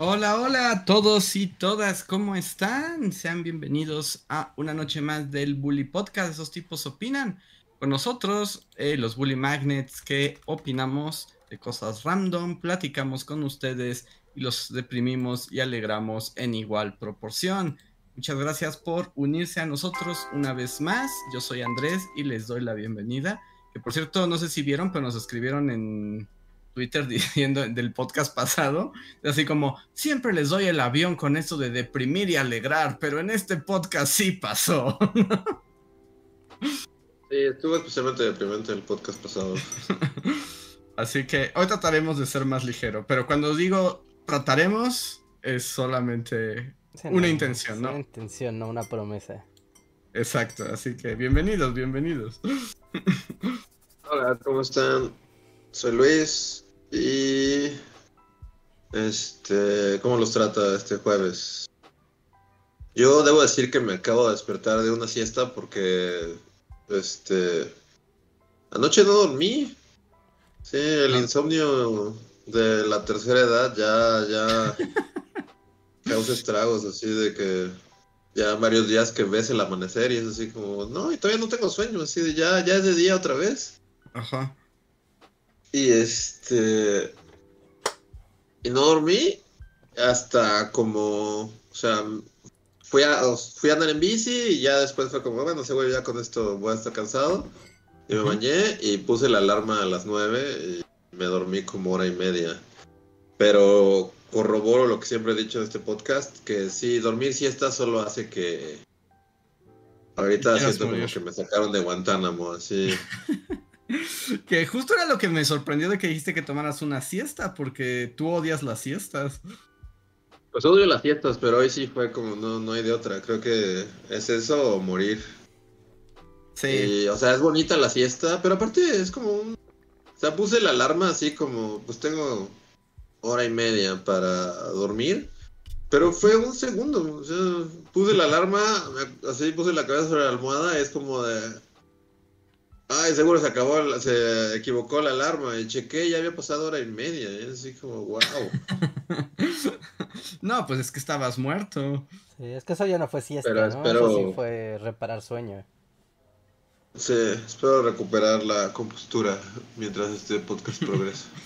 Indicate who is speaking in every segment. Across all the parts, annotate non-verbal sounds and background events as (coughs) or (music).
Speaker 1: Hola, hola a todos y todas, ¿cómo están? Sean bienvenidos a una noche más del Bully Podcast. Esos tipos opinan con nosotros, eh, los Bully Magnets, que opinamos de cosas random, platicamos con ustedes y los deprimimos y alegramos en igual proporción. Muchas gracias por unirse a nosotros una vez más. Yo soy Andrés y les doy la bienvenida. Que por cierto, no sé si vieron, pero nos escribieron en Twitter (laughs) diciendo del podcast pasado, así como, siempre les doy el avión con eso de deprimir y alegrar, pero en este podcast sí pasó.
Speaker 2: Sí, estuvo especialmente deprimente el podcast pasado. (laughs)
Speaker 1: Así que hoy trataremos de ser más ligero, pero cuando digo trataremos, es solamente una intención, ¿no?
Speaker 3: Una intención, no una promesa.
Speaker 1: Exacto, así que bienvenidos, bienvenidos. (laughs)
Speaker 2: Hola, ¿cómo están? Soy Luis y este, ¿cómo los trata este jueves? Yo debo decir que me acabo de despertar de una siesta porque este anoche no dormí. Sí, el
Speaker 1: Ah.
Speaker 2: insomnio de la tercera edad ya ya (laughs) causa estragos así de que ya varios días que ves el amanecer y es así como, no, y todavía no tengo sueño, así de ya ya es de día otra vez.
Speaker 1: Ajá.
Speaker 2: Y este. Y no dormí hasta como. O sea, fui a, fui a andar en bici y ya después fue como, bueno, seguro ya con esto voy a estar cansado. Y me bañé y puse la alarma a las 9 y me dormí como hora y media. Pero corroboro lo que siempre he dicho en este podcast, que sí, dormir siesta solo hace que... Ahorita siento como que me sacaron de Guantánamo, así. (laughs) (laughs)
Speaker 1: Que justo era lo que me sorprendió de que dijiste que tomaras una siesta, porque tú odias las siestas.
Speaker 2: Pues odio las siestas, pero hoy sí fue como, no, no hay de otra. Creo que es eso o morir.
Speaker 1: Sí.
Speaker 2: Y, o sea, es bonita la siesta, pero aparte es como un... O sea, puse la alarma así como, pues tengo hora y media para dormir. Pero fue un segundo. O sea, puse la alarma, me- así puse la cabeza sobre la almohada, es como de... Ay, seguro se acabó, la- se equivocó la alarma. Y chequé, ya había pasado hora y media. Y es así como, wow. (laughs)
Speaker 1: no, pues es que estabas muerto.
Speaker 3: Sí, es que eso ya no fue siesta,
Speaker 2: Pero
Speaker 3: ¿no?
Speaker 2: espero-
Speaker 3: Eso sí fue reparar sueño.
Speaker 2: Sí, espero recuperar la compostura mientras este podcast progresa. (laughs)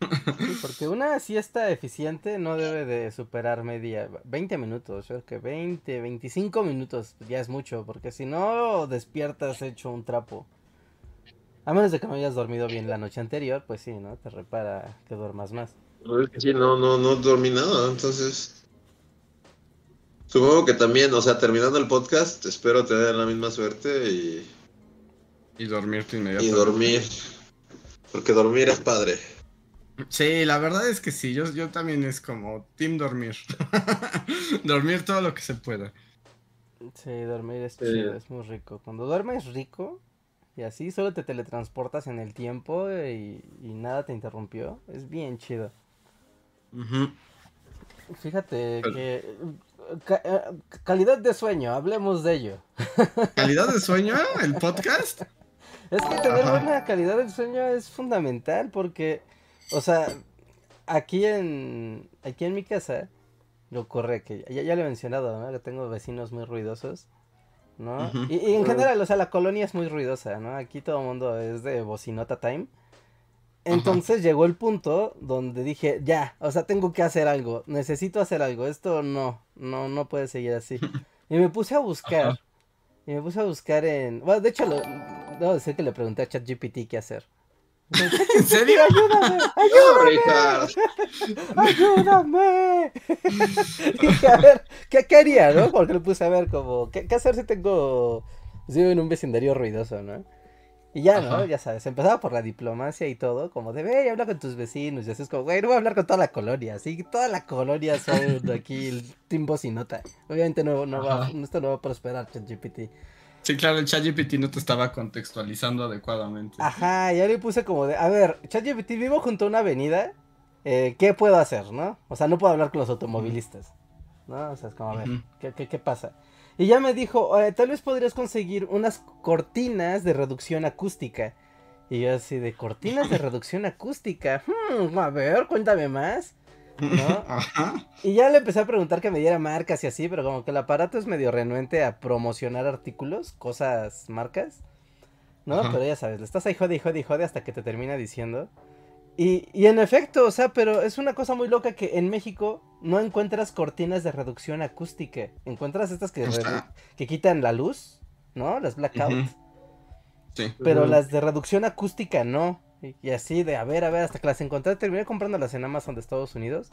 Speaker 3: Sí, porque una siesta eficiente no debe de superar media, 20 minutos, yo creo que 20, 25 minutos ya es mucho, porque si no despiertas hecho un trapo. A menos de que no hayas dormido bien la noche anterior, pues sí, ¿no? Te repara que duermas más.
Speaker 2: No, es que sí, no, no, no dormí nada, entonces. Supongo que también, o sea, terminando el podcast, espero tener la misma suerte y,
Speaker 1: Y dormirte
Speaker 2: y
Speaker 1: inmediatamente.
Speaker 2: dormir. Porque dormir es padre.
Speaker 1: Sí, la verdad es que sí, yo, yo también es como team dormir. (laughs) dormir todo lo que se pueda.
Speaker 3: Sí, dormir es
Speaker 2: Sí.
Speaker 3: chido, es muy rico. Cuando duermes rico y así solo te teletransportas en el tiempo y, y nada te interrumpió, es bien chido. Fíjate
Speaker 1: Pero-
Speaker 3: que eh, ca- eh, calidad de sueño, hablemos de ello. (laughs)
Speaker 1: ¿Calidad de sueño? ¿El podcast?
Speaker 3: Es que tener
Speaker 1: Ajá.
Speaker 3: buena calidad del sueño es fundamental porque, o sea, aquí en aquí en mi casa lo ocurre que ya, ya lo he mencionado, ¿no? Que tengo vecinos muy ruidosos, ¿no? Y, y en general, o sea, la colonia es muy ruidosa, ¿no? Aquí todo el mundo es de bocinota time. Entonces llegó el punto donde dije, ya, o sea, tengo que hacer algo, necesito hacer algo, esto no, no, no puede seguir así. (laughs) Y me puse a buscar, y me puse a buscar en, bueno, de hecho, lo, debo decir que le pregunté a ChatGPT qué hacer.
Speaker 1: ¿En serio?
Speaker 3: ¡Ayúdame! ¡Ayúdame! (laughs) Dije, a ver, ¿qué, qué haría, no? Porque le puse a ver como, ¿qué, qué hacer si tengo, si vivo en un vecindario ruidoso, ¿no? Y ya, ¿no? Ya sabes, empezaba por la diplomacia y todo, como de, ve, habla con tus vecinos, y así es como, güey, no voy a hablar con toda la colonia, que toda la colonia son aquí el team bocinota. Obviamente no, no va, esto no va a prosperar, ChatGPT.
Speaker 1: Sí, claro, el ChatGPT no te estaba contextualizando adecuadamente.
Speaker 3: Ajá, ya le puse como de, a ver, ChatGPT, vivo junto a una avenida, eh, ¿qué puedo hacer, no? O sea, no puedo hablar con los automovilistas, ¿no? O sea, es como, a ver. ¿qué, qué, qué pasa? Y ya me dijo, "Eh, tal vez podrías conseguir unas cortinas de reducción acústica. Y yo así de, cortinas de (laughs) reducción acústica, Hmm, a ver, cuéntame más. ¿No? (laughs)
Speaker 1: Ajá.
Speaker 3: Y ya le empecé a preguntar que me diera marcas y así, pero como que el aparato es medio renuente a promocionar artículos, cosas, marcas. ¿No?
Speaker 1: Ajá.
Speaker 3: Pero ya sabes, le estás ahí jode y jode y jode hasta que te termina diciendo. Y, y en efecto, o sea, pero es una cosa muy loca que en México no encuentras cortinas de reducción acústica. Encuentras estas que, que quitan la luz, ¿no? Las blackout.
Speaker 1: Sí.
Speaker 3: Pero las de reducción acústica no. Y, así de, a ver, a ver, hasta que las encontré, terminé comprándolas en Amazon de Estados Unidos.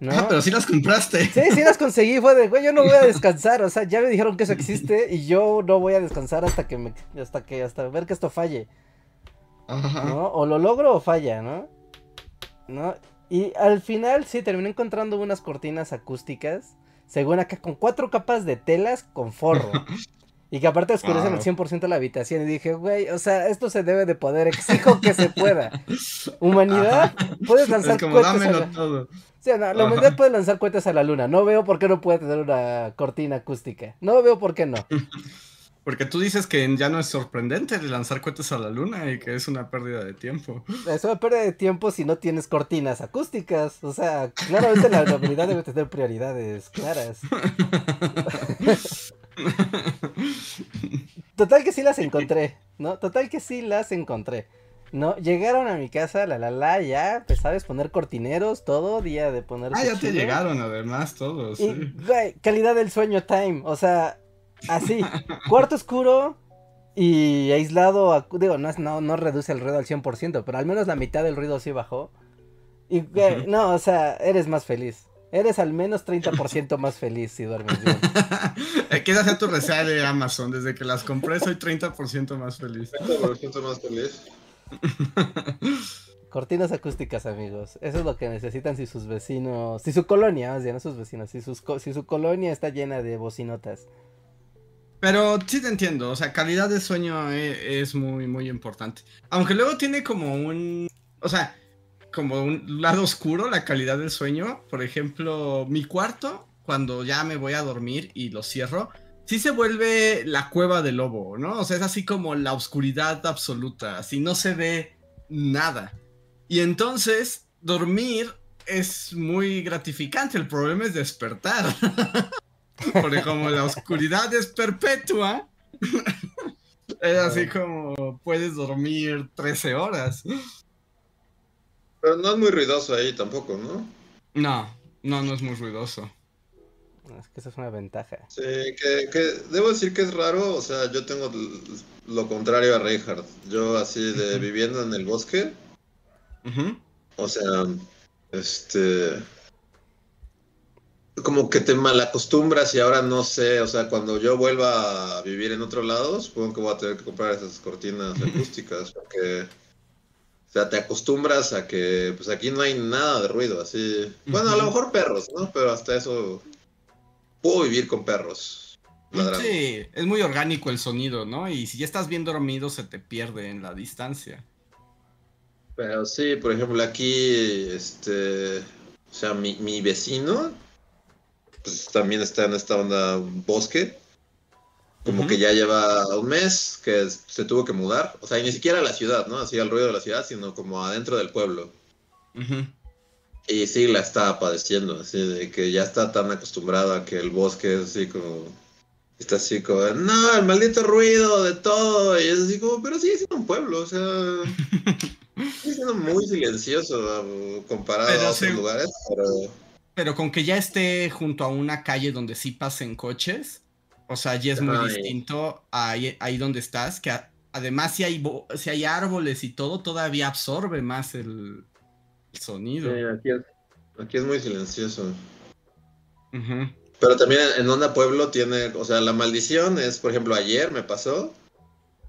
Speaker 3: ¿No?
Speaker 1: Ah, pero sí las compraste.
Speaker 3: Sí, sí las conseguí, fue de, güey, yo no voy a (laughs) descansar, o sea, ya me dijeron que eso existe y yo no voy a descansar hasta que me, hasta que, hasta ver que esto falle,
Speaker 1: Ajá.
Speaker 3: ¿no? O lo logro o falla, ¿no? ¿No? Y al final sí, terminé encontrando unas cortinas acústicas, según acá, con cuatro capas de telas con forro. (laughs) Y que aparte oscurecen
Speaker 1: Wow.
Speaker 3: al 100% la habitación. Y dije, güey, o sea, esto se debe de poder, exijo que se pueda. (laughs) Humanidad, puedes lanzar
Speaker 1: como
Speaker 3: cohetes a la-
Speaker 1: todo.
Speaker 3: Sí, no, la humanidad puede lanzar cohetes a la luna. No veo por qué no puede tener una cortina acústica. No veo por qué no. (laughs)
Speaker 1: Porque tú dices que ya no es sorprendente lanzar cohetes a la luna y que es una pérdida de tiempo.
Speaker 3: Es una pérdida de tiempo si no tienes cortinas acústicas. O sea, claramente la humanidad debe tener prioridades claras. (laughs) (laughs) Total que sí las encontré, ¿no? Total que sí las encontré. ¿No? Llegaron a mi casa, la la la, ya, pues sabes, poner cortineros, todo, día de poner.
Speaker 1: Ah, ya te llegaron además todos.
Speaker 3: Y,
Speaker 1: sí.
Speaker 3: güey, calidad del sueño time. O sea, así. cuarto oscuro y aislado. Digo, no, no, no reduce el ruido al 100%, pero al menos la mitad del ruido sí bajó. Y, güey, no, o sea, eres más feliz. Eres al menos 30% más feliz si duermes bien. (laughs)
Speaker 1: Quiero hacer tu reseña de Amazon. Desde que las compré soy 30% más feliz.
Speaker 2: 30% más feliz. (laughs)
Speaker 3: Cortinas acústicas, amigos. Eso es lo que necesitan si sus vecinos. Si su colonia, más bien, no sus vecinos. Si, sus, co- si su colonia está llena de bocinotas.
Speaker 1: Pero sí te entiendo, o sea, calidad de sueño e- es, muy, muy importante. Aunque luego tiene como un, o sea, como un lado oscuro la calidad del sueño. Por ejemplo, mi cuarto, cuando ya me voy a dormir y lo cierro, sí se vuelve la cueva del lobo, ¿no? O sea, es así como la oscuridad absoluta, así no se ve nada. Y entonces, dormir es muy gratificante, el problema es despertar. (laughs) Porque como la oscuridad es perpetua, (laughs) es así como puedes dormir 13 horas.
Speaker 2: Pero no es muy ruidoso ahí tampoco, ¿no?
Speaker 1: No, no, no es muy ruidoso.
Speaker 3: Es que eso es una ventaja.
Speaker 2: Sí, que, que debo decir que es raro, o sea, yo tengo lo contrario a Reinhardt. Yo así de viviendo en el bosque, o sea, este... Como que te malacostumbras y ahora no sé, o sea, cuando yo vuelva a vivir en otro lado, supongo que voy a tener que comprar esas cortinas (laughs) acústicas, porque... O sea, te acostumbras a que, pues aquí no hay nada de ruido, así... Bueno, a lo mejor perros, ¿no? Pero hasta eso... Puedo vivir con perros. ladrando.
Speaker 1: Sí, es muy orgánico el sonido, ¿no? Y si ya estás bien dormido se te pierde en la distancia.
Speaker 2: Pero sí, por ejemplo, aquí, este, o sea, mi, mi vecino, pues también está en esta onda bosque, como que ya lleva un mes que se tuvo que mudar, o sea, y ni siquiera a la ciudad, ¿no? Así al ruido de la ciudad, sino como adentro del pueblo. Y sí, la está padeciendo, así de que ya está tan acostumbrada a que el bosque es así como, está así como, no, el maldito ruido de todo, y es así como, pero sigue siendo un pueblo, o sea... (laughs) Sigue siendo muy silencioso uh, comparado
Speaker 1: Pero
Speaker 2: a otros
Speaker 1: sí.
Speaker 2: lugares, pero
Speaker 1: Pero con que ya esté junto a una calle donde sí pasen coches, o sea, ya es muy
Speaker 2: Ay.
Speaker 1: distinto a ahí, ahí donde estás, que a- además si hay, si hay árboles y todo, todavía absorbe más el, el sonido.
Speaker 2: aquí, es, aquí es muy silencioso. Pero también en Onda Pueblo tiene, o sea, la maldición es, por ejemplo, ayer me pasó,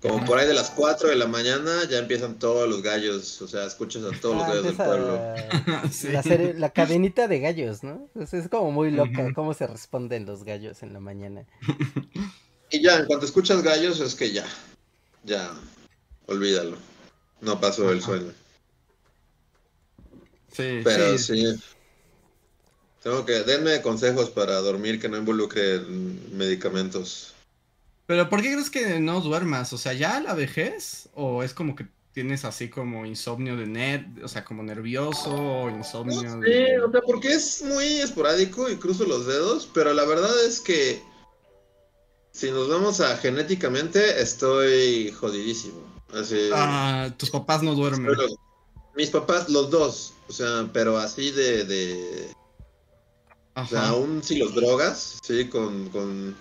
Speaker 2: como por ahí de las 4 de la mañana ya empiezan todos los gallos, o sea, escuchas a todos los
Speaker 3: Ah,
Speaker 2: gallos del pueblo. (laughs)
Speaker 1: Sí.
Speaker 3: la, serie- la cadenita de gallos, ¿no? Es, es como muy loca cómo se responden los gallos en la mañana. (laughs)
Speaker 2: y ya, en cuanto escuchas gallos es que ya, ya, olvídalo. No pasó el sueño.
Speaker 1: Sí,
Speaker 2: Pero
Speaker 1: sí.
Speaker 2: sí. Tengo que, denme consejos para dormir que no involucren medicamentos.
Speaker 1: Pero ¿por qué crees que no duermas? O sea, ¿ya la vejez? ¿O es como que tienes así como insomnio de ner, o sea, como nervioso o insomnio
Speaker 2: Sí,
Speaker 1: de...
Speaker 2: o sea, porque es muy esporádico y cruzo los dedos, pero la verdad es que si nos vamos a genéticamente, estoy jodidísimo. Así,
Speaker 1: Ah, tus papás no duermen.
Speaker 2: Pero mis papás, los dos, o sea, pero así de, de o sea,
Speaker 1: Ajá.
Speaker 2: aún si los drogas, sí, con, con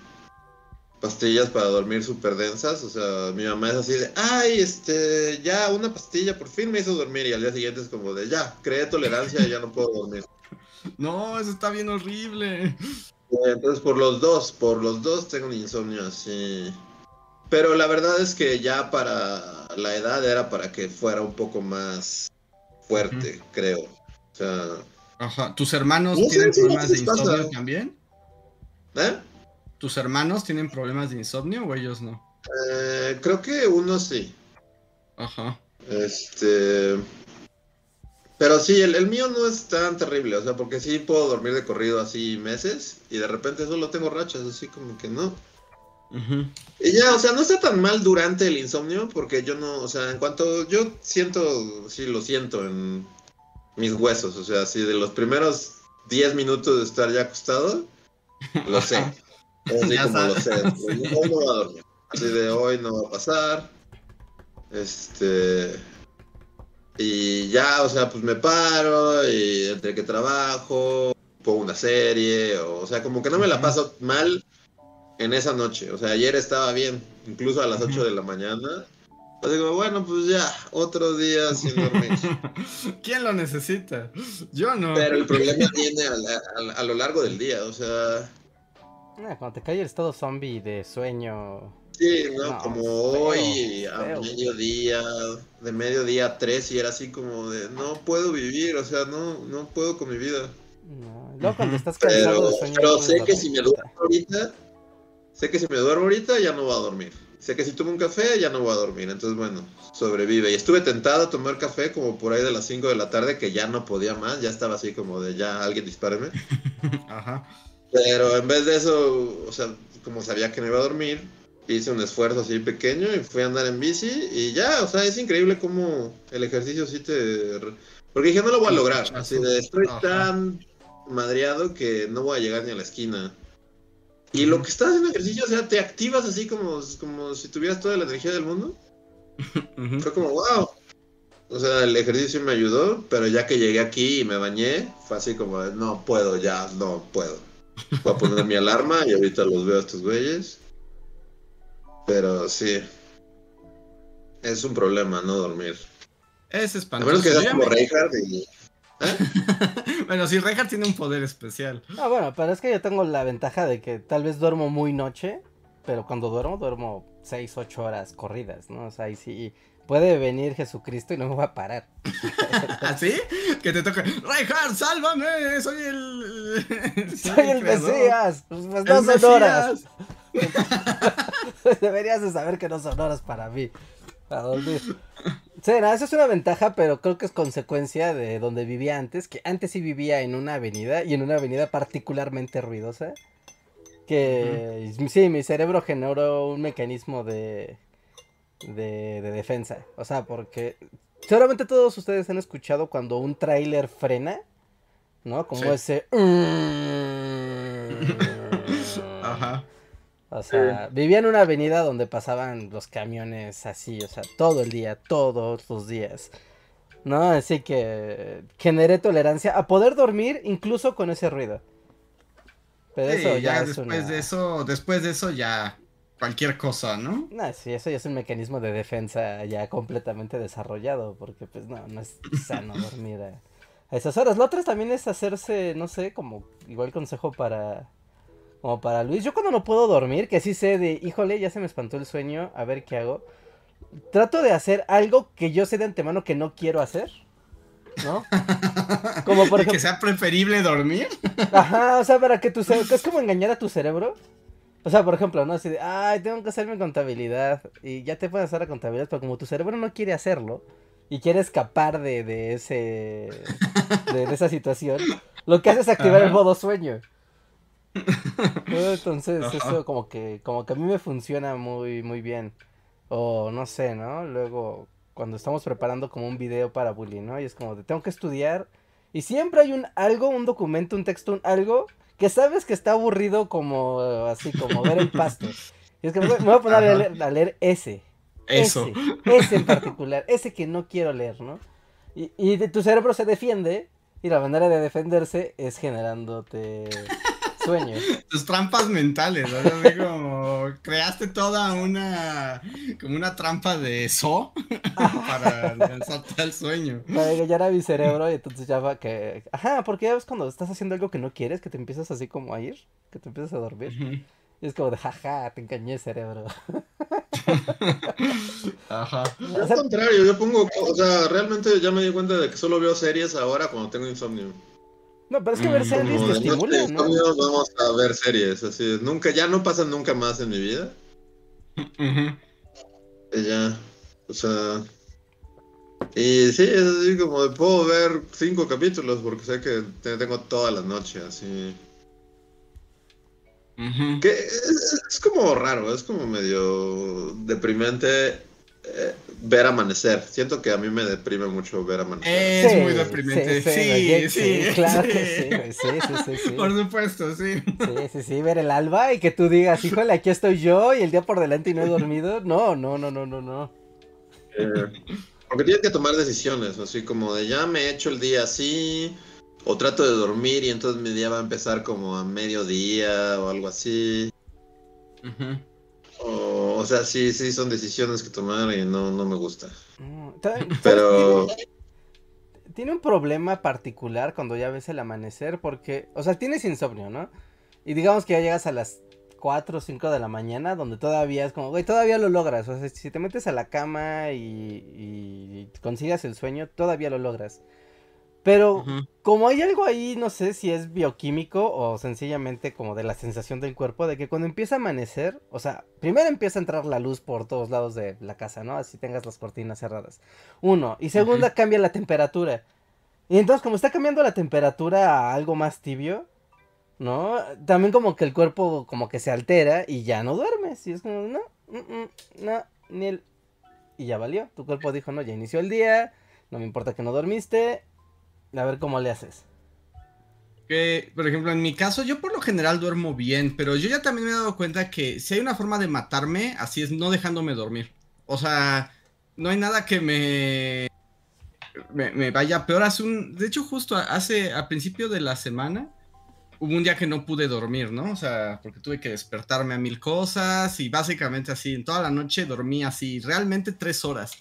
Speaker 2: pastillas para dormir súper densas, o sea, mi mamá es así de, ay, este, ya una pastilla por fin me hizo dormir y al día siguiente es como de, ya, creé tolerancia y ya no puedo dormir. (laughs)
Speaker 1: No, eso está bien horrible.
Speaker 2: Entonces, por los dos, por los dos tengo un insomnio así. Pero la verdad es que ya para la edad era para que fuera un poco más fuerte, creo. O sea,
Speaker 1: Ajá. ¿Tus hermanos
Speaker 2: No sé,
Speaker 1: tienen
Speaker 2: sí,
Speaker 1: problemas de
Speaker 2: pasa.
Speaker 1: insomnio también?
Speaker 2: ¿eh?
Speaker 1: ¿Tus hermanos tienen problemas de insomnio o ellos no?
Speaker 2: Eh, creo que uno sí.
Speaker 1: Ajá.
Speaker 2: Este. Pero sí, el, el mío no es tan terrible, o sea, porque sí puedo dormir de corrido así meses y de repente solo tengo rachas, así como que no.
Speaker 1: Ujú.
Speaker 2: Y ya, o sea, no está tan mal durante el insomnio, porque yo no, o sea, en cuanto yo siento, sí lo siento en mis huesos, o sea, así de los primeros 10 minutos de estar ya acostado, lo (laughs) sé. Así como lo sé. Hoy no va a dormir. Así de hoy no va a pasar. Este. Y ya, o sea, pues me paro y entre que trabajo, pongo una serie, o, o sea, como que no me la paso mal en esa noche. O sea, ayer estaba bien, incluso a las 8 de la mañana. Así como, bueno, pues ya, otro día sin dormir. (laughs)
Speaker 1: ¿Quién lo necesita? Yo no.
Speaker 2: Pero el problema viene a, la- a- a lo largo del día, o sea,
Speaker 3: Ah, cuando te cae el estado zombie de sueño.
Speaker 2: sí, ¿no?
Speaker 3: No,
Speaker 2: como
Speaker 3: feo,
Speaker 2: hoy, a mediodía, de mediodía a 3, y era así como de, no puedo vivir, o sea, no, no puedo con mi vida.
Speaker 3: No. Luego cuando estás cansado
Speaker 2: Pero,
Speaker 3: de sueño.
Speaker 2: pero sé que si me duermo ahorita, sé que si me duermo ahorita ya no voy a dormir. Sé que si tomo un café ya no voy a dormir. Entonces, bueno, sobrevive. Y estuve tentado a tomar café como por ahí de las 5 de la tarde, que ya no podía más. Ya estaba así como de ya alguien dispáreme. (laughs)
Speaker 1: Ajá.
Speaker 2: Pero en vez de eso, o sea, como sabía que no iba a dormir, hice un esfuerzo así pequeño y fui a andar en bici y ya, o sea, es increíble cómo el ejercicio sí te... Porque dije, no lo voy a lograr. Así de, estoy tan madreado que no voy a llegar ni a la esquina. Y lo que estás haciendo ejercicio, o sea, te activas así como, como si tuvieras toda la energía del mundo. (laughs) Fue como, wow. O sea, el ejercicio me ayudó, pero ya que llegué aquí y me bañé, fue así como, no puedo, ya, no puedo. Voy a poner mi alarma y ahorita los veo a estos güeyes. Pero sí. Es un problema no dormir.
Speaker 1: Es
Speaker 2: A
Speaker 1: espantoso.
Speaker 2: menos que
Speaker 1: Yo
Speaker 2: seas como
Speaker 1: me-
Speaker 2: Reinhardt y... (laughs)
Speaker 1: bueno, sí, Reinhardt tiene un poder especial.
Speaker 3: Ah, bueno, pero es que yo tengo la ventaja de que tal vez duermo muy noche, pero cuando duermo, duermo 6, 8 horas corridas, ¿no? O sea, ahí sí puede venir Jesucristo y no me va a parar. (laughs)
Speaker 1: ¿Así? Que te toca. Reinhardt, sálvame. Soy el. (laughs)
Speaker 3: Soy el. Mesías. Pues no
Speaker 1: El
Speaker 3: son
Speaker 1: Mesías.
Speaker 3: horas. (laughs) Deberías de saber que no son horas para mí. Para dormir. Sí, no, eso es una ventaja, pero creo que es consecuencia de donde vivía antes, que antes sí vivía en una avenida y en una avenida particularmente ruidosa. Que sí, mi cerebro generó un mecanismo de, de, de defensa. O sea, porque seguramente todos ustedes han escuchado cuando un tráiler frena, ¿no? Como
Speaker 1: Sí.
Speaker 3: ese... (laughs)
Speaker 1: Ajá.
Speaker 3: O sea, vivía en una avenida donde pasaban los camiones así, o sea, todo el día, todos los días. ¿No? Así que generé tolerancia a poder dormir incluso con ese ruido. Pero
Speaker 1: Sí,
Speaker 3: eso ya,
Speaker 1: ya
Speaker 3: es
Speaker 1: después
Speaker 3: una...
Speaker 1: de eso, después de eso ya cualquier cosa, ¿no?
Speaker 3: No, sí, eso ya es un mecanismo de defensa ya completamente desarrollado, porque pues no, no es sano (laughs) dormir a, a esas horas. Lo otro también es hacerse, no sé, como igual consejo para, como para Luis. Yo cuando no puedo dormir, que sí sé de, híjole, ya se me espantó el sueño, a ver qué hago. Trato de hacer algo que yo sé de antemano que no quiero hacer, ¿no? (laughs) Como por
Speaker 1: De que
Speaker 3: ejemplo,
Speaker 1: sea preferible dormir.
Speaker 3: ajá, o sea, para que tu cerebro, es como engañar a tu cerebro. O sea, por ejemplo, ¿no? Así de, ay, tengo que hacer mi contabilidad. Y ya te puedes hacer la contabilidad, pero como tu cerebro no quiere hacerlo y quiere escapar de, de ese. De, de esa situación, lo que hace es activar el modo sueño. (laughs) Entonces,
Speaker 1: Ajá.
Speaker 3: eso como que, como que a mí me funciona muy, muy bien. O no sé, ¿no? Luego, cuando estamos preparando como un video para bullying, ¿no? Y es como de tengo que estudiar. Y siempre hay un algo, un documento, un texto, un algo que sabes que está aburrido como así, como ver el pasto. Y es que me voy, me voy a poner a leer, a leer ese.
Speaker 1: Eso.
Speaker 3: Ese, ese en particular, ese que no quiero leer, ¿no? Y, y tu cerebro se defiende y la manera de defenderse es generándote sueño.
Speaker 1: Tus trampas mentales, ¿no? Así como creaste toda una como una trampa de so (laughs) para lanzarte al sueño.
Speaker 3: Para engañar a mi cerebro y entonces ya va que... Ajá, porque ya ves cuando estás haciendo algo que no quieres, que te empiezas así como a ir, que te empiezas a dormir. Y es como de, jaja, te engañé cerebro. (laughs)
Speaker 1: Ajá.
Speaker 2: Yo al contrario, yo pongo, o sea, realmente ya me di cuenta de que solo veo series ahora cuando tengo insomnio.
Speaker 3: No, pero es que ver
Speaker 1: Mm,
Speaker 3: series
Speaker 2: Como
Speaker 3: te estimula, ¿no?
Speaker 2: insomnio, vamos a ver series, así, nunca, ya no pasa nunca más en mi vida. Y ya, o sea, y sí, es así como de, puedo ver cinco capítulos porque sé que te- tengo toda la noche, así.
Speaker 1: Ujú.
Speaker 2: Que es, es como raro, es como medio deprimente eh, ver amanecer. Siento que a mí me deprime mucho ver amanecer.
Speaker 1: Es
Speaker 3: Sí,
Speaker 1: muy deprimente. Sí, sí,
Speaker 3: sí, claro que
Speaker 1: sí.
Speaker 3: sí, (laughs) sí, sí, sí, sí.
Speaker 1: Por supuesto, sí.
Speaker 3: Sí, sí, sí, ver el alba y que tú digas, híjole, aquí estoy yo y el día por delante y no he dormido. No, no, no, no, no, no.
Speaker 2: Eh, porque tienes que tomar decisiones, así como de ya me he hecho el día así, o trato de dormir y entonces mi día va a empezar como a mediodía o algo así. O, o sea, sí, sí, son decisiones que tomar y no, no me gusta.
Speaker 3: No, ta-
Speaker 2: Pero
Speaker 3: Tiene, un problema particular cuando ya ves el amanecer porque, o sea, tienes insomnio, ¿no? Y digamos que ya llegas a las 4 o 5 de la mañana donde todavía es como, güey, todavía lo logras. O sea, si te metes a la cama y, y consigas el sueño, todavía lo logras. Pero como hay algo ahí, no sé si es bioquímico o sencillamente como de la sensación del cuerpo, de que cuando empieza a amanecer, o sea, primero empieza a entrar la luz por todos lados de la casa, ¿no? Así tengas las cortinas cerradas. Uno. Y segunda, cambia la temperatura. Y entonces, como está cambiando la temperatura a algo más tibio, ¿no? También como que el cuerpo como que se altera y ya no duermes. Y es como, no, mm, mm, no, ni el... Y ya valió. Tu cuerpo dijo, no, ya inició el día, no me importa que no dormiste, a ver cómo le haces.
Speaker 1: Que, por ejemplo, en mi caso, yo por lo general duermo bien, pero yo ya también me he dado cuenta que si hay una forma de matarme, así es no dejándome dormir. O sea, no hay nada que me, me, me vaya peor. Hace un, de hecho, justo hace, a principio de la semana, hubo un día que no pude dormir, ¿no? O sea, porque tuve que despertarme a mil cosas y básicamente así, en toda la noche dormí así, realmente tres horas.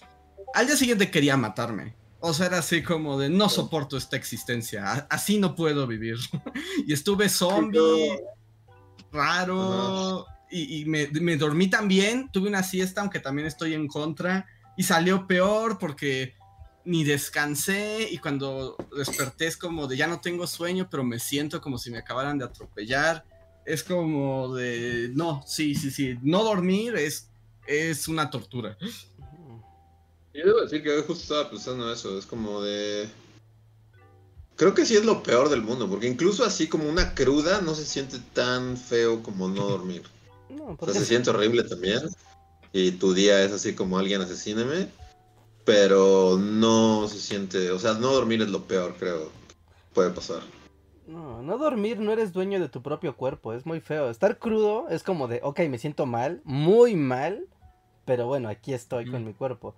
Speaker 1: Al día siguiente quería matarme. O sea, era así como de no soporto esta existencia, así no puedo vivir. (laughs) y estuve zombie, raro, y, y me, me dormí también, tuve una siesta, aunque también estoy en contra, y salió peor porque ni descansé y cuando desperté es como de ya no tengo sueño, pero me siento como si me acabaran de atropellar. Es como de, no, sí, sí, sí, no dormir es, es una tortura.
Speaker 2: Yo debo decir que hoy justo estaba pensando eso, es como de... Creo que sí es lo peor del mundo, porque incluso así como una cruda no se siente tan feo como no dormir. (laughs)
Speaker 3: No,
Speaker 2: O sea,
Speaker 3: porque
Speaker 2: se siente horrible también. Y tu día es así como alguien asesíneme. Pero no se siente, o sea, no dormir es lo peor, creo. Puede pasar.
Speaker 3: no, no dormir no eres dueño de tu propio cuerpo, es muy feo. Estar crudo es como de, ok, me siento mal, muy mal, pero bueno, aquí estoy con mi cuerpo.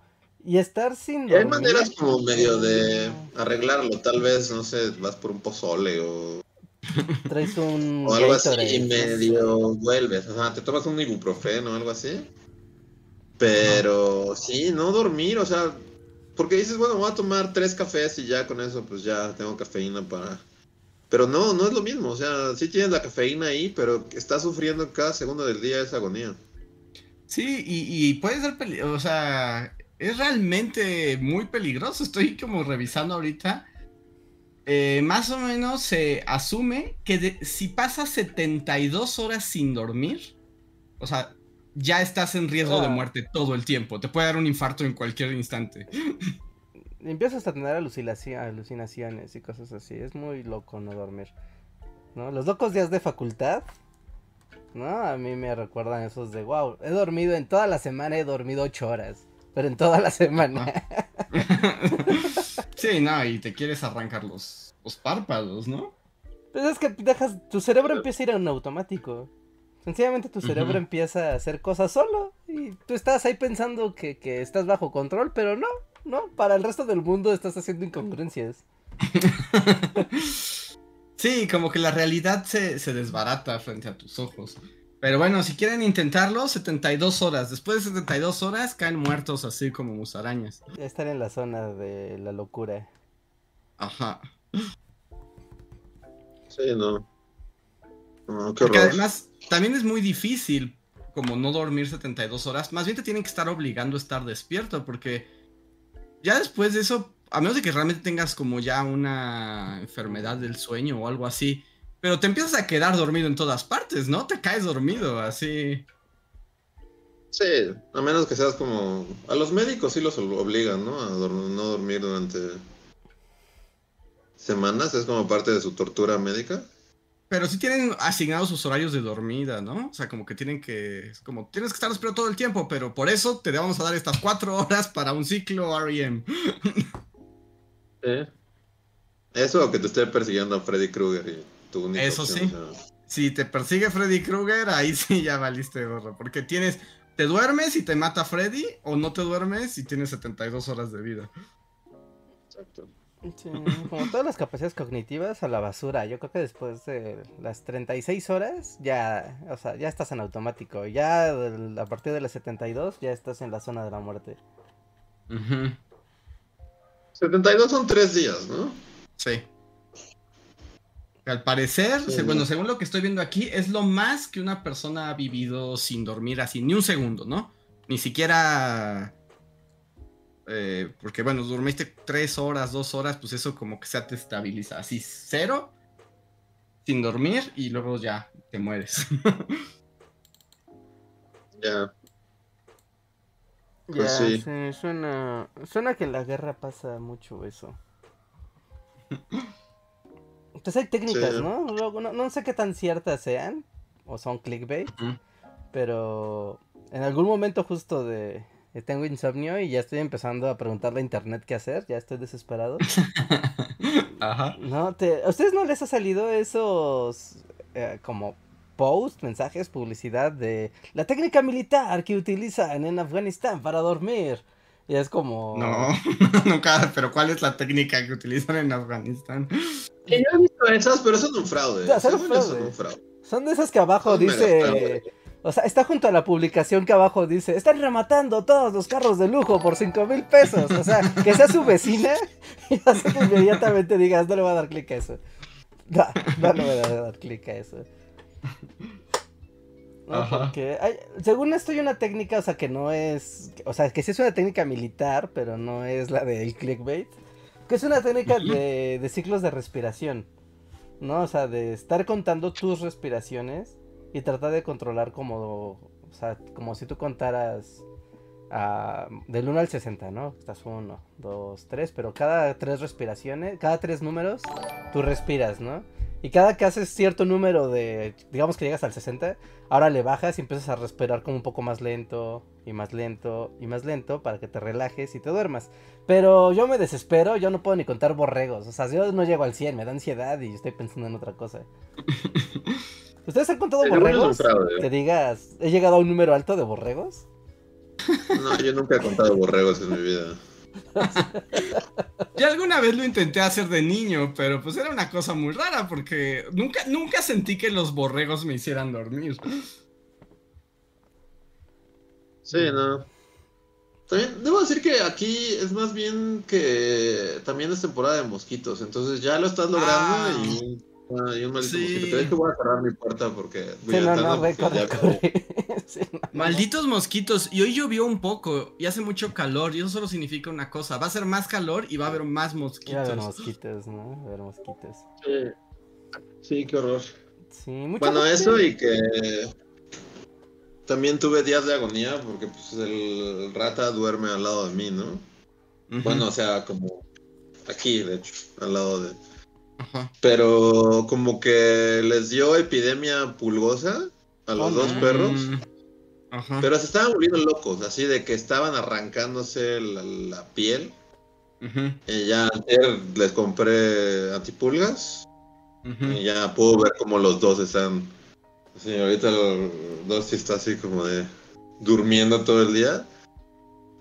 Speaker 3: Y estar sin
Speaker 2: hay maneras como medio de arreglarlo, tal vez, no sé, vas por un pozole o,
Speaker 3: Traes un... (laughs)
Speaker 2: o algo así y medio vuelves. Ajá, te tomas un ibuprofeno o algo así. Pero sí, no dormir, o sea, porque dices, bueno, voy a tomar tres cafés y ya con eso, pues ya tengo cafeína para. Pero no, no es lo mismo, o sea, sí tienes la cafeína ahí, pero estás sufriendo cada segundo del día esa agonía.
Speaker 1: Sí, y, y puede ser, peli- o sea, es realmente muy peligroso. Estoy como revisando ahorita. Eh, más o menos se asume que de- si pasas 72 horas sin dormir, o sea, ya estás en riesgo de
Speaker 3: Ah.
Speaker 1: muerte todo el tiempo. Te puede dar un infarto en cualquier instante. (laughs)
Speaker 3: Empiezas a tener alucinaci- alucinaciones y cosas así. Es muy loco no dormir. ¿No? Los locos días de facultad. ¿No? A mí me recuerdan esos de wow. He dormido en toda la semana, he dormido ocho horas. Pero en toda la semana.
Speaker 1: sí, no, y te quieres arrancar los, los párpados, ¿no?
Speaker 3: Pues es que dejas. Tu cerebro empieza a ir en automático. Sencillamente tu cerebro empieza a hacer cosas solo. Y tú estás ahí pensando que, que estás bajo control, pero no. No, para el resto del mundo estás haciendo incongruencias. (laughs)
Speaker 1: Sí, como que la realidad se, se desbarata frente a tus ojos. Pero bueno, si quieren intentarlo, 72 horas. Después de 72 horas caen muertos así como musarañas.
Speaker 3: Ya estar en la zona de la locura.
Speaker 1: Ajá.
Speaker 2: Sí, no. No, qué
Speaker 1: Porque además también es muy difícil como no dormir 72 horas. Más bien te tienen que estar obligando a estar despierto porque ya después de eso, a menos de que realmente tengas como ya una enfermedad del sueño o algo así, pero te empiezas a quedar dormido en todas partes, ¿no? Te caes dormido así.
Speaker 2: Sí, a menos que seas como... A los médicos sí los obligan, ¿no? A dor- no dormir durante semanas, es como parte de su tortura médica.
Speaker 1: Pero sí tienen asignados sus horarios de dormida, ¿no? O sea, como que tienen que. es Como tienes que estar despierto todo el tiempo, pero por eso te vamos a dar estas cuatro horas para un ciclo REM.
Speaker 2: Sí. Eso o que te esté persiguiendo a Freddy Krueger y tu única
Speaker 1: Eso
Speaker 2: opción,
Speaker 1: sí.
Speaker 2: o sea,
Speaker 1: Si te persigue Freddy Krueger, ahí sí ya valiste gorro. Porque tienes. Te duermes y te mata Freddy, o no te duermes y tienes 72 horas de vida.
Speaker 2: exacto.
Speaker 3: Sí, como todas las capacidades cognitivas a la basura. Yo creo que después de las 36 horas ya, o sea, ya estás en automático. Ya a partir de las 72 ya estás en la zona de la muerte.
Speaker 1: Ujú,
Speaker 2: 72 son tres días, ¿no?
Speaker 1: Sí. Al parecer, bueno, según lo que estoy viendo aquí, es lo más que una persona ha vivido sin dormir así, ni un segundo, ¿no? Ni siquiera. eh, porque bueno, dormiste tres horas, dos horas, pues eso como que se te estabiliza. Así, cero, sin dormir, y luego ya te mueres. (laughs)
Speaker 2: Ya.
Speaker 3: Ya,
Speaker 2: Pues sí.
Speaker 3: sí, suena, suena que en la guerra pasa mucho eso. (laughs) Pues hay técnicas,
Speaker 2: Sí.
Speaker 3: ¿no? Luego, no? No sé qué tan ciertas sean, o son clickbait, pero en algún momento justo de... Tengo insomnio y ya estoy empezando a preguntarle a internet qué hacer, ya estoy desesperado. (laughs)
Speaker 1: Ajá.
Speaker 3: No, te, ¿a ustedes no les ha salido esos eh, como post, mensajes, publicidad de la técnica militar que utilizan en Afganistán para dormir? Y es como...
Speaker 1: No, (laughs) nunca, pero ¿cuál es la técnica que utilizan en Afganistán?
Speaker 2: Y yo he visto esas, pero son un fraude.
Speaker 3: Ya, son fraude.
Speaker 2: son un fraude.
Speaker 3: Son de esas que abajo
Speaker 2: Son
Speaker 3: dice... O sea, está junto a la publicación que abajo dice, están rematando todos los carros de lujo por cinco mil pesos. O sea, que sea su vecina (laughs) y hace que inmediatamente digas, no le voy a dar clic a eso. No, no le voy a dar clic a eso. No,
Speaker 1: Ajá.
Speaker 3: porque hay- según esto hay una técnica, o sea, que no es, o sea, que sí es una técnica militar, pero no es la del clickbait, que es una técnica de, de ciclos de respiración, ¿no? O sea, de estar contando tus respiraciones y tratar de controlar como, o sea, como si tú contaras ah, del 1 al 60, ¿no? Estás 1, 2, 3, pero cada tres respiraciones, cada tres números, tú respiras, ¿no? Y cada que haces cierto número de, digamos que llegas al 60, ahora le bajas y empiezas a respirar como un poco más lento y más lento y más lento para que te relajes y te duermas. Pero yo me desespero, yo no puedo ni contar borregos, o sea, yo no llego al 100, me da ansiedad y estoy pensando en otra cosa. (laughs) ¿Ustedes han contado borregos?
Speaker 2: fraude.
Speaker 3: Que digas, he llegado a un número alto de borregos.
Speaker 2: No, yo nunca he contado borregos en mi vida.
Speaker 1: Yo alguna vez lo intenté hacer de niño, pero pues era una cosa muy rara porque nunca, nunca sentí que los borregos me hicieran dormir.
Speaker 2: Sí, no. También debo decir que aquí es más bien que también es temporada de mosquitos, entonces ya lo estás logrando
Speaker 1: Ah.
Speaker 2: y, ah, y un maldito
Speaker 1: Sí.
Speaker 2: mosquito. De hecho voy a cerrar mi puerta porque
Speaker 3: Sí, no, no,
Speaker 2: porque
Speaker 3: corre. (laughs) Sí, no, no.
Speaker 1: Malditos mosquitos. Y hoy llovió un poco y hace mucho calor y eso solo significa una cosa. Va a ser más calor y va a haber más mosquitos.
Speaker 3: ver mosquitos, ¿no? A ver mosquitos.
Speaker 2: Sí. Sí, qué horror.
Speaker 3: Sí, mucha
Speaker 2: Bueno, eso y que también tuve días de agonía porque pues el rata duerme al lado de mí, ¿no? Bueno, o sea, como aquí, de hecho, al lado de...
Speaker 1: Ajá.
Speaker 2: Pero como que les dio epidemia pulgosa a los
Speaker 3: Oh,
Speaker 2: dos perros.
Speaker 1: Mm, Ajá.
Speaker 2: Pero se estaban volviendo locos, así de que estaban arrancándose la, la piel.
Speaker 1: Ujú,
Speaker 2: Y ya ayer les compré antipulgas. Y ya puedo ver como los dos están. Sí, ahorita los dos sí está así como de durmiendo todo el día.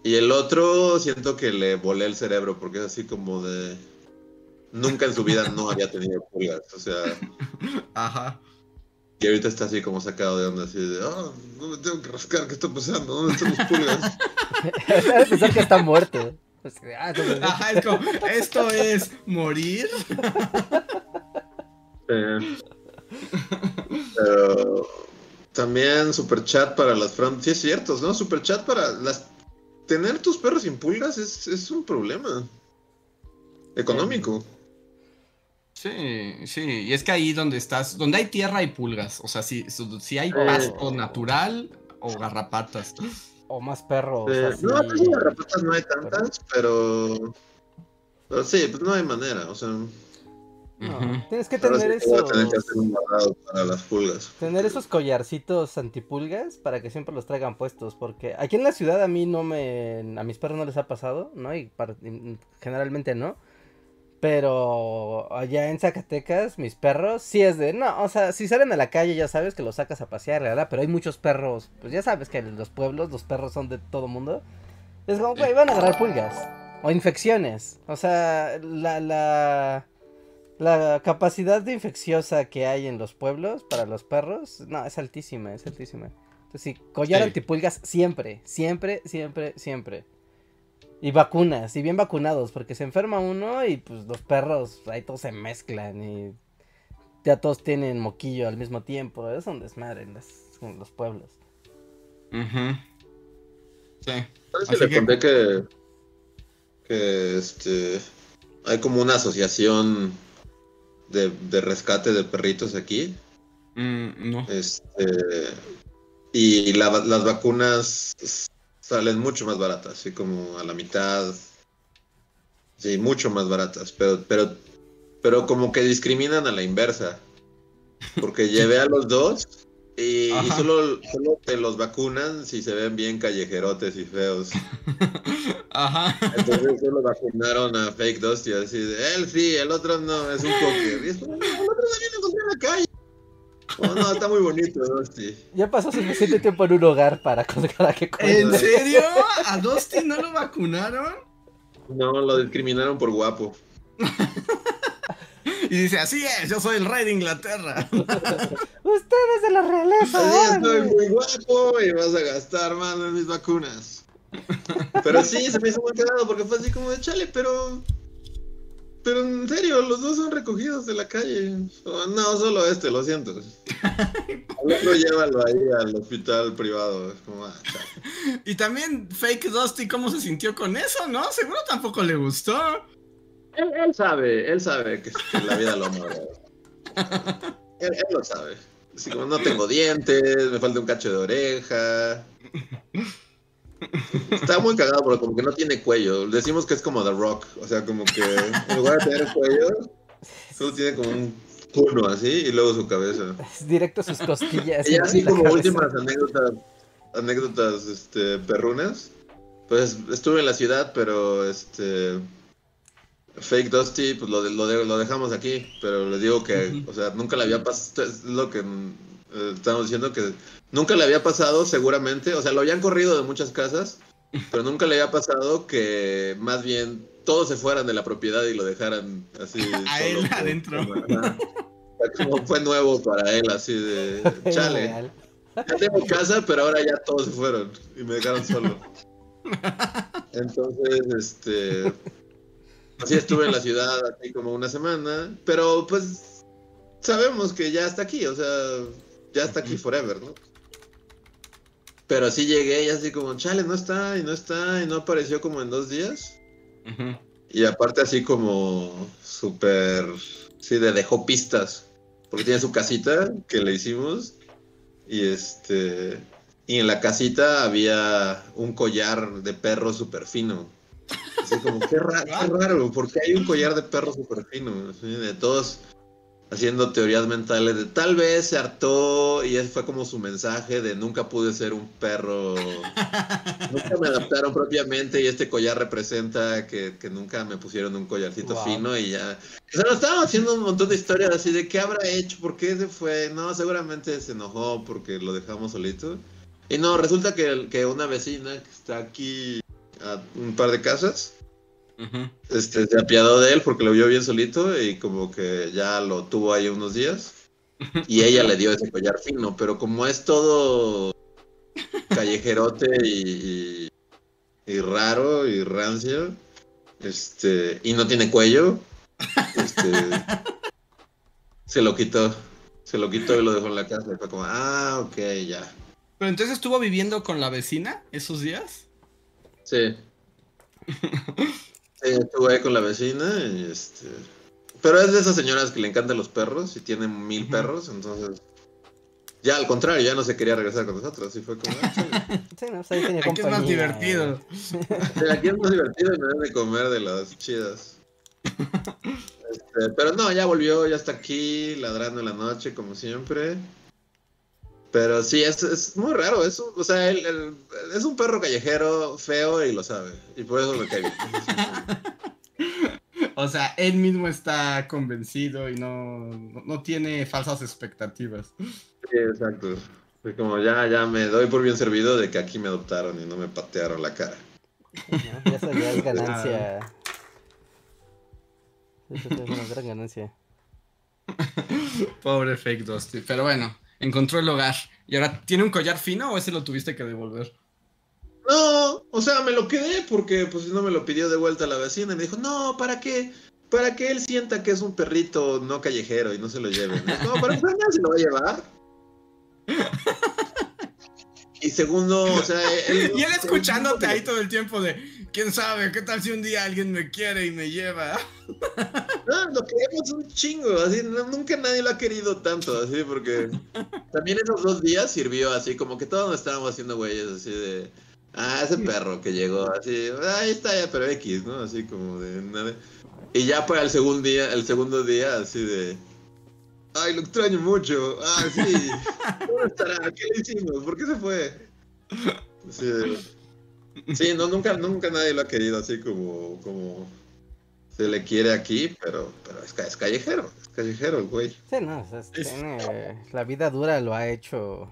Speaker 2: Y el otro siento que le volé el cerebro porque es así como de. Nunca en su vida no había tenido pulgas. O sea,
Speaker 1: Ajá.
Speaker 2: y ahorita está así como sacado de onda, así de. Oh, no me tengo que rascar, ¿qué está pasando? ¿Dónde están mis pulgas? (laughs)
Speaker 3: Debe pensar que está muerto. Ah, no.
Speaker 1: Ajá, es como, esto es morir.
Speaker 2: Eh, pero también super chat para las fran... Sí, es cierto, ¿no? Super chat para las... Tener tus perros sin pulgas es, es un problema. Económico.
Speaker 1: Sí, sí, y es que ahí donde estás, donde hay tierra hay pulgas, o sea, si, si hay
Speaker 2: Eh.
Speaker 1: pasto natural o garrapatas.
Speaker 3: O más perros.
Speaker 2: Eh,
Speaker 3: así.
Speaker 2: no, pues las rapatas no hay tantas, pero... Pero sí, pues no hay manera, o sea...
Speaker 3: No. Tienes que
Speaker 2: sí
Speaker 3: tener
Speaker 2: a
Speaker 3: esos,
Speaker 2: tener que hacer un guardado para las pulgas.
Speaker 3: tener esos collarcitos antipulgas para que siempre los traigan puestos. Porque aquí en la ciudad a mí no me. A mis perros no les ha pasado, ¿no? Y y generalmente no. Pero allá en Zacatecas, mis perros, sí es de. No, o sea, si salen a la calle ya sabes que los sacas a pasear, ¿verdad? Pero hay muchos perros. Pues ya sabes que en los pueblos los perros son de todo mundo. Es como, güey, van a agarrar pulgas. O infecciones. O sea, la, la, la capacidad de infecciosa que hay en los pueblos para los perros, no, es altísima, es altísima. Entonces, sí, collar
Speaker 1: Sí.
Speaker 3: antipulgas siempre, siempre, siempre, siempre. Y vacunas, y bien vacunados, porque se enferma uno y pues los perros ahí todos se mezclan y ya todos tienen moquillo al mismo tiempo. Es un desmadre en, las- en los pueblos.
Speaker 1: Sí.
Speaker 2: ¿Sabes
Speaker 1: Así
Speaker 2: que le
Speaker 1: que-
Speaker 2: conté que, que este hay como una asociación de, de rescate de perritos aquí?
Speaker 1: Mm, no.
Speaker 2: Este y la- las vacunas salen mucho más baratas, así como a la mitad. Sí, mucho más baratas, pero pero pero como que discriminan a la inversa. Porque (laughs) llevé a los dos y, solo, solo te los vacunan si se ven bien callejerotes y feos. (laughs)
Speaker 1: Ajá.
Speaker 2: Entonces solo vacunaron a Fake Dusty así de él sí, el otro no, es un poker. Y es como, "No, el otro también lo encontré en la calle. (laughs) Oh, no, está muy bonito Dusty.
Speaker 3: Ya pasó suficiente tiempo en un hogar para colgar (laughs) a que
Speaker 1: ¿En serio? ¿A Dusty no lo vacunaron?
Speaker 2: No, lo discriminaron por guapo. (laughs)
Speaker 1: Y dice, así es, yo soy el rey de Inglaterra.
Speaker 3: Ustedes de la realeza.
Speaker 2: Así estoy muy guapo y vas a gastar más en mis vacunas. Pero sí, se me hizo muy cagado porque fue así como de chale, pero. Pero en serio, los dos son recogidos de la calle. Oh, No, solo este, lo siento. Al otro llévalo ahí al hospital privado. Como, ah.
Speaker 1: Y también Fake Dusty, ¿cómo se sintió con eso, no? Seguro tampoco le gustó.
Speaker 2: Él, él sabe, él sabe que, que la vida lo mueve. Él, él lo sabe. Así como no tengo dientes, me falta un cacho de oreja. Está muy cagado porque como que no tiene cuello. Decimos que es como The Rock. O sea, como que en lugar de tener cuello, solo tiene como un culo así y luego su cabeza.
Speaker 3: Es directo a sus costillas.
Speaker 2: Y así como
Speaker 3: cabeza.
Speaker 2: últimas anécdotas, anécdotas este, perrunas. Pues estuve en la ciudad, pero este. Fake Dusty, pues lo, de- lo, de- lo dejamos aquí. Pero les digo que, o sea, nunca le había pasado. Es lo que eh, estamos diciendo que nunca le había pasado, seguramente. O sea, lo habían corrido de muchas casas, (laughs) pero nunca le había pasado que más bien todos se fueran de la propiedad y lo dejaran así. (laughs)
Speaker 1: A
Speaker 2: solo
Speaker 1: él adentro.
Speaker 2: Como fue nuevo para él, así de (laughs) chale. Ya tengo casa, pero ahora ya todos se fueron y me dejaron solo. Entonces, este. Así estuve en la ciudad así como una semana, pero pues sabemos que ya está aquí, o sea, ya está aquí forever, ¿no? Pero así llegué y así como, chale, no está, y no está, y no apareció como en dos días. Y aparte así como súper, sí, de dejó pistas, porque tiene su casita que le hicimos y este y en la casita había un collar de perro súper fino. Así como, qué, ra- qué (laughs) raro, porque hay un collar de perro súper fino. De todos haciendo teorías mentales de tal vez se hartó y ese fue como su mensaje de nunca pude ser un perro, (laughs) nunca me adaptaron propiamente y este collar representa que, que nunca me pusieron un collarcito
Speaker 3: Wow.
Speaker 2: fino y ya. O sea, nos estaban haciendo un montón de historias así de qué habrá hecho, por qué se fue. No, seguramente se enojó porque lo dejamos solito. Y no, resulta que, que una vecina que está aquí a un par de casas, Este, se apiadó de él porque lo vio bien solito y como que ya lo tuvo ahí unos días. (laughs) Y ella le dio ese collar fino, pero como es todo callejerote y, y- y raro y rancio, este, y no tiene cuello, este, (laughs) se lo quitó. Se lo quitó y lo dejó en la casa. Y fue como, ah, ok, ya.
Speaker 1: Pero entonces estuvo viviendo con la vecina esos días.
Speaker 2: Sí. (laughs) Sí, estuve ahí con la vecina y este. Pero es de esas señoras que le encantan los perros y tienen mil perros, entonces. Ya al contrario, ya no se quería regresar con nosotros. Y fue como, ah. (laughs)
Speaker 3: Sí, no, pues
Speaker 1: Aquí es más divertido.
Speaker 2: Sí, aquí es más divertido y me dan de comer de las chidas. (laughs) Este, pero no, ya volvió, ya está aquí, ladrando en la noche, como siempre. Pero sí, es, es muy raro. Es, un- o sea, él- él- es un perro callejero feo y lo sabe. Y por eso me cae bien. (laughs)
Speaker 1: O sea, él mismo está convencido y no, no, tiene falsas expectativas.
Speaker 2: Sí, exacto. Es como ya, ya me doy por bien servido de que aquí me adoptaron y no me patearon la cara.
Speaker 3: ¿no? Ya eso ya es ganancia. Eso ya es una gran ganancia. (laughs)
Speaker 1: Pobre fake Dusty. Pero bueno, encontró el hogar. ¿Y ahora tiene un collar fino o ese lo tuviste que devolver?
Speaker 2: No, o sea, me lo quedé porque pues no me lo pidió de vuelta la vecina y me dijo, no, ¿para qué? Para que él sienta que es un perrito no callejero y no se lo lleven. No, para nadie se lo va a llevar. (laughs) Y segundo, o sea, él,
Speaker 1: Y él escuchándote ahí todo el tiempo de, quién sabe, qué tal si un día alguien me quiere y me lleva.
Speaker 2: No, (laughs) lo queremos un chingo, así, nunca nadie lo ha querido tanto, así, porque (laughs) también esos dos días sirvió así, como que todos nos estábamos haciendo güeyes, así de, ah, ese perro que llegó, así, "Ah, ahí está ya, pero X, ¿no? Así como de nada. Y ya para el segundo día, el segundo día, así de, ay, lo extraño mucho, ah, sí, (laughs) ¿dónde estará? ¿Qué le hicimos? ¿Por qué se fue? Así de, sí, no, nunca, nunca nadie lo ha querido así como, como se le quiere aquí, pero, pero es, es callejero, es callejero el güey.
Speaker 3: Sí, no, o sea, es-
Speaker 1: Es-
Speaker 3: tiene- la vida dura lo ha hecho.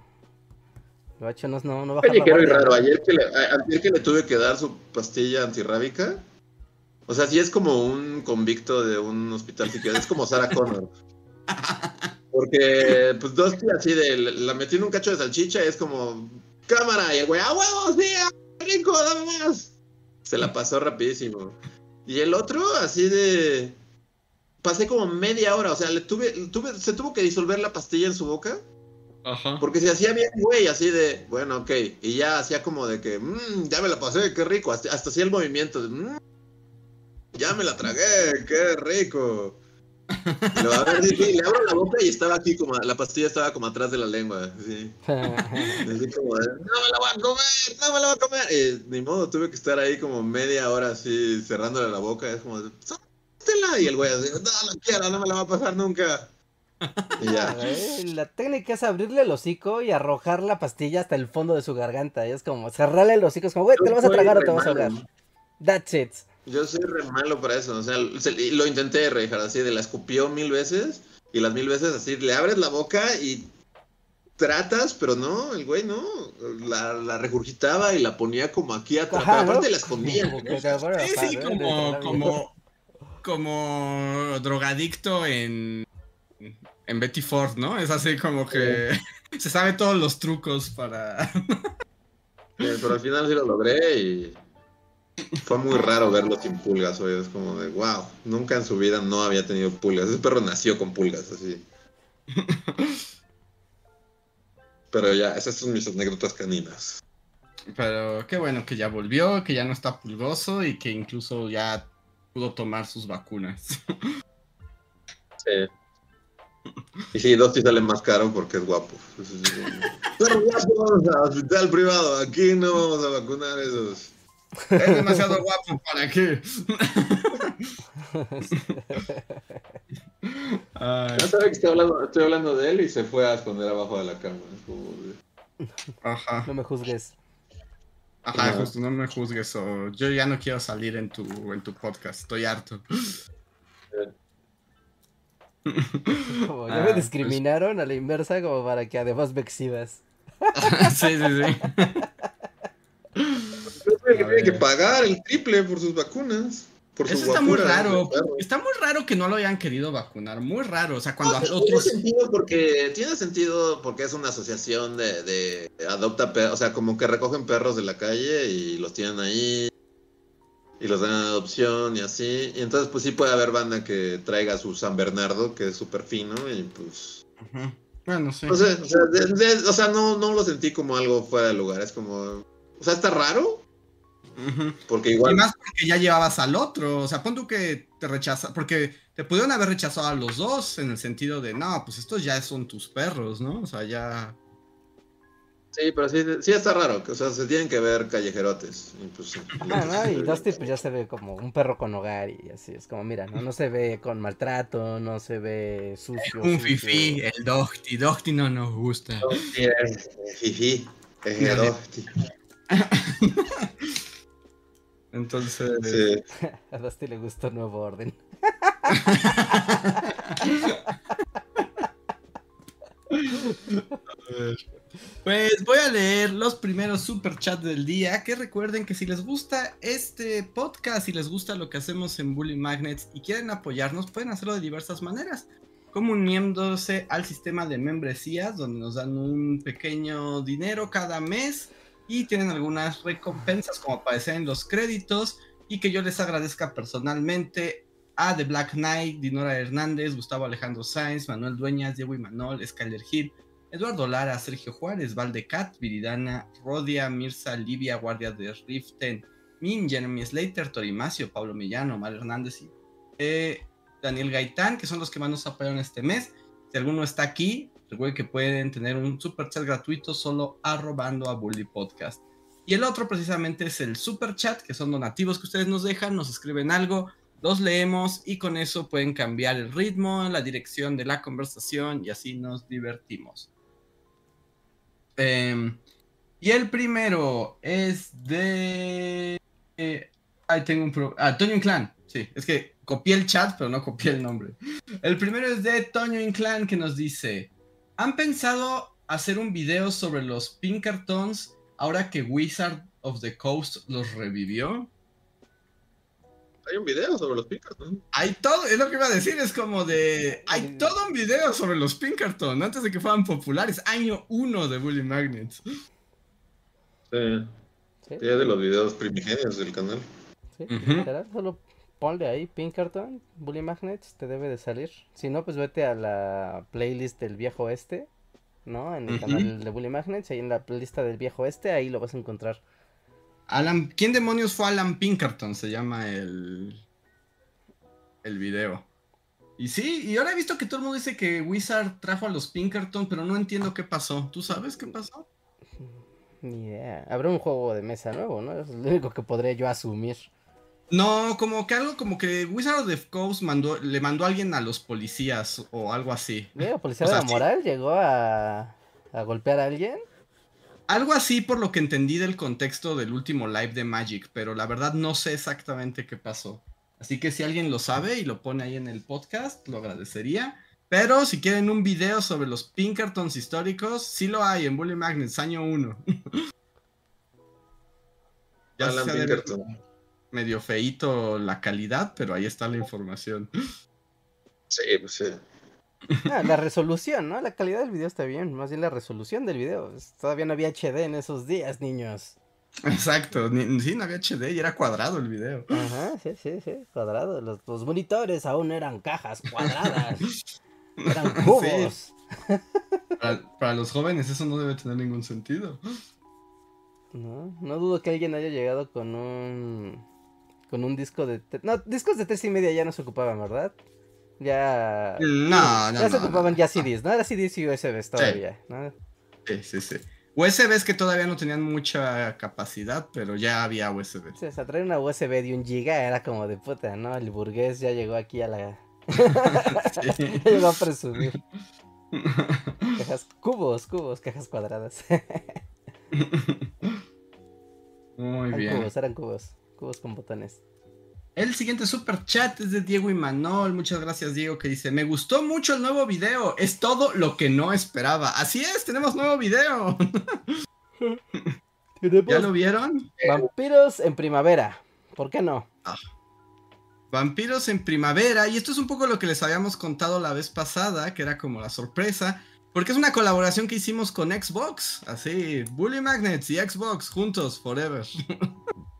Speaker 3: Lo ha hecho, no, no, no bajar la
Speaker 2: Callejero y raro. Ayer que, le, a- ayer que le tuve que dar su pastilla antirrábica. O sea, sí es como un convicto de un hospital psiquiátrico. Es como Sarah Connor. (laughs) Porque, pues, dos tías así de. La metí en un cacho de salchicha y es como. Cámara. Y el güey, ¡a huevos! ¡Sí! ¡Ah, rico! ¡Dame más! Se la pasó rapidísimo. Y el otro, así de. Pasé como media hora. O sea, le tuve, tuve, se tuvo que disolver la pastilla en su boca.
Speaker 1: Ajá.
Speaker 2: Porque se hacía bien, güey, así de, bueno, ok. Y ya hacía como de que, mmm, ya me la pasé, qué rico. Hasta, hasta hacía el movimiento de, "Mm, ya me la tragué, qué rico. Lo- a ver, sí, sí, le abro la boca y estaba aquí como, la pastilla estaba como atrás de la lengua. (laughs) Así como no me la voy a comer, no me la voy a comer. Y ni modo, tuve que estar ahí como media hora así, cerrándole la boca. Es como de, "Sótela". Y el güey así, no, no quiero, no me la va a pasar nunca. Y ya. (laughs)
Speaker 3: La técnica es abrirle el hocico y arrojar la pastilla hasta el fondo de su garganta. Y es como cerrarle el hocico, es como, güey, ¿te lo vas a tragar o te vas a ahogar? That's it.
Speaker 2: Yo soy re malo para eso, o sea, lo intenté, Reinhardt, así de la escupió mil veces y las mil veces así, le abres la boca y tratas, pero no, el güey no, la, la regurgitaba y la ponía como aquí atrás,
Speaker 3: Ajá,
Speaker 2: pero aparte
Speaker 3: ¿no?
Speaker 2: la escondía.
Speaker 3: Como que te
Speaker 1: Sí, sí, como, como, como drogadicto en, en Betty Ford, ¿no? Es así como que (laughs) se sabe todos los trucos para...
Speaker 2: Pero al final sí lo logré y fue muy raro verlo sin pulgas, hoy es como de, wow, nunca en su vida no había tenido pulgas, ese perro nació con pulgas, así. (laughs) Pero ya, esas son mis anécdotas caninas.
Speaker 1: Pero qué bueno que ya volvió, que ya no está pulgoso y que incluso ya pudo tomar sus vacunas.
Speaker 2: Sí. Y sí, Dusty sale más caro porque es guapo. Pero guapo, vamos a hospital privado. Aquí no vamos a vacunar esos.
Speaker 1: Es demasiado guapo, ¿para qué? Ay,
Speaker 2: Ya sabe que estoy hablando, estoy hablando de él y se fue a esconder abajo de la cama. Como
Speaker 1: ajá,
Speaker 3: No me juzgues.
Speaker 1: ajá,
Speaker 2: No.
Speaker 1: justo, no me juzgues o yo ya no quiero salir en tu, en tu podcast, estoy harto. (laughs)
Speaker 3: Como ya
Speaker 1: Ah,
Speaker 3: me
Speaker 1: pues.
Speaker 3: discriminaron a la inversa como para que además me exhibas. (laughs)
Speaker 1: sí, sí, sí. (laughs)
Speaker 2: Que,
Speaker 1: A
Speaker 2: tiene que pagar el triple por sus vacunas. Por su
Speaker 1: Eso está muy raro. Está muy raro que no lo hayan querido vacunar. Muy raro. O sea, cuando
Speaker 2: No,
Speaker 1: a
Speaker 2: tiene
Speaker 1: otros.
Speaker 2: sentido porque tiene sentido porque es una asociación de, de adopta perros, o sea, como que recogen perros de la calle y los tienen ahí y los dan en adopción y así. Y entonces pues sí puede haber banda que traiga su San Bernardo, que es súper fino y pues.
Speaker 1: Bueno, sí.
Speaker 2: no sé, o sea, de- de- o sea, no, no lo sentí como algo fuera de lugar, es como, o sea, está raro Porque
Speaker 1: Y
Speaker 2: igual
Speaker 1: más porque ya llevabas al otro. O sea, pon tú que te rechaza. Porque te pudieron haber rechazado a los dos en el sentido de, no, pues estos ya son tus perros, ¿no? O sea, ya.
Speaker 2: Sí, pero sí, sí está raro, que, o sea, se tienen que ver callejerotes. Y pues, sí.
Speaker 3: Ah, no, y Dusty pues ya se ve como un perro con hogar y así. Es como, mira, no, no se ve con maltrato, no se ve sucio.
Speaker 1: Un
Speaker 3: sucio.
Speaker 1: fifi, el Docti. Docti no nos gusta.
Speaker 2: Fifi, es
Speaker 1: Dale.
Speaker 2: erotti. (laughs)
Speaker 1: Entonces.
Speaker 2: Sí. (laughs)
Speaker 3: A Dusty le gusta un nuevo orden. (laughs)
Speaker 1: Pues voy a leer los primeros super chats del día. Que recuerden que si les gusta este podcast, si les gusta lo que hacemos en Bully Magnets y quieren apoyarnos, pueden hacerlo de diversas maneras. Como uniéndose al sistema de membresías, donde nos dan un pequeño dinero cada mes y tienen algunas recompensas, como aparecen en los créditos, y que yo les agradezca personalmente a The Black Knight, Dinora Hernández, Gustavo Alejandro Sáenz, Manuel Dueñas, Diego Imanol, Skyler Hill, Eduardo Lara, Sergio Juárez, Valdecat, Viridana, Rodia, Mirza, Livia, Guardia de Riften, Min, Jeremy Slater, Torimacio, Pablo Millano, Mar Hernández y eh, Daniel Gaitán, que son los que más nos apoyaron este mes. Si alguno está aquí, recuerden que pueden tener un super chat gratuito solo arrobando a Bully Podcast. Y el otro precisamente es el super chat, que son donativos que ustedes nos dejan, nos escriben algo, los leemos y con eso pueden cambiar el ritmo, la dirección de la conversación y así nos divertimos. Em, y el primero es de... eh, ahí tengo un... Pro... Ah, Toño Inclán. Sí, es que copié el chat, pero no copié el nombre. El primero es de Toño Inclán que nos dice... ¿Han pensado hacer un video sobre los Pinkertons ahora que Wizard of the Coast los revivió?
Speaker 2: Hay un video sobre los ¿no?
Speaker 1: Hay todo, es lo que iba a decir, es como de... Hay todo un video sobre los Pinkerton antes de que fueran populares. Año 1 de Bully Magnets.
Speaker 2: Sí.
Speaker 3: Sí,
Speaker 2: es de los videos primigenios del canal.
Speaker 3: sí, literal, solo ponle ahí Pinkerton, Bully Magnets, te debe de salir. Si no, pues vete a la playlist del viejo este, ¿no? En el canal de Bully Magnets, ahí en la playlist del viejo este, ahí lo vas a encontrar.
Speaker 1: Alan, ¿quién demonios fue Alan Pinkerton? Se llama el, el video. Y sí, y ahora he visto que todo el mundo dice que Wizard trajo a los Pinkerton, pero no entiendo qué pasó. ¿Tú sabes qué pasó?
Speaker 3: Ni idea. Habrá un juego de mesa nuevo, ¿no? Es lo único que podría yo asumir.
Speaker 1: No, como que algo como que Wizard of the Coast mandó, le mandó a alguien a los policías o algo así.
Speaker 3: ¿La policía
Speaker 1: O sea,
Speaker 3: de la
Speaker 1: sí.
Speaker 3: moral llegó a, a golpear a alguien?
Speaker 1: Algo así por lo que entendí del contexto del último live de Magic, pero la verdad no sé exactamente qué pasó. Así que si alguien lo sabe y lo pone ahí en el podcast, lo agradecería. Pero si quieren un video sobre los Pinkertons históricos, sí lo hay en Bully Magnets, año 1. ya
Speaker 2: Alan Pinkerton.
Speaker 1: Medio feito la calidad, pero ahí está la información.
Speaker 2: Sí, pues sí.
Speaker 3: Ah, la resolución, ¿no? La calidad del video está bien, más bien la resolución del video. Todavía no había HD en esos días, niños.
Speaker 1: Exacto, ni- sí, no había HD y era cuadrado el video.
Speaker 3: Ajá, sí, sí, sí, cuadrado. Los, los monitores aún eran cajas cuadradas. (laughs) Eran cubos.
Speaker 1: Para, para los jóvenes eso no debe tener ningún sentido.
Speaker 3: No, no dudo que alguien haya llegado con un con un disco de no discos de tres y media ya no se ocupaban, ¿verdad? Ya.
Speaker 1: No, no,
Speaker 3: Ya se
Speaker 1: no,
Speaker 3: ocupaban
Speaker 1: no.
Speaker 3: ya CDs, ¿no? Era CDs y USBs todavía, ¿no?
Speaker 1: Sí, sí, sí. USBs que todavía no tenían mucha capacidad, pero ya había USB.
Speaker 3: Sí, o sea, traer una USB de un giga era como de puta, ¿no? El burgués ya llegó aquí a la. (laughs)
Speaker 1: Sí.
Speaker 3: llegó a presumir. Cajas, cubos, cubos, cajas cuadradas. (laughs)
Speaker 1: Muy
Speaker 3: eran
Speaker 1: bien.
Speaker 3: cubos, eran cubos. Cubos con botones.
Speaker 1: El siguiente super chat es de Diego Imanol. Muchas gracias, Diego, que dice: Me gustó mucho el nuevo video. Es todo lo que no esperaba. Así es, tenemos nuevo video. (laughs) ¿Ya lo vieron?
Speaker 3: Vampiros en primavera. ¿Por qué no?
Speaker 1: Vampiros en primavera. Y esto es un poco lo que les habíamos contado la vez pasada, que era como la sorpresa. Porque es una colaboración que hicimos con Xbox. Así, Bully Magnets y Xbox juntos, forever. (laughs)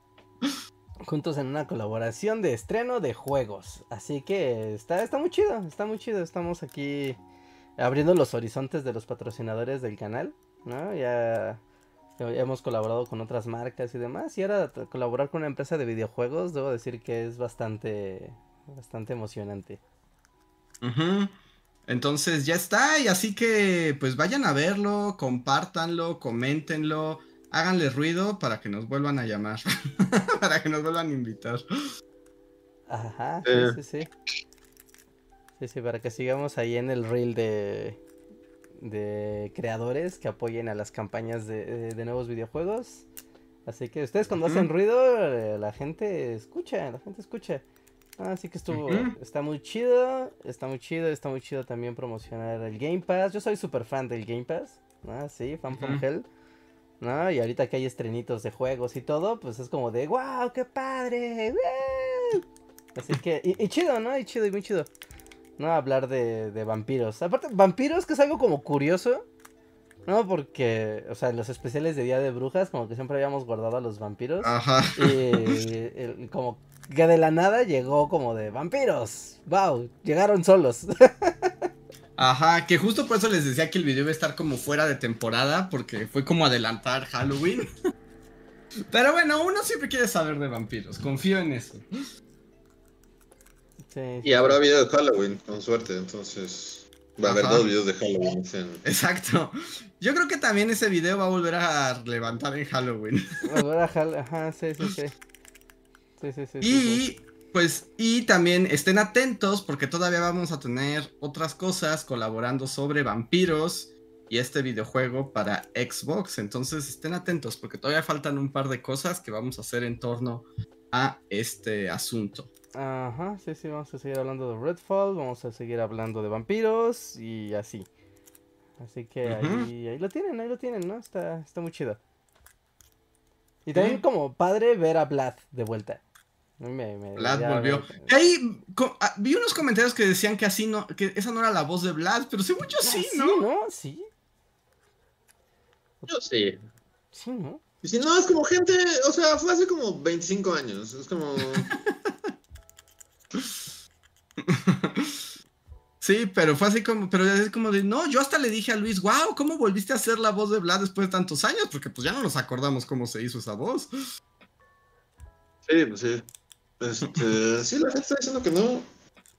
Speaker 3: Juntos en una colaboración de estreno de juegos. Así que está, está muy chido, está muy chido. Estamos aquí abriendo los horizontes de los patrocinadores del canal. ¿no? Ya, hemos colaborado con otras marcas y demás. Y ahora colaborar con una empresa de videojuegos, debo decir que es bastante, bastante emocionante.
Speaker 1: Entonces ya está, y así que pues vayan a verlo, compártanlo, coméntenlo, háganle ruido para que nos vuelvan a llamar, (laughs) para que nos vuelvan a invitar.
Speaker 3: Ajá, sí,
Speaker 2: Eh.
Speaker 3: sí, sí. Sí, sí, para que sigamos ahí en el reel de, de creadores que apoyen a las campañas de, de- de nuevos videojuegos. Así que ustedes cuando hacen ruido, eh, la gente escucha, la gente escucha. Ah, Así que estuvo, está muy chido, está muy chido, está muy chido también promocionar el Game Pass. Yo soy súper fan del Game Pass, ¿no? Sí, fan from
Speaker 1: Ujú.
Speaker 3: hell. ¿No? Y ahorita que hay estrenitos de juegos y todo, pues es como de, wow, qué padre. ¡Woo!". Así que, y, y chido, ¿no? Y chido, y muy chido. No hablar de, de vampiros. Aparte, vampiros que es algo como curioso. No, porque, o sea, en los especiales de Día de Brujas, como que siempre habíamos guardado a los vampiros.
Speaker 1: Ajá.
Speaker 3: Y el- como que de la nada llegó como de vampiros. Wow, llegaron solos. (laughs)
Speaker 1: Ajá, que justo por eso les decía que el video iba a estar como fuera de temporada, porque fue como adelantar Halloween. (laughs) Pero bueno, uno siempre quiere saber de vampiros, confío en eso.
Speaker 3: Sí,
Speaker 2: Y habrá video de Halloween, con suerte, entonces va a haber dos videos de Halloween. en-
Speaker 1: Exacto. Yo creo que también ese video va a volver a levantar en Halloween.
Speaker 3: Volver a jal- Ajá, sí, sí, sí. Sí, sí, sí. sí, sí.
Speaker 1: Y pues, y también estén atentos porque todavía vamos a tener otras cosas colaborando sobre vampiros y este videojuego para Xbox. Entonces estén atentos porque todavía faltan un par de cosas que vamos a hacer en torno a este asunto.
Speaker 3: Ajá, sí, sí, vamos a seguir hablando de Redfall, vamos a seguir hablando de vampiros y así. Así que ahí, ahí lo tienen, ahí lo tienen, ¿no? Está, está muy chido. Y también
Speaker 1: Sí.
Speaker 3: como padre ver a Vlad de vuelta. Me- me-
Speaker 1: Vlad
Speaker 3: ya
Speaker 1: volvió.
Speaker 3: me-
Speaker 1: Y ahí co- ah, vi unos comentarios que decían que así no, que esa no era la voz de Vlad, pero según yo
Speaker 3: Ah,
Speaker 1: sí,
Speaker 3: sí,
Speaker 1: ¿no?
Speaker 3: ¿no? Sí,
Speaker 2: Yo sí.
Speaker 3: sí, ¿no?
Speaker 2: Y si no, es como gente, o sea, fue hace como 25 años. Es como. (laughs)
Speaker 1: Sí, pero fue así como, pero es como de, no, yo hasta le dije a Luis, wow, ¿cómo volviste a hacer la voz de Vlad después de tantos años? Porque pues ya no nos acordamos cómo se hizo esa voz.
Speaker 2: Sí, pues sí. Este, sí, la gente está diciendo que no.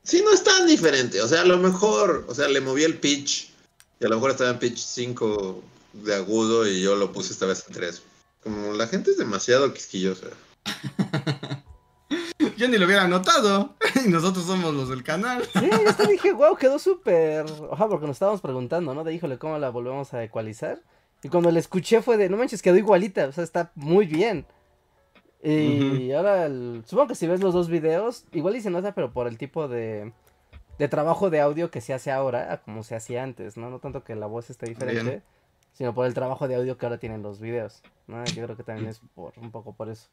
Speaker 2: Sí, no es tan diferente. O sea, a lo mejor, o sea, le moví el pitch. Y a lo mejor estaba en pitch 5 de agudo y yo lo puse esta vez en 3. Como la gente es demasiado quisquillosa. (laughs)
Speaker 1: Yo ni lo hubiera notado. (laughs) Y nosotros somos los del canal.
Speaker 3: Sí, yo dije, wow, quedó súper. Ojalá, porque nos estábamos preguntando, ¿no? De híjole, ¿cómo la volvemos a ecualizar? Y cuando la escuché fue de, no manches, quedó igualita, o sea, está muy bien. Y ahora, el- supongo que si ves los dos videos, igual y se nota, pero por el tipo de, de trabajo de audio que se hace ahora, a como se hacía antes, ¿no? No tanto que la voz esté diferente,
Speaker 1: Bien.
Speaker 3: sino por el trabajo de audio que ahora tienen los videos, ¿no? Yo creo que también es por un poco por eso.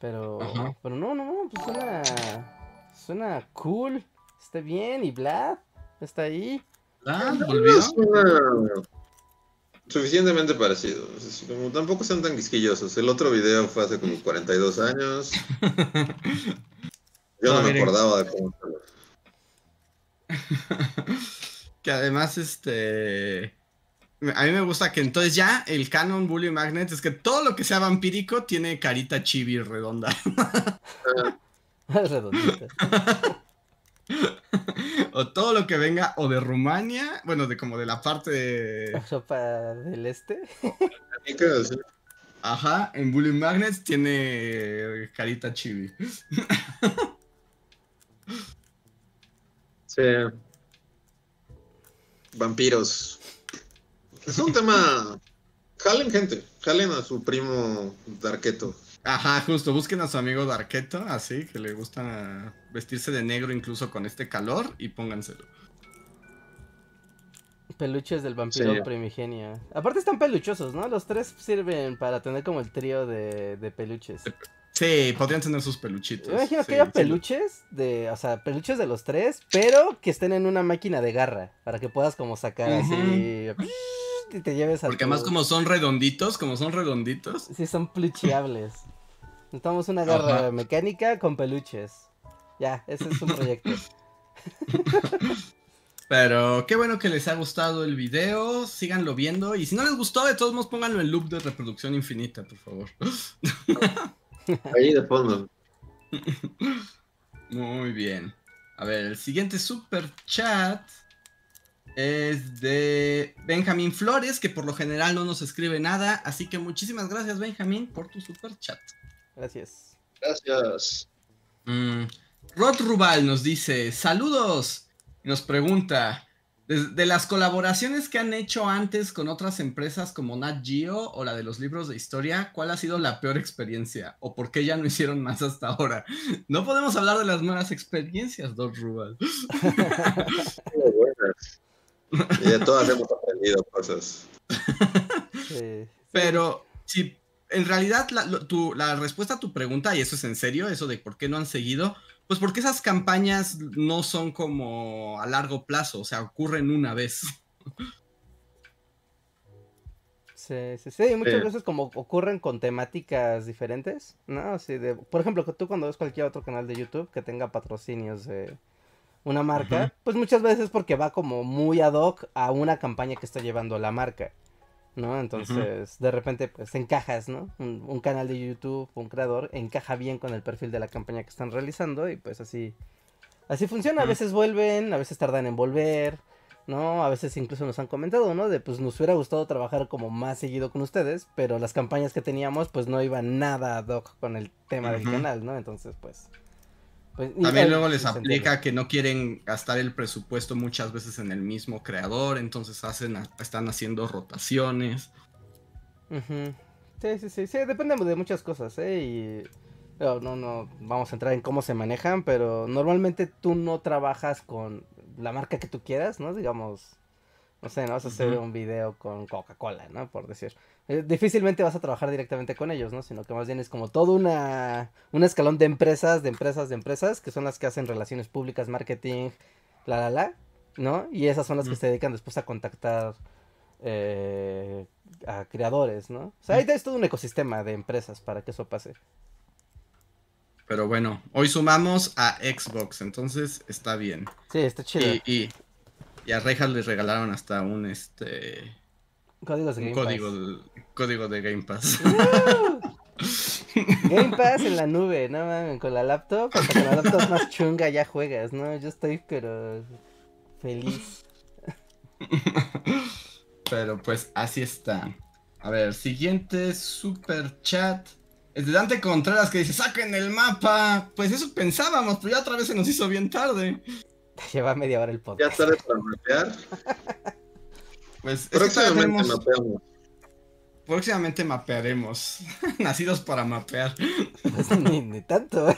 Speaker 3: Pero,
Speaker 1: Ajá.
Speaker 3: pero no, no, no, pues suena, suena cool, está bien, y Vlad está ahí.
Speaker 1: Ah,
Speaker 2: No
Speaker 1: volvió.
Speaker 2: Suficientemente parecido. Es así como, tampoco son tan quisquillosos. El otro video fue hace como 42 años. (laughs) Yo no,
Speaker 1: No,
Speaker 2: me
Speaker 1: miren.
Speaker 2: acordaba de cómo. (laughs)
Speaker 1: que además, este. A mí me gusta que entonces ya el canon Bully Magnet es que todo lo que sea vampírico tiene carita chibi redonda. (laughs)
Speaker 3: Redondito.
Speaker 1: O todo lo que venga o de Rumania, bueno, de como de la parte de...
Speaker 3: Sopa del este. (laughs)
Speaker 1: Ajá, en Bully Magnets tiene carita chibi.
Speaker 2: Sí. Vampiros. Es un tema. Jalen gente, jalen a su primo Darketo.
Speaker 1: Ajá, justo, busquen a su amigo Darketo, así, que le gusta vestirse de negro incluso con este calor y pónganselo.
Speaker 3: Peluches del vampiro primigenio. Aparte están peluchosos, ¿no? Los tres sirven para tener como el trío de, de peluches.
Speaker 1: Sí, podrían tener sus peluchitos.
Speaker 3: Yo imagino que haya peluches de, o sea, peluches de los tres, pero que estén en una máquina de garra para que puedas como sacar así y te lleves
Speaker 1: a Porque además como son redonditos, como son redonditos.
Speaker 3: Sí, son plucheables. Necesitamos una garra mecánica con peluches. Ya, ese es un proyecto. (laughs)
Speaker 1: Pero qué bueno que les ha gustado el video, síganlo viendo y si no les gustó, de todos modos pónganlo en loop de reproducción infinita, por favor. (laughs)
Speaker 2: Ahí de fondo. (laughs)
Speaker 1: Muy bien. A ver, el siguiente super chat es de Benjamín Flores, que por lo general no nos escribe nada. Así que muchísimas gracias, Benjamín, por tu super chat.
Speaker 3: Gracias.
Speaker 2: Gracias.
Speaker 1: Mm, Rod Rubal nos dice: Saludos. nos pregunta: de, las colaboraciones que han hecho antes con otras empresas como Nat Geo o la de los libros de historia, ¿cuál ha sido la peor experiencia? ¿O por qué ya no hicieron más hasta ahora? (laughs) No podemos hablar de las nuevas experiencias, Doc Rubal. (laughs)
Speaker 2: y de todas hemos aprendido cosas. (laughs)
Speaker 1: Pero si en realidad la, la respuesta a tu pregunta, y eso es en serio, eso de por qué no han seguido, pues porque esas campañas no son como a largo plazo, o sea, ocurren una vez.
Speaker 3: Sí, sí, sí, muchas veces como ocurren con temáticas diferentes, ¿no? Así de, por ejemplo, que tú cuando ves cualquier otro canal de YouTube que tenga patrocinios de una marca, pues muchas veces porque va como muy ad hoc a una campaña que está llevando la marca. ¿No? Entonces, de repente, pues encajas, ¿no? Un, canal de YouTube, un creador, encaja bien con el perfil de la campaña que están realizando y pues así, así funciona. A veces vuelven, a veces tardan en volver, ¿no? A veces incluso nos han comentado, ¿no? De pues nos hubiera gustado trabajar como más seguido con ustedes, pero las campañas que teníamos pues no iban nada ad hoc con el tema del canal, ¿no? Entonces, pues...
Speaker 1: Pues, También luego les aplica que no quieren gastar el presupuesto muchas veces en el mismo creador, entonces hacen, están haciendo rotaciones.
Speaker 3: Sí, sí, sí, sí, depende de muchas cosas, ¿eh? Y no, no, no vamos a entrar en cómo se manejan, pero normalmente tú no trabajas con la marca que tú quieras, ¿no? Digamos, no sé, no vas a hacer un video con Coca-Cola, ¿no? Por decir. Eh, difícilmente vas a trabajar directamente con ellos, ¿no? Sino que más bien es como todo una, un escalón de empresas, de empresas, de empresas, que son las que hacen relaciones públicas, marketing, la, la, la, ¿no? Y esas son las que se dedican después a contactar eh, a creadores, ¿no? O sea, ahí es todo un ecosistema de empresas para que eso pase.
Speaker 1: Pero bueno, hoy sumamos a Xbox, entonces está bien.
Speaker 3: Sí, está chido.
Speaker 1: Y, y, a Rejas les regalaron hasta un este
Speaker 3: Códigos de Game
Speaker 1: código, Pass. código de Game Pass. (laughs)
Speaker 3: Game Pass en la nube, no mames, con la laptop, hasta con la laptop más chunga ya juegas, ¿no? Yo estoy pero feliz.
Speaker 1: Pero pues así está. A ver, siguiente super chat. Es de Dante Contreras que dice, saquen el mapa. Pues eso pensábamos, pero ya otra vez se nos hizo bien tarde. (laughs)
Speaker 3: Lleva media hora el podcast.
Speaker 2: Ya tarde para mapear. (laughs)
Speaker 1: Pues próximamente mapeamos. Próximamente mapearemos. (laughs) Nacidos para mapear.
Speaker 3: Pues ni, tanto. ¿eh?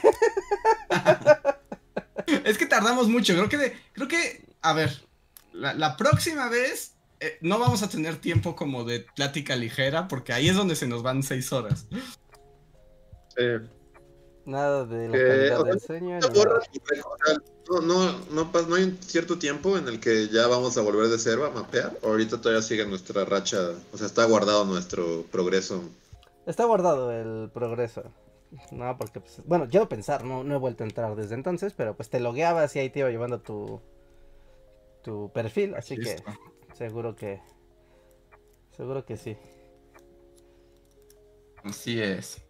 Speaker 1: es que tardamos mucho. Creo que, creo que, a ver, la, próxima vez eh, no vamos a tener tiempo como de plática ligera porque ahí es donde se nos van seis horas.
Speaker 2: Sí.
Speaker 3: Nada de la calidad del sueño.
Speaker 2: No, no, no, no, hay un cierto tiempo en el que ya vamos a volver de cero a mapear. ¿O ahorita todavía sigue nuestra racha. O sea, está guardado nuestro progreso.
Speaker 3: Está guardado el progreso. No, porque, pues, bueno, yo pensar, no, no he vuelto a entrar desde entonces, pero pues te logueabas y ahí te iba llevando tu, tu perfil, así que seguro que, seguro que sí.
Speaker 1: Así es.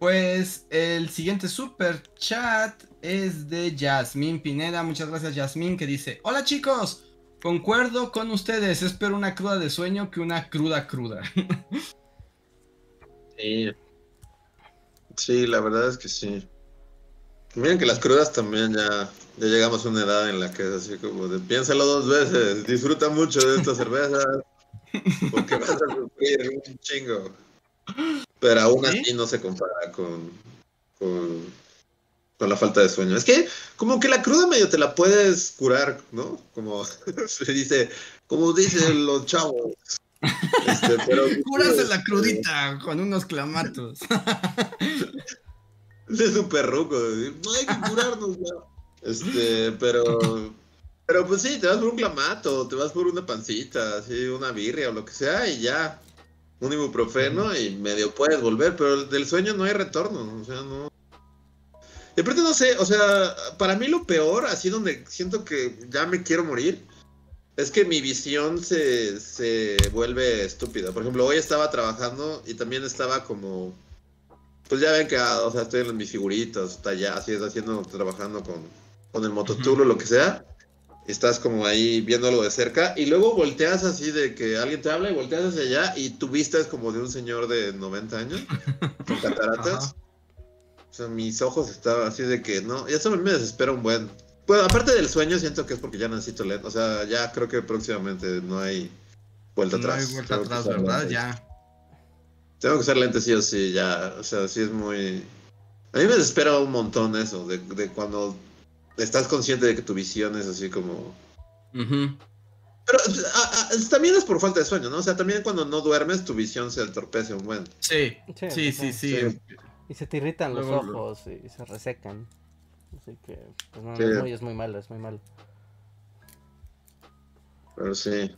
Speaker 1: Pues el siguiente super chat es de Yasmín Pineda. Muchas gracias, Yasmín, que dice: Hola chicos, concuerdo con ustedes. Espero una cruda de sueño que una cruda cruda. (laughs)
Speaker 2: Sí. Sí, la verdad es que sí. Miren que las crudas también ya, ya llegamos a una edad en la que es así como de piénsalo dos veces, disfruta mucho de esta cerveza, porque vas a sufrir un chingo. Pero aún así no se compara con, con, con la falta de sueño. Es que como que la cruda medio te la puedes curar, ¿no? Como (laughs) se dice, como dicen los chavos.
Speaker 1: Este, (laughs) pero, Curarse la crudita con unos clamatos. (laughs)
Speaker 2: Es súper ruco. No hay que curarnos, Este, pero. Pero pues sí, te vas por un clamato, te vas por una pancita, así, una birria o lo que sea, y ya. Un ibuprofeno y medio puedes volver, pero del sueño no hay retorno, o sea, no. De pronto no sé, o sea, para mí lo peor, así donde siento que ya me quiero morir, es que mi visión se, se vuelve estúpida. Por ejemplo, hoy estaba trabajando y también estaba como pues ya ven que, ah, o sea, estoy en mis figuritas, está ya así es haciendo, trabajando con, con el mototour o lo que sea. Estás como ahí viéndolo de cerca y luego volteas así de que alguien te habla y volteas hacia allá y tu vista es como de un señor de 90 años (laughs) con cataratas. O sea, mis ojos estaban así de que no, y eso me desespera un buen. Bueno, aparte del sueño, siento que es porque ya necesito leer. O sea, ya creo que próximamente no hay vuelta atrás.
Speaker 1: No hay vuelta atrás, ¿verdad? Ya.
Speaker 2: Tengo que usar lentes sí o sí, ya. O sea, sí es muy. A mí me desespera un montón eso, de, de cuando estás consciente de que tu visión es así como. Pero también es por falta de sueño, ¿no? O sea, también cuando no duermes, tu visión se entorpece un buen.
Speaker 1: Sí, sí, sí, sí.
Speaker 3: Y se te irritan los ojos y se resecan. Así que, pues no, no, es muy malo, es muy malo.
Speaker 2: Pero sí,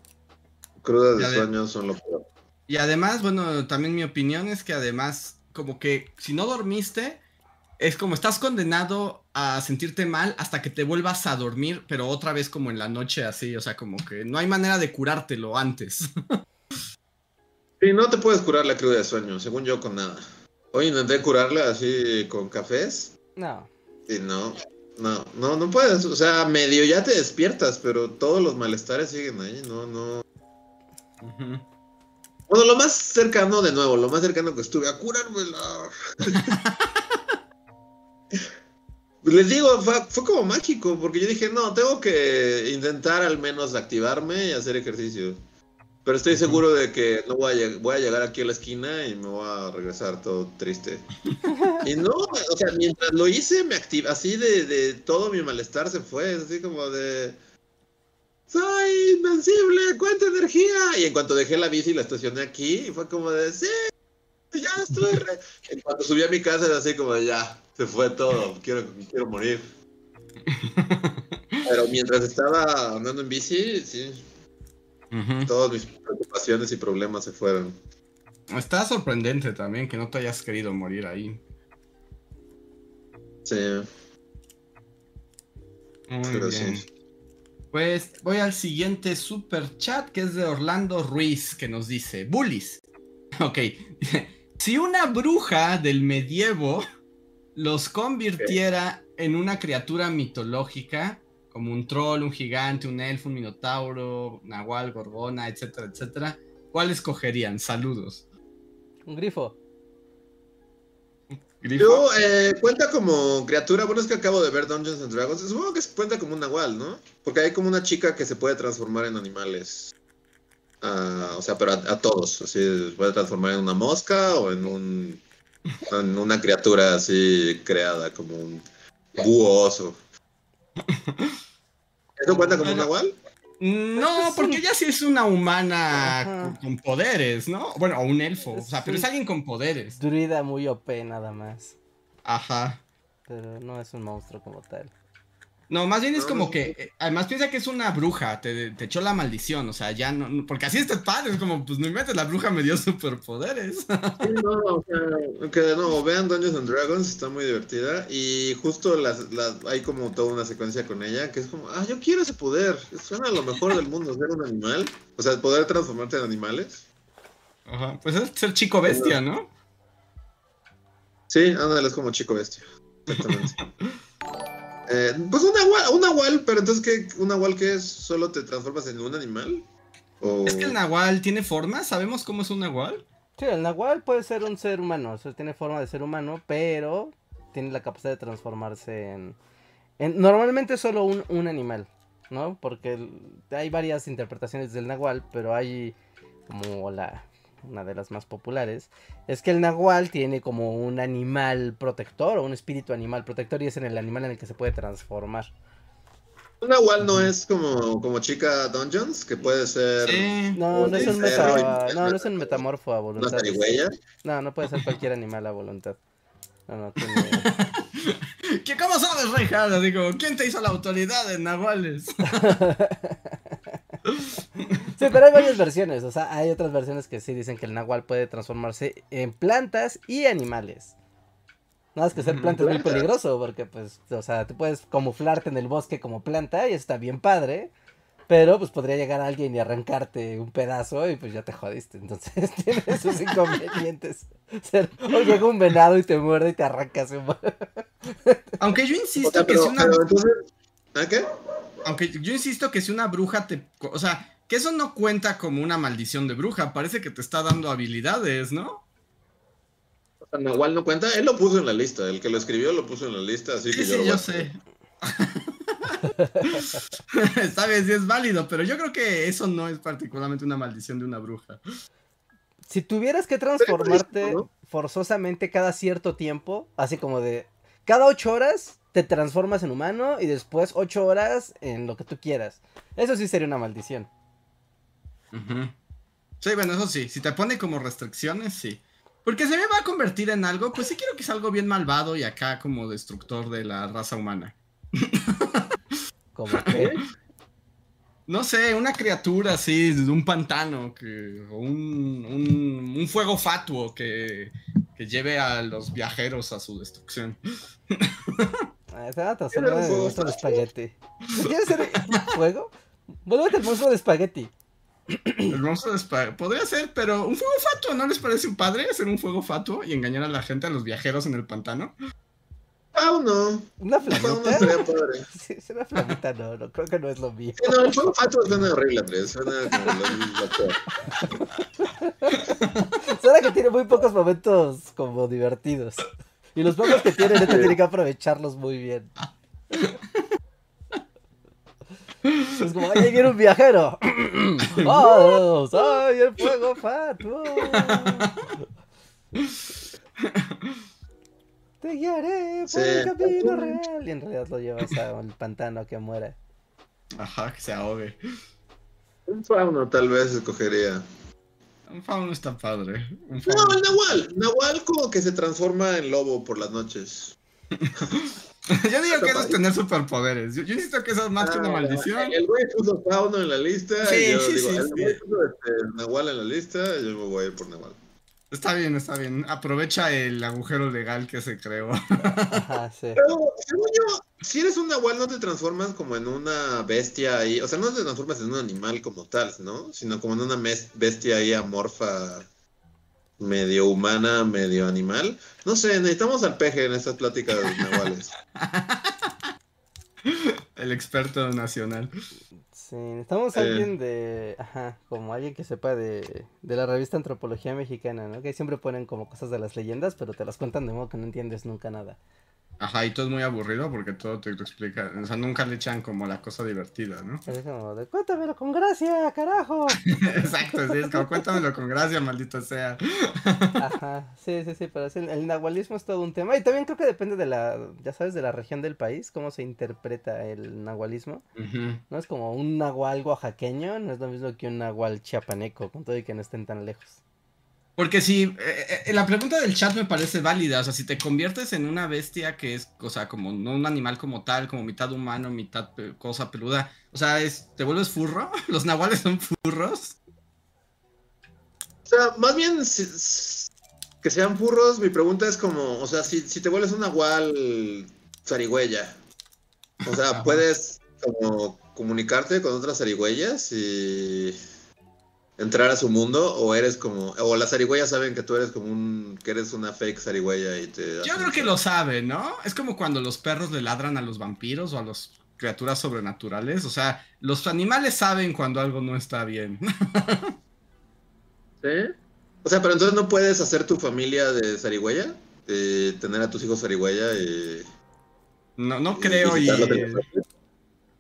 Speaker 2: crudas de sueño son lo peor.
Speaker 1: Y además, bueno, también mi opinión es que además, como que si no dormiste, es como estás condenado a sentirte mal hasta que te vuelvas a dormir, pero otra vez como en la noche así, o sea, como que no hay manera de curártelo antes. (laughs)
Speaker 2: Sí, no te puedes curar la cruda de sueño, según yo, con nada. Hoy intenté curarla así con cafés.
Speaker 3: No.
Speaker 2: Y no, no, no, no puedes. O sea, medio ya te despiertas, pero todos los malestares siguen ahí, no, no. Bueno, lo más cercano, de nuevo, lo más cercano que estuve a curármela. (laughs) Les digo, fue, como mágico, porque yo dije, no, tengo que intentar al menos activarme y hacer ejercicio. Pero estoy seguro de que no voy a, voy a llegar aquí a la esquina y me voy a regresar todo triste. (laughs) Y no, o sea, mientras lo hice, me activé, así de, de todo mi malestar se fue, así como de soy invencible, cuánta energía. Y en cuanto dejé la bici, la estacioné aquí, y fue como de, sí, ya estoy. Re... En cuanto subí a mi casa, era así como de, ya, se fue todo, quiero, quiero morir. Pero mientras estaba andando en bici, sí. Todas mis preocupaciones y problemas se fueron.
Speaker 1: Está sorprendente también que no te hayas querido morir ahí.
Speaker 2: Sí.
Speaker 1: Muy bien. Pues voy al siguiente super chat que es de Orlando Ruiz que nos dice, bullies. (laughs) Ok, (laughs) si una bruja del medievo los convirtiera en una criatura mitológica, como un troll, un gigante, un elfo, un minotauro, nahual, gorgona, etcétera, etcétera, ¿cuál escogerían? Saludos.
Speaker 3: Un grifo.
Speaker 2: Yo, eh, cuenta como criatura, bueno, es que acabo de ver Dungeons and Dragons, supongo que cuenta como un nahual, ¿no? Porque hay como una chica que se puede transformar en animales. Ah, o sea, pero a, todos, así, se puede transformar en una mosca o en un una criatura así creada, como un búho oso. ¿Eso cuenta como un nahual?
Speaker 1: No, porque ella sí es una humana con, poderes, ¿no? Bueno, o un elfo, o sea, pero es alguien con poderes.
Speaker 3: Druida muy OP nada más.
Speaker 1: Ajá.
Speaker 3: Pero no es un monstruo como tal.
Speaker 1: No, más bien es como que, eh, además piensa que es una bruja, te, echó la maldición, o sea, ya no, porque así está padre, es como, pues no inventes, la bruja me dio (laughs) superpoderes.
Speaker 2: Sí, no, o sea, que de nuevo, vean Dungeons and Dragons, está muy divertida, y justo las, hay como toda una secuencia con ella, que es como, ah, yo quiero ese poder, suena lo mejor del mundo, ser un animal, o sea, poder transformarte en animales.
Speaker 1: Ajá, pues es ser chico bestia, ¿no?
Speaker 2: Sí, ándale, es como chico bestia. Exactamente. (laughs) Eh, pues un nahual, un nahual, pero entonces, ¿qué? ¿Un nahual qué es? ¿Solo te transformas en un animal? ¿O...
Speaker 1: Es que el nahual tiene forma, ¿sabemos cómo es un nahual?
Speaker 3: Sí, el nahual puede ser un ser humano, o sea, tiene forma de ser humano, pero tiene la capacidad de transformarse en... en normalmente solo un, un animal, ¿no? Porque el- hay varias interpretaciones del nahual, pero hay como la... Una de las más populares es que el nahual tiene como un animal protector o un espíritu animal protector y es en el animal en el que se puede transformar.
Speaker 2: Un nahual no es como, como chica Dungeons, que puede ser
Speaker 1: Sí.
Speaker 3: No, no es un, meta, (laughs) no, no es un metamorfo a
Speaker 2: una
Speaker 3: voluntad. No, no puede ser cualquier animal a voluntad. No, no, tiene... (laughs)
Speaker 1: ¿Qué, ¿Cómo sabes, Reinhardt? Digo, ¿quién te hizo la autoridad de nahuales? (laughs)
Speaker 3: Sí, pero hay varias versiones. O sea, hay otras versiones que sí dicen que el nahual puede transformarse en plantas y animales. Nada más que ser
Speaker 1: Mm,
Speaker 3: planta es muy peligroso porque, pues, o sea, tú puedes camuflarte en el bosque como planta y eso está bien padre. Pero, pues, podría llegar alguien y arrancarte un pedazo y, pues, ya te jodiste. Entonces, (laughs) tiene sus inconvenientes. (laughs) Ser- o llega un venado y te muerde y te arrancas un...
Speaker 1: Aunque yo
Speaker 2: O
Speaker 1: insisto que si una...
Speaker 2: pero entonces, ¿a qué?
Speaker 1: Aunque yo insisto que si una bruja te... O sea, que eso no cuenta como una maldición de bruja. Parece que te está dando habilidades, ¿no?
Speaker 2: O sea, Nahual no cuenta, él lo puso en la lista, el que lo escribió lo puso en la lista, así
Speaker 1: Sí,
Speaker 2: que
Speaker 1: sí,
Speaker 2: yo, lo
Speaker 1: yo sé. (laughs) Bien, sí es válido, pero yo creo que eso no es particularmente una maldición de una bruja.
Speaker 3: Si tuvieras que transformarte
Speaker 2: ¿no?
Speaker 3: forzosamente cada cierto tiempo, así como de cada ocho horas te transformas en humano y después ocho horas en lo que tú quieras. Eso sí sería una maldición.
Speaker 1: Sí, bueno, eso sí. Si te pone como restricciones, sí. Porque se me va a convertir en algo, pues sí quiero que sea algo bien malvado y acá como destructor de la raza humana. (laughs)
Speaker 3: Como que
Speaker 1: No sé, una criatura así de un pantano que, o un, un, un fuego fatuo que, que lleve a los viajeros a su destrucción. (laughs)
Speaker 3: Ah, se va a
Speaker 2: un
Speaker 3: monstruo de espagueti. ¿Quieres ser un fuego? Vuelve el monstruo de espagueti.
Speaker 1: El monstruo de espa- Podría ser, pero un fuego fatuo, ¿no les parece un padre hacer un fuego fatuo y engañar a la gente, a los viajeros en el pantano?
Speaker 2: Fauno.
Speaker 3: ¿Una
Speaker 2: Fauno
Speaker 3: flamita?
Speaker 2: padre. (laughs)
Speaker 3: Sí, es una flamita, no, no, creo que no es lo mío.
Speaker 2: Sí, no, el fuego fatuo suena horrible, Andrés. Suena como lo, lo. (laughs)
Speaker 3: Suena que tiene muy pocos momentos como divertidos. Y los pocos que tiene, neta, tiene que aprovecharlos muy bien. Es como, ¡ay, viene un viajero! (laughs) ¡Vamos! ¡Ay, el fuego fatuo! Te guiaré por
Speaker 2: Sí.
Speaker 3: el camino real. Y en realidad lo llevas al pantano a que muera.
Speaker 1: Ajá, que se ahogue.
Speaker 2: Un fauno tal vez escogería.
Speaker 1: Un fauno está padre. Un
Speaker 2: No, el Nahual. Nahual como que se transforma en lobo por las noches. (laughs)
Speaker 1: Yo digo que eso es tener superpoderes. Yo, yo insisto que eso es más que una
Speaker 2: Ah,
Speaker 1: maldición.
Speaker 2: El güey puso fauno en la lista.
Speaker 1: Sí,
Speaker 2: y yo
Speaker 1: sí,
Speaker 2: digo,
Speaker 1: sí,
Speaker 2: el güey puso este, Nahual en la lista. Yo me voy a ir por Nahual.
Speaker 1: Está bien, está bien. Aprovecha el agujero legal que se creó.
Speaker 3: Ajá, (laughs) sí.
Speaker 2: Pero, según yo, si eres un Nahual, no te transformas como en una bestia ahí. O sea, no te transformas en un animal como tal, ¿no? Sino como en una mes- bestia ahí amorfa, medio humana, medio animal. No sé, necesitamos al peje en estas pláticas de los (laughs) Nahuales.
Speaker 1: El experto nacional.
Speaker 3: Sí, necesitamos
Speaker 2: Eh.
Speaker 3: alguien de. Ajá, como alguien que sepa de, de la revista Antropología Mexicana, ¿no? Que siempre ponen como cosas de las leyendas, pero te las cuentan de modo que no entiendes nunca nada.
Speaker 1: Ajá, y todo es muy aburrido porque todo te lo explica. O sea, nunca le echan como la cosa divertida, ¿no?
Speaker 3: Es como de, cuéntamelo con gracia, carajo. (laughs)
Speaker 1: Exacto, sí, es como cuéntamelo con gracia, maldito sea.
Speaker 3: Ajá, sí, sí, sí, pero sí, el, nahualismo es todo un tema. Y también creo que depende de la, ya sabes, de la región del país, cómo se interpreta el nahualismo.
Speaker 1: Ujú.
Speaker 3: No es como un nahual oaxaqueño, no es lo mismo que un nahual chiapaneco, con todo y que no estén tan lejos.
Speaker 1: Porque si eh, eh, la pregunta del chat me parece válida, o sea, si te conviertes en una bestia que es, o sea, como no un animal como tal, como mitad humano, mitad cosa peluda, o sea, es, ¿te vuelves furro? (laughs) ¿Los nahuales son furros?
Speaker 2: O sea, más bien si- que sean furros, mi pregunta es como, o sea, si, si te vuelves un Nahual zarigüeya, o sea, puedes como comunicarte con otras zarigüeyas y... entrar a su mundo o eres como o las zarigüeyas saben que tú eres como un que eres una fake zarigüeya y te
Speaker 1: Yo creo que lo saben, ¿no? Es como cuando los perros le ladran a los vampiros o a las criaturas sobrenaturales, o sea, los animales saben cuando algo no está bien.
Speaker 2: ¿Sí? O sea, pero entonces no puedes hacer tu familia de zarigüeya, de tener a tus hijos zarigüeya y
Speaker 1: No no creo y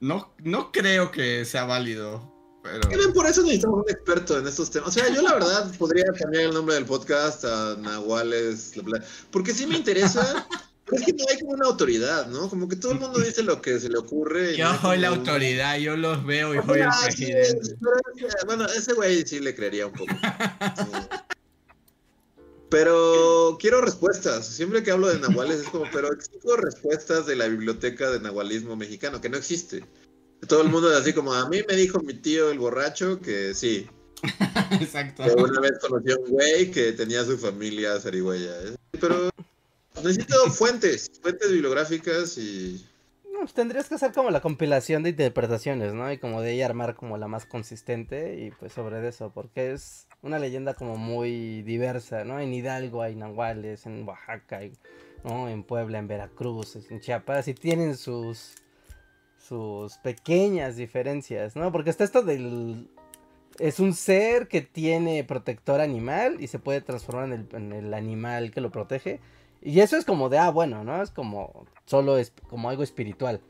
Speaker 1: no no creo que sea válido. Pero...
Speaker 2: Por eso necesitamos un experto en estos temas. O sea, yo la verdad (laughs) podría cambiar el nombre del podcast a Nahuales, porque sí me interesa. (laughs) Pero es que no hay como una autoridad, ¿no? Como que todo el mundo dice lo que se le ocurre.
Speaker 1: yo soy la autoridad, yo los veo y soy el presidente.
Speaker 2: bueno, ese güey sí le creería un poco. Pero quiero respuestas. Siempre que hablo de nahuales es como, pero exijo respuestas de la biblioteca de nahualismo mexicano, que no existe. Todo el mundo es así como, a mí me dijo mi tío el borracho que sí. (laughs)
Speaker 1: Exacto.
Speaker 2: Que una vez conoció a un güey que tenía su familia zarigüeya. Pero necesito (laughs) fuentes, fuentes bibliográficas y...
Speaker 3: No, pues tendrías que hacer como la compilación de interpretaciones, ¿no? Y como de ella armar como la más consistente y pues sobre eso, porque es una leyenda como muy diversa, ¿no? En Hidalgo hay nahuales, en Oaxaca, ¿no? En Puebla, en Veracruz, en Chiapas, y tienen sus sus pequeñas diferencias, ¿no? Porque está esto del... Es un ser que tiene protector animal y se puede transformar en el, animal que lo protege. Y eso es como de, ah, bueno, ¿no? Es como, solo es como algo espiritual.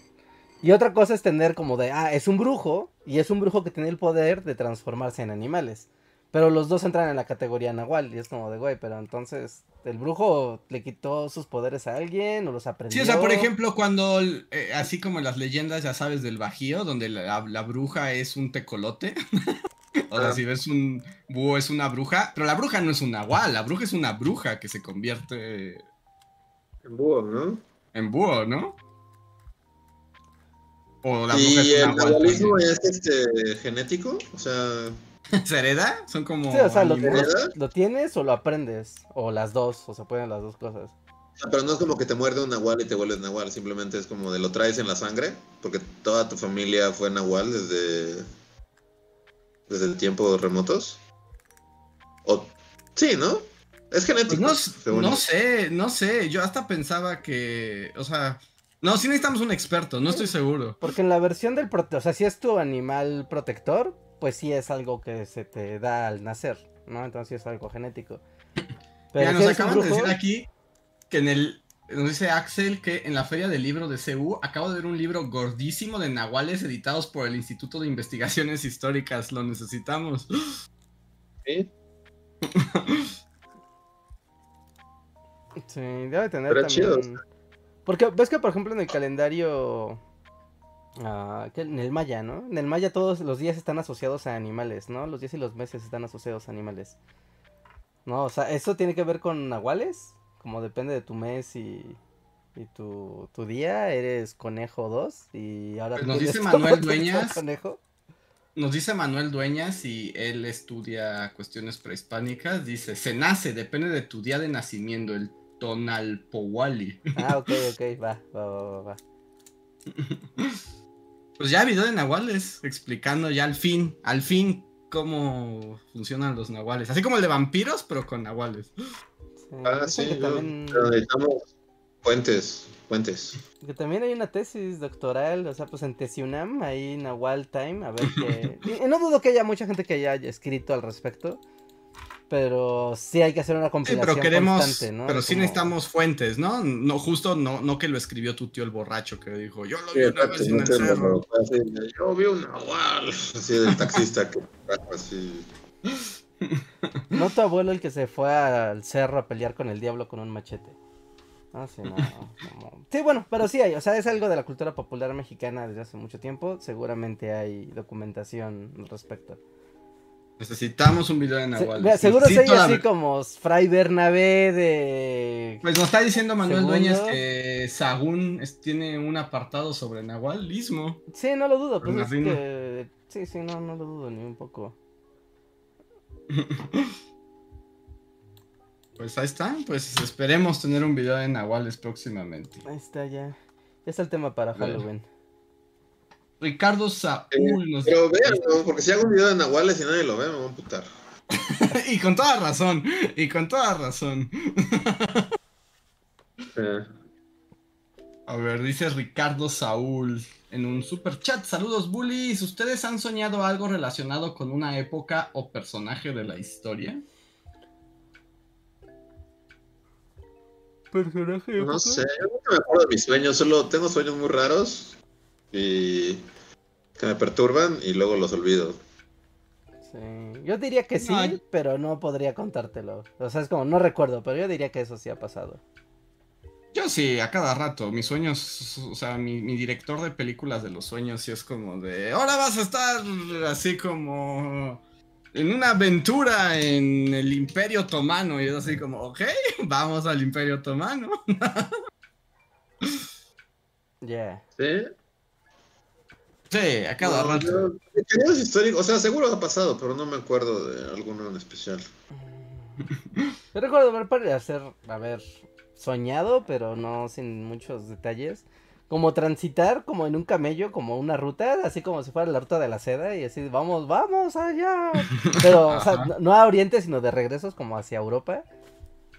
Speaker 3: Y otra cosa es tener como de, ah, es un brujo y es un brujo que tiene el poder de transformarse en animales. Pero los dos entran en la categoría Nahual y es como de, güey, pero entonces el brujo le quitó sus poderes a alguien o los aprendió.
Speaker 1: Sí, o sea, por ejemplo, cuando, eh, así como en las leyendas, ya sabes, del Bajío, donde la, la bruja es un tecolote. (laughs) o sea, ah. si ves un búho es una bruja, pero la bruja no es un nahual, la bruja es una bruja que se convierte...
Speaker 2: En búho, ¿no?
Speaker 1: En búho, ¿no?
Speaker 2: O la bruja ¿Y es el nahualismo es este, genético? O sea... (laughs)
Speaker 1: ¿Se hereda? Son como.
Speaker 3: Sí, o sea, lo, lo, tienes o lo aprendes. O las dos, o se pueden las dos cosas.
Speaker 2: Pero no es como que te muerde un nahual y te vuelves nahual. Simplemente es como de lo traes en la sangre. Porque toda tu familia fue nahual desde. desde tiempos remotos. O. Sí, ¿no? Es genético.
Speaker 1: Pues no, no sé, no sé. Yo hasta pensaba que. O sea. No, sí necesitamos un experto, no estoy seguro.
Speaker 3: Porque en la versión del protector, o sea, si es tu animal protector, pues sí es algo que se te da al nacer, ¿no? Entonces sí es algo genético. (coughs)
Speaker 1: Pero nos acaban de decir aquí que en el. Nos dice Axel que en la feria del libro de CU acabo de ver un libro gordísimo de nahuales editados por el Instituto de Investigaciones Históricas. Lo necesitamos.
Speaker 2: ¿Sí?
Speaker 3: sí, debe tener también. Chido. Porque ves que, por ejemplo, en el calendario Ah, en el maya, ¿no? En el maya todos los días están asociados a animales, ¿no? Los días y los meses están asociados a animales. No, o sea, ¿eso tiene que ver con nahuales? Como depende de tu mes y, y tu, tu día, eres conejo 2 y ahora...
Speaker 1: Pues nos dice (laughs) Manuel Dueñas... Conejo? Nos dice Manuel Dueñas y él estudia cuestiones prehispánicas, dice, se nace, depende de tu día de nacimiento, el Tonalpowali.
Speaker 3: Ah, ok, ok, va, va, va, va. (laughs)
Speaker 1: Pues ya video de nahuales explicando ya al fin, al fin cómo funcionan los nahuales. Así como el de vampiros, pero con nahuales.
Speaker 2: ah, sí, necesitamos fuentes, fuentes.
Speaker 3: Que también hay una tesis doctoral, o sea, pues en Tesiunam, ahí Nahual Time, a ver qué... (laughs) y no dudo que haya mucha gente que haya escrito al respecto pero sí hay que hacer una compilación
Speaker 1: sí, pero queremos, ¿no? Pero sí necesitamos fuentes, ¿no? No, justo no, no que lo escribió tu tío el borracho que dijo, yo lo vi una vez en el cerro.
Speaker 2: yo vi un nahual, así del taxista que así.
Speaker 3: No tu abuelo el que se fue al cerro a pelear con el diablo con un machete. Ah, sí, no, sí, bueno, pero sí hay, o sea, es algo de la cultura popular mexicana desde hace mucho tiempo. Seguramente hay documentación al respecto.
Speaker 1: Necesitamos un video de Nahual.
Speaker 3: seguro sí, así como Fray Bernabé de.
Speaker 1: Pues nos está diciendo Manuel Dueñas que Sagún tiene un apartado sobre Nahualismo.
Speaker 3: Sí, no lo dudo. Pues Sí, sí, no, no lo dudo ni un poco. (laughs)
Speaker 1: pues ahí está. Pues esperemos tener un video de Nahuales próximamente.
Speaker 3: Ahí está ya. Ya está el tema para Halloween.
Speaker 1: Ricardo Saúl nos
Speaker 2: Pero véanlo, porque si hago un video de Nahuales y nadie lo ve, me voy a amputar. (laughs)
Speaker 1: y con toda razón, y con toda razón.
Speaker 2: Eh,
Speaker 1: A ver, dice Ricardo Saúl en un super chat. Saludos, bullies. ¿Ustedes han soñado algo relacionado con una época o personaje de la historia?
Speaker 3: Personaje.
Speaker 2: no sé, yo nunca me acuerdo de mis sueños, solo tengo sueños muy raros y que me perturban y luego los olvido.
Speaker 3: Sí. Yo diría que sí,
Speaker 1: No,
Speaker 3: pero no podría contártelo. O sea, es como, no recuerdo, pero yo diría que eso sí ha pasado.
Speaker 1: Yo sí, a cada rato. Mis sueños, o sea, mi, mi director de películas de los sueños sí es como de, ahora vas a estar así como en una aventura en el Imperio Otomano. Y es así como, ok, (laughs) vamos al Imperio Otomano. (laughs)
Speaker 3: Ya.
Speaker 2: ¿Sí?
Speaker 1: Sí, a cada
Speaker 2: No,
Speaker 1: rato.
Speaker 2: yo- históricos, o sea, seguro ha pasado, pero no me acuerdo de alguno en especial.
Speaker 3: Yo recuerdo haber para hacer, haber soñado, pero no sin muchos detalles. Como transitar como en un camello, como una ruta, así como si fuera la ruta de la seda, y así, vamos, vamos allá. (laughs) Pero, o sea, no a Oriente, sino de regresos como hacia Europa.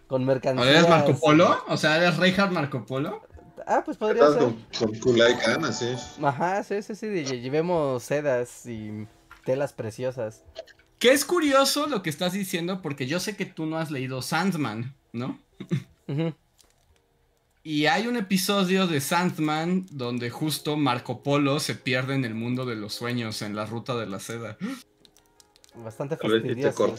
Speaker 3: Con mercancías.
Speaker 1: ¿Eres Marco Polo? O sea, ¿eres Reinhard Marco Polo?
Speaker 3: Ah, pues podría ser.
Speaker 2: con, con Kulai Khan, así.
Speaker 3: Ajá, sí, sí, sí, llevemos sedas y telas preciosas.
Speaker 1: Que es curioso lo que estás diciendo porque yo sé que tú no has leído Sandman, ¿no?
Speaker 3: Ujú.
Speaker 1: Y hay un episodio de Sandman donde justo Marco Polo se pierde en el mundo de los sueños en la ruta de la seda.
Speaker 3: Bastante
Speaker 2: si
Speaker 3: fastidioso.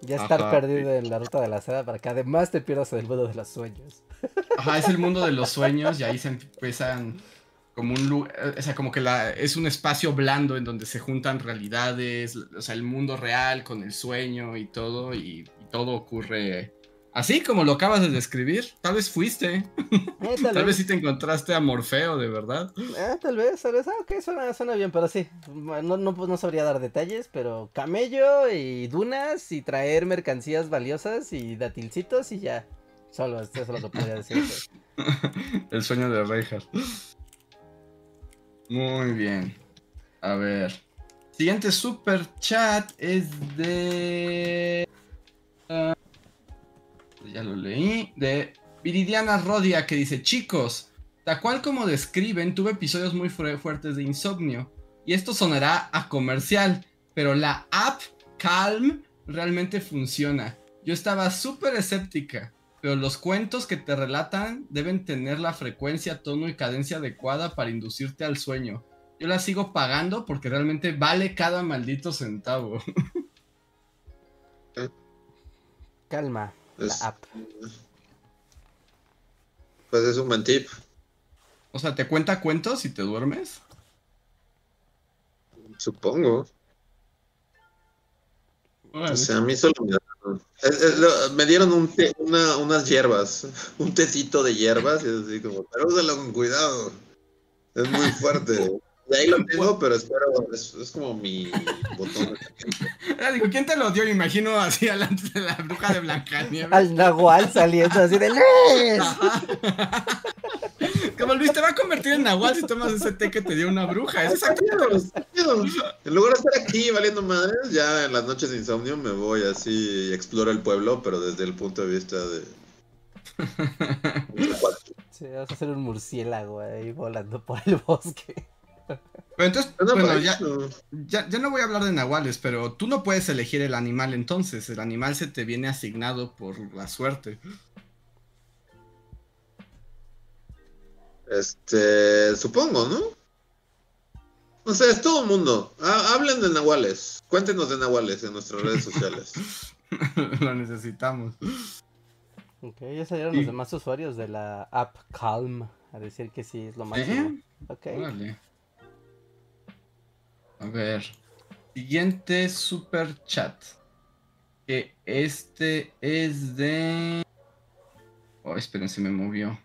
Speaker 3: Ya estar
Speaker 1: Ajá.
Speaker 3: perdido en la ruta de la seda para que además te pierdas en el mundo de los sueños.
Speaker 1: Ajá, es el mundo de los sueños y ahí se empiezan como un lugar, o sea, como que la, es un espacio blando en donde se juntan realidades, o sea, el mundo real con el sueño y todo, y, y todo ocurre así como lo acabas de describir. Tal vez fuiste,
Speaker 3: Eh, tal,
Speaker 1: tal vez sí te encontraste a Morfeo, de verdad.
Speaker 3: eh, tal vez, tal vez. Ah, ok, suena, suena bien, pero sí. No, no, pues no sabría dar detalles, pero camello y dunas y traer mercancías valiosas y datilcitos y ya. Solo, eso es lo que podría decir. (laughs)
Speaker 1: El sueño de Reinhardt. Muy bien. A ver. Siguiente super chat es de. ah, ya lo leí. De Viridiana Rodia que dice: Chicos, tal cual como describen, tuve episodios muy fu- fuertes de insomnio. Y esto sonará a comercial, pero la app Calm realmente funciona. Yo estaba súper escéptica. Pero los cuentos que te relatan deben tener la frecuencia, tono y cadencia adecuada para inducirte al sueño. Yo la sigo pagando porque realmente vale cada maldito centavo.
Speaker 3: Calma,
Speaker 2: Es-
Speaker 3: la app.
Speaker 2: Pues es un buen tip.
Speaker 1: O sea, ¿te cuenta cuentos y te duermes?
Speaker 2: Supongo.
Speaker 1: Órale.
Speaker 2: O sea, a mí solo me, es- es lo- me dieron un té- una, unas hierbas, (laughs) un tecito de hierbas y así como, pero úsalo con cuidado. Es muy fuerte. Y ahí lo (laughs) tengo, pero espero, es, es como mi botón.
Speaker 1: Digo, ¿quién te lo dio? Me imagino así delante de la bruja de Blancanieves.
Speaker 3: Al Nahual saliendo así de ¡Les! (laughs)
Speaker 1: Como Luis, te va a convertir en Nahual si tomas ese té que te dio una bruja. Es exactamente lo-.
Speaker 2: En lugar de estar aquí valiendo madres, ya en las noches de insomnio me voy así y exploro el pueblo, pero desde el punto de vista de... (laughs)
Speaker 3: Sí, vas a hacer un murciélago ahí volando por el bosque.
Speaker 1: Pero entonces,
Speaker 2: No,
Speaker 1: bueno, ya, ya, ya no voy a hablar de nahuales, pero tú no puedes elegir el animal entonces. El animal se te viene asignado por la suerte.
Speaker 2: Este, supongo, ¿no? No sé, es todo el mundo. Ha- hablen de nahuales. Cuéntenos de nahuales en nuestras redes sociales. (laughs)
Speaker 1: lo necesitamos.
Speaker 3: Ok, ya salieron los demás usuarios de la app Calm a decir que sí es lo máximo.
Speaker 1: ¿Eh?
Speaker 3: Ok.
Speaker 1: Órale. A ver. Siguiente super chat. Que este es de. Oh, esperen, se me movió.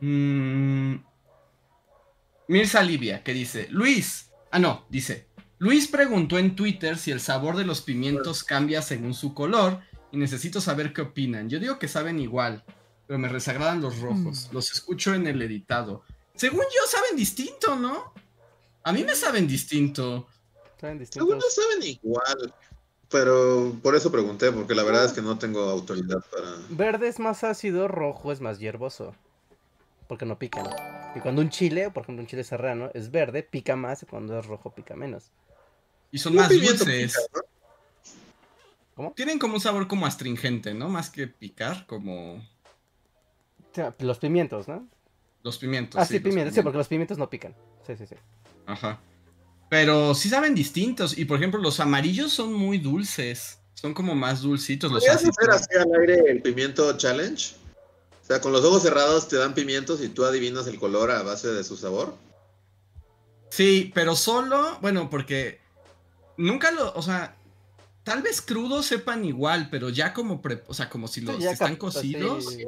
Speaker 1: Mm. Mirza Livia, que dice: Luis. Ah, no, dice. Luis preguntó en Twitter si el sabor de los pimientos cambia según su color. Y necesito saber qué opinan. Yo digo que saben igual. Pero me desagradan los rojos. Los escucho en el editado. Según yo, saben distinto, ¿no? A mí me saben distinto.
Speaker 3: Saben
Speaker 2: Algunos
Speaker 3: distintos.
Speaker 2: saben igual. Pero por eso pregunté, porque la verdad es que no tengo autoridad para.
Speaker 3: Verde es más ácido, rojo es más hierboso. Porque no pican. Y cuando un chile, por ejemplo un chile serrano, es verde, pica más y cuando es rojo pica menos.
Speaker 1: Y son más dulces.
Speaker 2: pica, ¿no?
Speaker 3: ¿Cómo?
Speaker 1: Tienen como un sabor como astringente, ¿no? Más que picar, como
Speaker 3: Los pimientos, ¿no?
Speaker 1: los pimientos.
Speaker 3: Ah, sí, pimientos, sí, porque los pimientos no pican. Sí, sí, sí.
Speaker 1: Ajá. Pero sí saben distintos. Y por ejemplo, los amarillos son muy dulces. Son como más dulcitos los
Speaker 2: ¿Podrías hacer así al aire el pimiento challenge? O sea, con los ojos cerrados te dan pimientos y tú adivinas el color a base de su sabor.
Speaker 1: Sí, pero solo, bueno, porque nunca lo, o sea, tal vez crudos sepan igual, pero ya como, pre- o sea, como si los están cocidos.
Speaker 3: sí.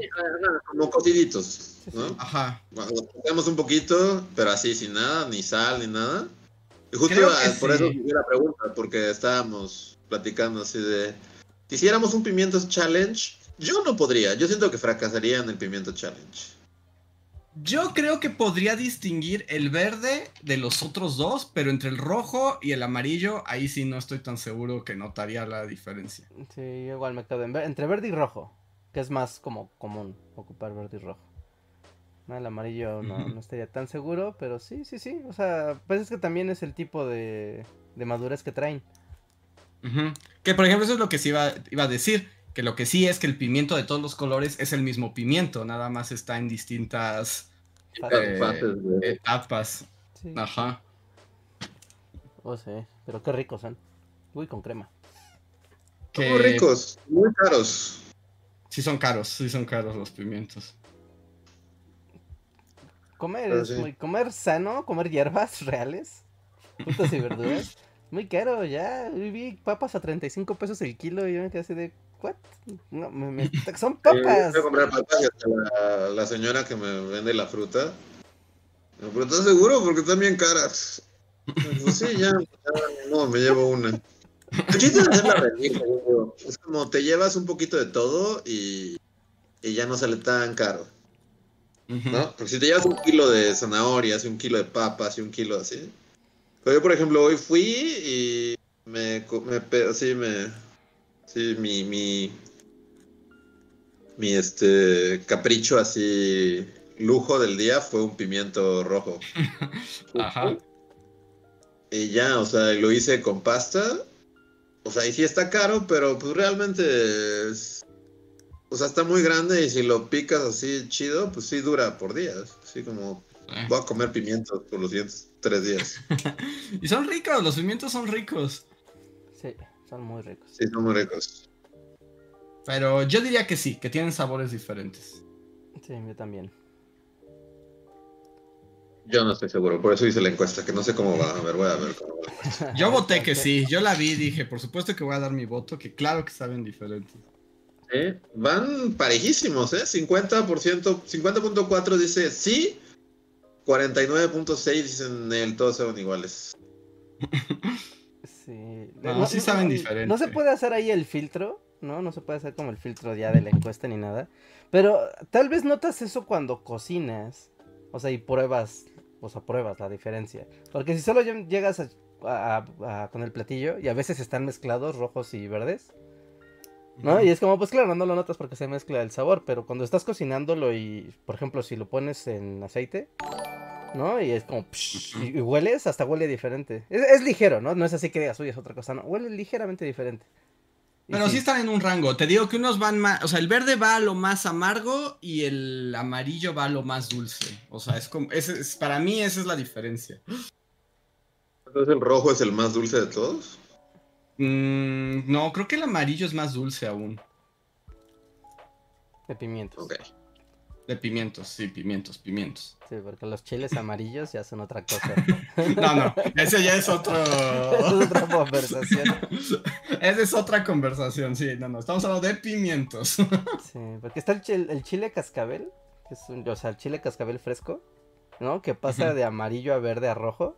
Speaker 2: Como cociditos, ¿no?
Speaker 1: Ajá.
Speaker 2: Bueno, Los tocamos un poquito, pero así, sin nada, ni sal, ni nada. Y justo por
Speaker 1: sí.
Speaker 2: eso hice la pregunta, porque estábamos platicando así de... Si hiciéramos un pimiento challenge, yo no podría. Yo siento que fracasaría en el pimiento challenge.
Speaker 1: Yo creo que podría distinguir el verde de los otros dos, pero entre el rojo y el amarillo, ahí sí no estoy tan seguro que notaría la diferencia.
Speaker 3: Sí, igual me quedo en ver- entre verde y rojo, que es más como común ocupar verde y rojo. No, el amarillo no, estaría tan seguro, pero sí, sí, sí. O sea, pues es que también es el tipo de, de madurez que traen.
Speaker 1: Que por ejemplo, eso es lo que sí iba, iba a decir. Que lo que sí es que el pimiento de todos los colores es el mismo pimiento, nada más está en distintas. Eh, etapas.
Speaker 3: Sí.
Speaker 1: Ajá.
Speaker 3: Oh, sí, pero qué ricos son. Uy, con crema.
Speaker 1: Que
Speaker 2: Muy ricos, muy caros.
Speaker 1: Sí son caros, sí son caros los pimientos.
Speaker 3: Comer es
Speaker 2: sí.
Speaker 3: muy, comer sano, comer hierbas (laughs) reales, frutas y verduras, muy caro, ya. Vi vi papas a 35 pesos el kilo y yo me quedé así de, ¿what? No, me- me- (laughs) son
Speaker 2: Eh,
Speaker 3: papas.
Speaker 2: Fui a comprar papas la, la señora que me vende la fruta. preguntó, ¿estás seguro? Porque están bien caras. Pues sí, ya, ya, no, me llevo una. El chiste es como te llevas un poquito de todo y, y ya no sale tan caro. ¿no? Porque si te llevas un kilo de zanahorias y un kilo de papas y un kilo así. Pero yo, por ejemplo, hoy fui y me, me así me, sí, mi, mi, mi este capricho así lujo del día fue un pimiento rojo. (laughs)
Speaker 1: Ajá.
Speaker 2: Y ya, o sea, lo hice con pasta. O sea, y sí está caro, pero pues realmente es... O sea, está muy grande y si lo picas así chido, pues sí dura por días. Así como
Speaker 1: Eh.
Speaker 2: voy a comer pimientos por los siguientes tres días. (laughs)
Speaker 1: Y son ricos, los pimientos son ricos.
Speaker 3: Sí, son muy ricos.
Speaker 2: Sí, son muy ricos.
Speaker 1: Pero yo diría que sí, que tienen sabores diferentes.
Speaker 3: Sí, yo también.
Speaker 2: Yo no estoy seguro, por eso hice la encuesta, que no sé cómo va. A ver, voy a ver cómo va.
Speaker 1: Yo voté que sí, yo la vi y dije, por supuesto que voy a dar mi voto, que claro que saben diferentes.
Speaker 2: Sí, Van parejísimos, ¿eh? 50%, 50.4 dice sí, 49.6 dicen el, todos son iguales. (laughs)
Speaker 3: Sí.
Speaker 1: No, sí saben diferente.
Speaker 3: No se puede hacer ahí el filtro, ¿no? No se puede hacer como el filtro ya de la encuesta ni nada. Pero tal vez notas eso cuando cocinas. O sea, y pruebas, o sea, pruebas la diferencia. Porque si solo lle- llegas a- a- a- con el platillo y a veces están mezclados rojos y verdes, ¿no? Y es como, pues claro, no lo notas porque se mezcla el sabor, pero cuando estás cocinándolo y, por ejemplo, si lo pones en aceite, ¿no? Y es como, psh, y, hueles, hasta huele diferente. Es, es ligero, ¿no? No es así que digas, uy, es otra cosa, no, huele ligeramente diferente. Y
Speaker 1: Pero sí están en un rango. Te digo que unos van más. O sea, el verde va a lo más amargo y el amarillo va a lo más dulce. O sea, es como. es- para mí, esa es la diferencia.
Speaker 2: Entonces el rojo es el más dulce de todos.
Speaker 1: Mm, no, creo que el amarillo es más dulce aún.
Speaker 3: De pimientos.
Speaker 2: Ok.
Speaker 1: De pimientos, sí, pimientos, pimientos.
Speaker 3: Sí, porque los chiles amarillos ya son otra cosa. (laughs)
Speaker 1: No, no, ese ya es otro. (laughs)
Speaker 3: es otra conversación.
Speaker 1: Esa es otra conversación, sí, no, no, estamos hablando de pimientos. (laughs)
Speaker 3: Sí, porque está el, chil- el chile cascabel, que es un, o sea, el chile cascabel fresco, ¿no? Que pasa de amarillo a verde a rojo.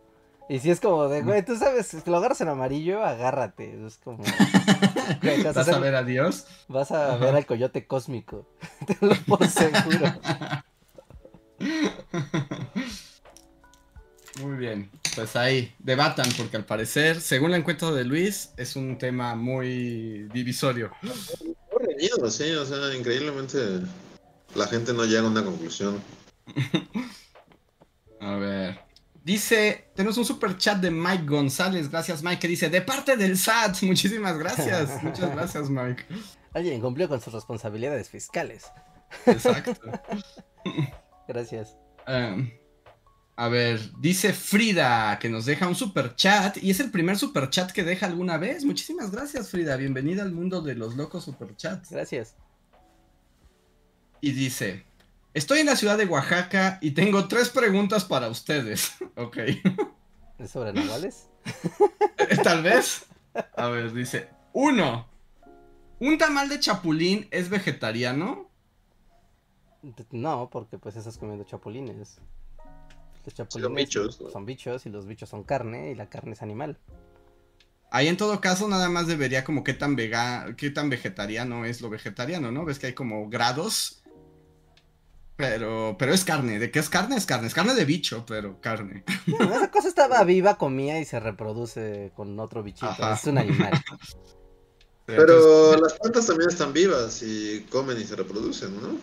Speaker 3: Y si es como de, güey, tú sabes, si lo agarras en amarillo, agárrate. Es como. (laughs) güey, vas, a
Speaker 1: ¿Vas a
Speaker 3: hacer-
Speaker 1: ver a Dios?
Speaker 3: vas a
Speaker 1: Ajá.
Speaker 3: ver al coyote cósmico. (laughs) Te lo por seguro. (laughs)
Speaker 1: Muy bien, pues ahí, debatan, porque al parecer, según el encuentro de Luis, es un tema muy divisorio.
Speaker 2: Muy reñido, sí, o sea, increíblemente la gente no llega a una conclusión.
Speaker 1: A ver. Dice, tenemos un super chat de Mike González, gracias Mike, que dice, de parte del SAT, (laughs) muchísimas gracias, (laughs) muchas gracias Mike.
Speaker 3: Alguien cumplió con sus responsabilidades fiscales.
Speaker 1: Exacto. (laughs)
Speaker 3: Gracias.
Speaker 1: Um, a ver, dice Frida que nos deja un super chat y es el primer super chat que deja alguna vez. Muchísimas gracias Frida, bienvenida al mundo de los locos super chats.
Speaker 3: Gracias.
Speaker 1: Y dice, estoy en la ciudad de Oaxaca y tengo tres preguntas para ustedes. (laughs) ok.
Speaker 3: ¿Es sobre navales?
Speaker 1: Tal vez. A ver, dice, uno, ¿un tamal de chapulín es vegetariano?
Speaker 3: No, porque pues estás comiendo chapulines. Los chapulines
Speaker 2: Son bichos, ¿no?
Speaker 3: son bichos y los bichos son carne y la carne es animal.
Speaker 1: Ahí en todo caso nada más debería como qué tan vega, qué tan vegetariano es lo vegetariano, ¿no? Ves que hay como grados. Pero, pero es carne. ¿De qué es carne? Es carne. Es carne de bicho, pero carne.
Speaker 3: No, esa cosa estaba (laughs) viva, comía y se reproduce con otro bichito.
Speaker 1: Ajá.
Speaker 3: Es un animal. (laughs)
Speaker 2: Pero
Speaker 1: Entonces,
Speaker 2: las plantas también están vivas y comen y se reproducen, ¿no?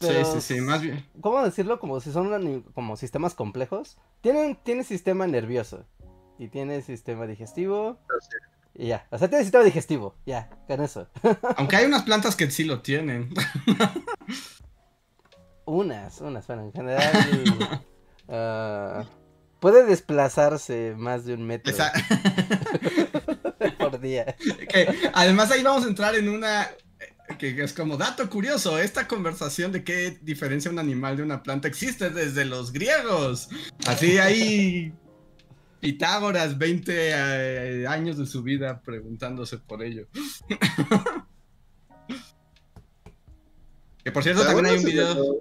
Speaker 3: Pero,
Speaker 1: Sí, sí, sí, más bien.
Speaker 3: ¿Cómo decirlo? Como si son como sistemas complejos. Tienen, tiene sistema nervioso. Y tiene sistema digestivo. Y ya. O sea, tiene sistema digestivo. Ya, con eso. (laughs)
Speaker 1: Aunque hay unas plantas que sí lo tienen.
Speaker 3: Unas, unas, bueno, en general. ah, (laughs) puede desplazarse más de un metro (laughs) por día.
Speaker 1: además ahí vamos a entrar en una eh, que es como dato curioso, esta conversación de qué diferencia un animal de una planta existe desde los griegos. Así hay Pitágoras 20 eh, años de su vida preguntándose por ello. (laughs) que por cierto
Speaker 2: Pero
Speaker 1: también hay un video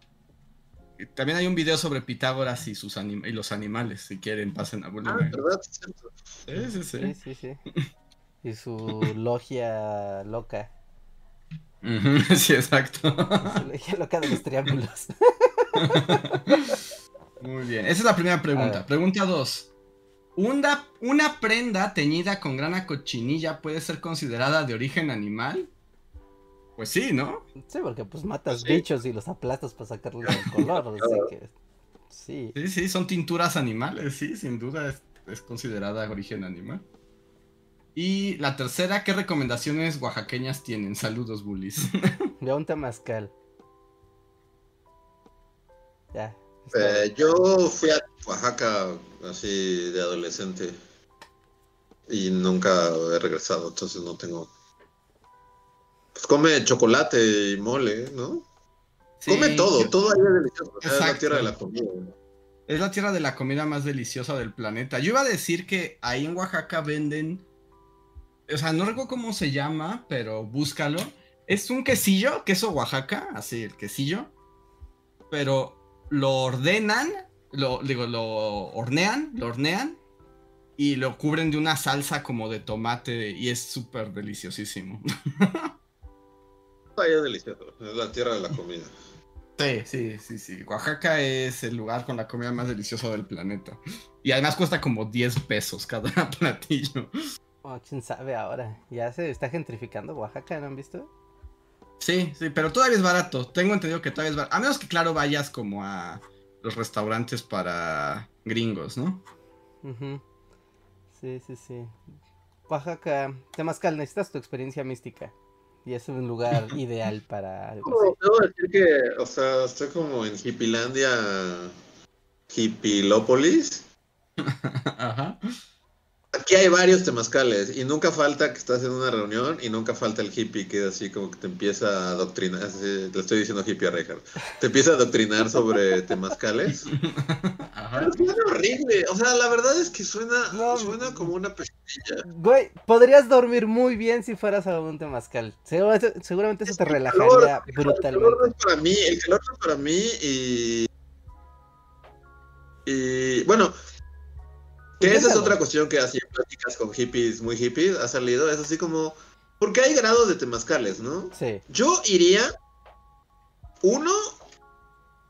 Speaker 1: también hay un video sobre Pitágoras y sus anim- y los animales, si quieren pasen a
Speaker 2: Ah. ¿verdad?
Speaker 1: Sí, sí, sí.
Speaker 3: Sí, sí, sí. Y su (laughs) logia loca. (laughs)
Speaker 1: Sí, exacto.
Speaker 3: Su logia loca de los triángulos. (laughs)
Speaker 1: Muy bien, esa es la primera pregunta. Pregunta 2. ¿Una, ¿Una prenda teñida con grana cochinilla puede ser considerada de origen animal? Pues sí, ¿no?
Speaker 3: Sí, porque pues matas
Speaker 2: Sí.
Speaker 3: bichos y los aplastas para sacarles el color. Así que. Sí.
Speaker 1: Sí, sí, son tinturas animales, sí, sin duda es, es considerada de origen animal. Y la tercera, ¿qué recomendaciones oaxaqueñas tienen? Saludos, bullies. (laughs)
Speaker 3: Ya un temazcal. Ya.
Speaker 2: Eh, yo fui a Oaxaca así de adolescente y nunca he regresado, entonces no tengo. Pues come chocolate y mole, ¿no? come todo,
Speaker 1: yo-
Speaker 2: todo ahí es delicioso. es la tierra de la comida.
Speaker 1: Es la tierra de la comida más deliciosa del planeta. Yo iba a decir que ahí en Oaxaca venden. O sea, no recuerdo cómo se llama, pero búscalo. Es un quesillo, queso Oaxaca, así el quesillo. Pero lo ordenan, lo, digo, lo hornean, lo hornean y lo cubren de una salsa como de tomate y es súper deliciosísimo. (laughs)
Speaker 2: Ahí es delicioso, es la tierra de la comida.
Speaker 1: Sí, sí, sí, sí. Oaxaca es el lugar con la comida más deliciosa del planeta. Y además cuesta como 10 pesos cada (laughs) platillo.
Speaker 3: Oh, quién sabe ahora. Ya se está gentrificando Oaxaca, ¿no han visto?
Speaker 1: Sí, sí, pero todavía es barato. Tengo entendido que todavía es barato. A menos que, claro, vayas como a los restaurantes para gringos, ¿no?
Speaker 3: Sí, sí, sí. Oaxaca, Temazcal, necesitas tu experiencia mística. Y es un lugar ideal para algo
Speaker 2: No,
Speaker 3: así.
Speaker 2: debo decir que, o sea, estoy como en Hippilandia, Hippilópolis. (laughs)
Speaker 1: Ajá.
Speaker 2: Aquí hay varios temazcales y nunca falta que estás en una reunión y nunca falta el hippie que así como que te empieza a adoctrinar, así, le estoy diciendo hippie a Reinhardt, te empieza a adoctrinar sobre temazcales. (laughs)
Speaker 1: Ajá.
Speaker 2: Pero suena horrible, o sea, la verdad es que suena,
Speaker 3: No,
Speaker 2: suena como una pesadilla.
Speaker 3: Güey, podrías dormir muy bien si fueras a un Temazcal. Seguramente, seguramente eso te
Speaker 2: El
Speaker 3: relajaría
Speaker 2: calor, El calor
Speaker 3: brutalmente.
Speaker 2: es para mí, el calor es para mí y... Y bueno, que esa es otra cuestión que en pláticas con hippies, muy hippies, ha salido, es así como... Porque hay grados de temazcales, ¿no?
Speaker 3: Sí.
Speaker 2: Yo iría, uno,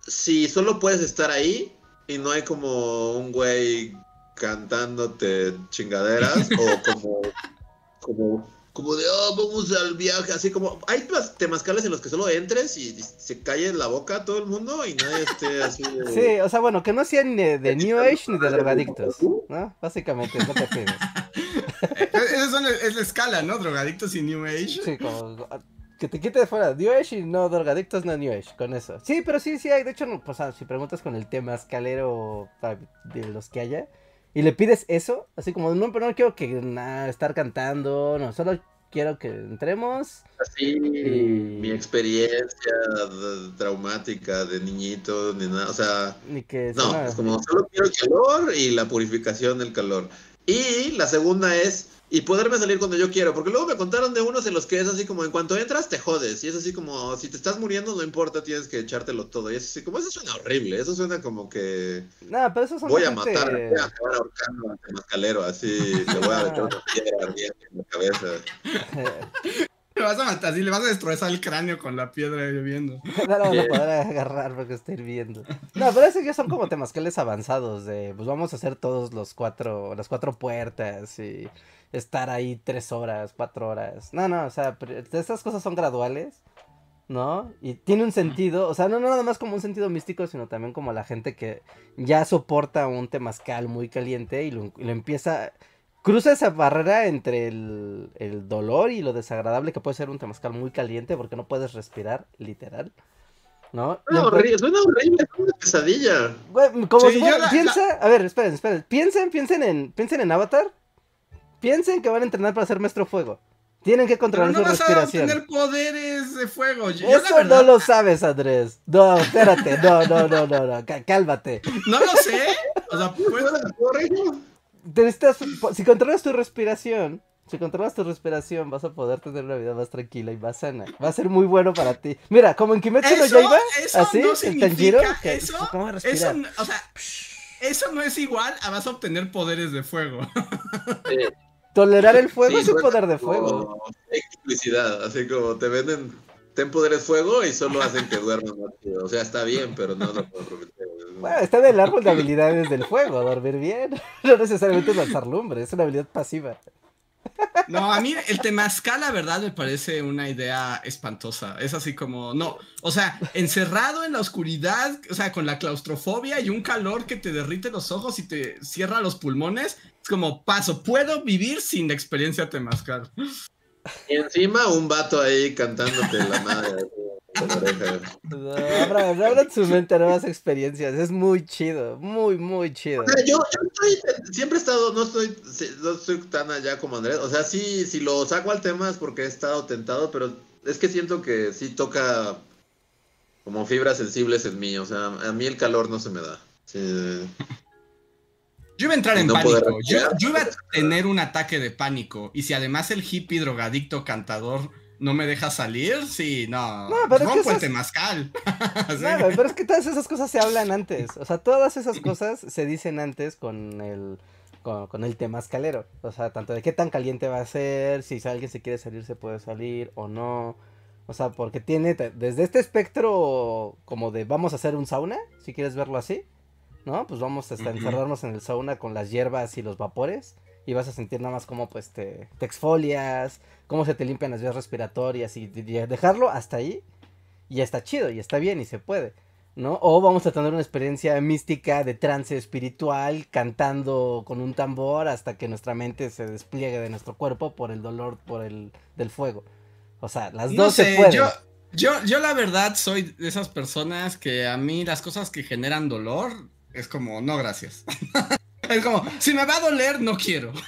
Speaker 2: si solo puedes estar ahí, y no hay como un güey cantándote chingaderas (laughs) o como, como, como de, oh, vamos al viaje, así como, hay temazcales en los que solo entres y se calle la boca todo el mundo y nadie esté así. (laughs)
Speaker 3: Sí, o sea, bueno, que no sean ni de New Age ni de drogadictos, ¿no? Básicamente, no te pides. (laughs)
Speaker 1: Esa es la escala, ¿no? Drogadictos y New Age.
Speaker 3: Sí, como que te quite de fuera New Age y no drogadictos, no New Age, con eso. Sí, pero sí, sí hay. De hecho, no, pues, si preguntas con el tema escalero de los que haya y le pides eso, así como, no, pero no quiero que nada, estar cantando, no, solo quiero que entremos.
Speaker 2: Así, mi experiencia traumática de niñito, ni nada, o sea,
Speaker 3: ni que
Speaker 2: no, es como, solo quiero el calor y la purificación del calor. Y la segunda es y poderme salir cuando yo quiero. Porque luego me contaron de unos en los que es así como en cuanto entras te jodes. Y es así como si te estás muriendo no importa, tienes que echártelo todo. Y es así como eso suena horrible. Eso suena como que.
Speaker 3: Nada, pero eso son
Speaker 2: Voy a matar, voy a acabar ahorcando ante mascalero. Así le voy a echar una piedra en la cabeza. (laughs)
Speaker 1: Le vas a matar, así le vas a destrozar el cráneo con la piedra hirviendo.
Speaker 3: No lo vas a poder agarrar porque está hirviendo. No, pero esos ya son como temascales avanzados de pues vamos a hacer todos los cuatro, las cuatro puertas y estar ahí tres horas, cuatro horas. No, no, o sea, estas cosas son graduales, ¿no? Y tiene un sentido, o sea, no, nada más como un sentido místico, sino también como la gente que ya soporta un temazcal muy caliente y lo, empieza... Cruza esa barrera entre el, el, dolor y lo desagradable que puede ser un temazcal muy caliente porque no puedes respirar, literal. ¿No?
Speaker 2: No, horrible, suena horrible, es una pesadilla.
Speaker 3: como si piensa, a ver, esperen, esperen, piensen, piensen en, piensen en Avatar, Piensen que van a entrenar para ser maestro fuego. Tienen que controlar
Speaker 1: Pero
Speaker 3: no su vas respiración.
Speaker 1: A tener poderes de fuego.
Speaker 3: Eso no lo sabes, Andrés. No, espérate. No, no, no, no, no. Cálmate.
Speaker 1: No lo sé. O sea,
Speaker 3: pues... si controlas tu respiración, si controlas tu respiración, vas a poder tener una vida más tranquila y más sana. Va a ser muy bueno para ti. Mira, como en Kimetsu no Yaiba, así, no en Tanjiro, que,
Speaker 1: eso, eso, o sea, eso no es igual a vas a obtener poderes de fuego.
Speaker 2: Sí.
Speaker 3: Tolerar el fuego es un poder de fuego.
Speaker 2: Explicidad, así como te venden, ten poderes fuego y solo hacen que duerman más O sea, está bien, pero no lo puedo prometer.
Speaker 3: Bueno, está en el árbol de habilidades del fuego, dormir bien. (laughs) No necesariamente lanzar lumbre, es una habilidad pasiva.
Speaker 1: No, a mí el temazcal, la verdad, me parece una idea espantosa. Es así como, no, o sea, encerrado en la oscuridad, o sea, con la claustrofobia y un calor que te derrite los ojos y te cierra los pulmones, es como, paso, puedo vivir sin experiencia temazcal. (laughs)
Speaker 2: Y encima un vato ahí cantándote la madre.
Speaker 3: No, abran, su mente nuevas experiencias, es muy chido, muy, muy chido.
Speaker 2: yo, siempre he estado, no estoy, no estoy tan allá como Andrés, o sea, sí, si lo saco al tema es porque he estado tentado, pero es que siento que sí toca como fibras sensibles en mí, o sea, a mí el calor no se me da.
Speaker 1: Yo iba a entrar en pánico, yo, yo, iba a tener un ataque de pánico, y si además el hippie drogadicto cantador no me deja salir, sí, no. no pero rompo el temazcal. (laughs)
Speaker 3: pero es que todas esas cosas se hablan antes. O sea, todas esas cosas se dicen antes con el. Con, el temazcalero. O sea, tanto de qué tan caliente va a ser, si alguien se quiere salir, se puede salir o no. O sea, porque tiene desde este espectro como de vamos a hacer un sauna, si quieres verlo así, ¿no? Pues vamos a encerrarnos en el sauna con las hierbas y los vapores y vas a sentir nada más como pues te, te exfolias, cómo se te limpian las vías respiratorias y, dejarlo hasta ahí y está chido y está bien y se puede. ¿no? O vamos a tener una experiencia mística de trance espiritual cantando con un tambor hasta que nuestra mente se despliegue de nuestro cuerpo por el dolor por el del fuego. O sea, las dos se pueden.
Speaker 1: Yo, yo, yo la verdad soy de esas personas que a mí las cosas que generan dolor es como, no, gracias. (laughs) Es como, si me va a doler, no quiero. (laughs)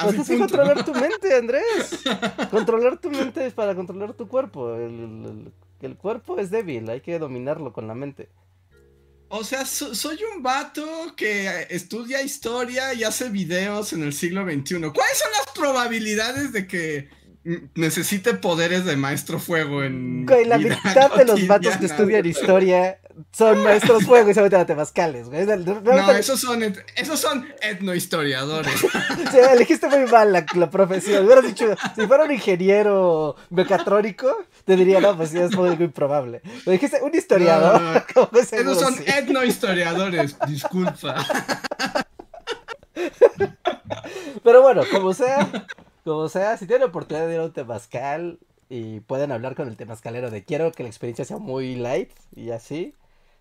Speaker 3: Pues es controlar tu mente, Andrés. (laughs) Controlar tu mente es para controlar tu cuerpo. El, cuerpo es débil, hay que dominarlo con la mente.
Speaker 1: O sea, soy un vato que estudia historia y hace videos en el siglo XXI. ¿Cuáles son las probabilidades de que necesite poderes de maestro fuego en...
Speaker 3: la mitad de los vatos que estudian historia son maestros fuego y se meten a temazcales, güey.
Speaker 1: No, esos son, esos son etnohistoriadores. (laughs)
Speaker 3: Sí, elegiste muy mal la, la profesión. Hubieras dicho, si fuera un ingeniero mecatrónico, te diría, no, pues sí, es muy improbable. Pero dijiste, un historiador.
Speaker 1: No, no, no. Esos son etnohistoriadores, disculpa.
Speaker 3: Pero bueno, como sea, como sea, si tienen oportunidad de ir a un temazcal y pueden hablar con el temazcalero de quiero que la experiencia sea muy light y así,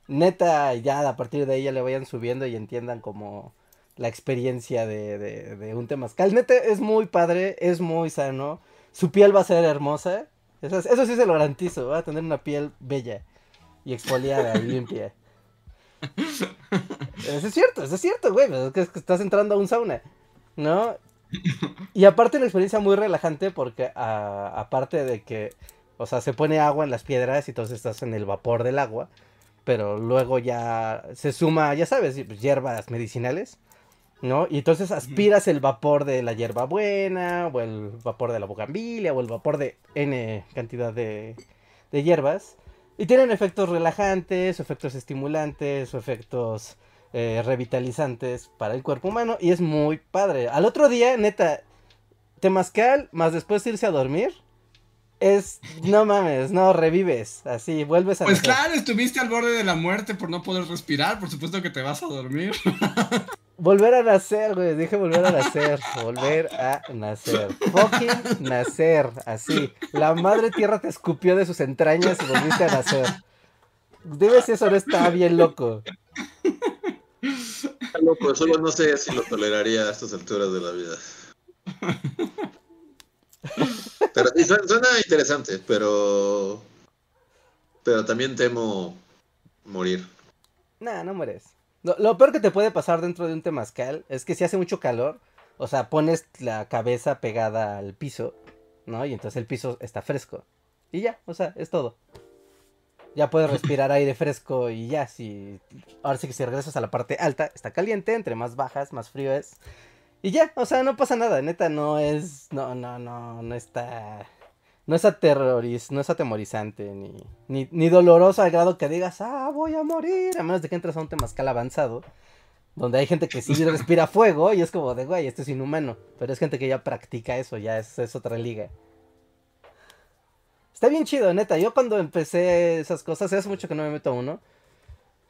Speaker 3: neta, ya a partir de ahí ya le vayan subiendo y entiendan como la experiencia de, de, de un temazcal. Neta, es muy padre, es muy sano, su piel va a ser hermosa, eso, eso sí se lo garantizo, va a tener una piel bella y exfoliada y limpia. Eso (laughs) es cierto, eso es cierto, güey. Es que estás entrando a un sauna, ¿no? Y aparte una experiencia muy relajante porque aparte de que, o sea, se pone agua en las piedras y entonces estás en el vapor del agua, pero luego ya se suma, ya sabes, hierbas medicinales, ¿no? Y entonces aspiras el vapor de la hierba buena, o el vapor de la bugambilia, o el vapor de N cantidad de, de hierbas. Y tienen efectos relajantes, efectos estimulantes, o efectos eh, revitalizantes para el cuerpo humano. Y es muy padre. Al otro día, neta, temazcal, más después irse a dormir. Es, no mames, no, revives, así, vuelves a...
Speaker 1: Pues claro, estuviste al borde de la muerte por no poder respirar, por supuesto que te vas a dormir. (laughs)
Speaker 3: Volver a nacer, güey. Dije volver a nacer. Volver a nacer. Fucking nacer. Así. La madre tierra te escupió de sus entrañas y volviste a nacer. Debe ser eso, no está bien loco.
Speaker 2: Está loco, solo no sé si lo toleraría a estas alturas de la vida. (laughs) Pero suena interesante, pero. Pero también temo morir.
Speaker 3: Nah, no mueres. Lo, peor que te puede pasar dentro de un temazcal es que si hace mucho calor, o sea, pones la cabeza pegada al piso, ¿no? Y entonces el piso está fresco. Y ya, o sea, es todo. Ya puedes respirar aire fresco y ya, si... Ahora sí que si regresas a la parte alta, está caliente, entre más bajas, más frío es. Y ya, o sea, no pasa nada, neta, no es... No, no, no, no está no es aterroriz, no es atemorizante, ni, ni, doloroso al grado que digas, ah, voy a morir, a menos de que entres a un temazcal avanzado, donde hay gente que sí (laughs) respira fuego y es como de, güey, esto es inhumano, pero es gente que ya practica eso, ya es, es otra liga. Está bien chido, neta, yo cuando empecé esas cosas, hace mucho que no me meto a uno,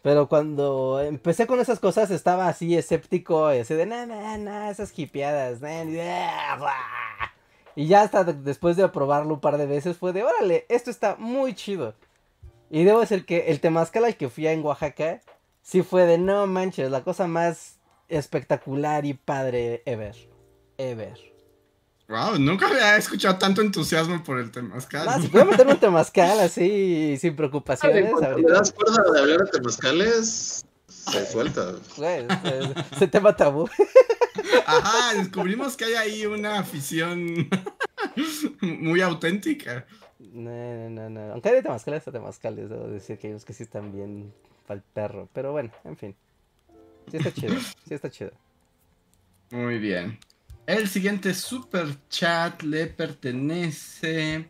Speaker 3: pero cuando empecé con esas cosas estaba así escéptico, así de, nah, nah, nah, esas hipeadas, nah, y ya hasta después de probarlo un par de veces fue de, órale, esto está muy chido. Y debo decir que el temazcal al que fui en Oaxaca, sí fue de, no manches, la cosa más espectacular y padre ever. Ever.
Speaker 1: Wow, nunca había escuchado tanto entusiasmo por el temazcal.
Speaker 3: No, si puedo meter un temazcal así, sin preocupaciones.
Speaker 2: Cuando te das cuenta de hablar de temazcales, se suelta.
Speaker 3: Güey, se tema tabú.
Speaker 1: Ajá, descubrimos que hay ahí una afición muy auténtica.
Speaker 3: No, no, no. Aunque hay de temazcales a temazcales, debo decir que hay unos que sí están bien para el perro. Pero bueno, en fin. Sí está chido, sí está chido.
Speaker 1: Muy bien. El siguiente super chat le pertenece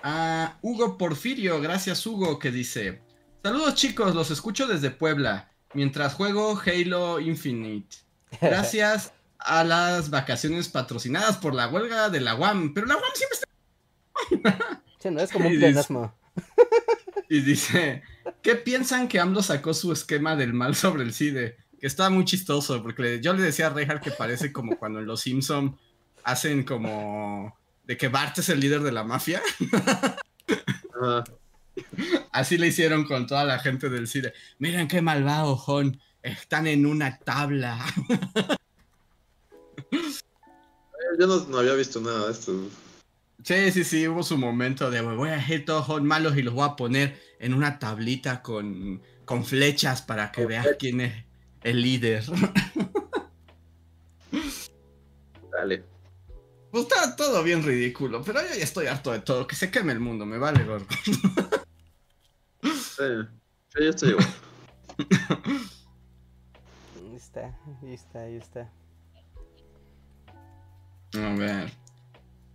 Speaker 1: a Hugo Porfirio. Gracias, Hugo, que dice: Saludos, chicos, los escucho desde Puebla mientras juego Halo Infinite. (laughs) Gracias a las vacaciones patrocinadas por la huelga de la UAM. Pero la UAM siempre
Speaker 3: está. (laughs) Sí, no es como un plenasmo. (laughs)
Speaker 1: Y dice: ¿Qué piensan que AMLO sacó su esquema del mal sobre el CIDE? Que está muy chistoso, porque yo le decía a Reinhardt que parece como cuando en Los Simpson hacen como de que Bart es el líder de la mafia. Así le hicieron con toda la gente del CIDE. Miren qué malvado, Jon están en una tabla.
Speaker 2: Yo no, había visto nada de esto.
Speaker 1: Sí, sí, sí, hubo su momento de voy a hacer todos malos y los voy a poner en una tablita con, con flechas para que veas quién es el líder.
Speaker 2: Dale.
Speaker 1: Pues está todo bien ridículo, pero yo ya estoy harto de todo. Que se queme el mundo, me vale gordo.
Speaker 2: sí, yo estoy igual.
Speaker 3: está, ahí está, ahí está.
Speaker 1: A ver.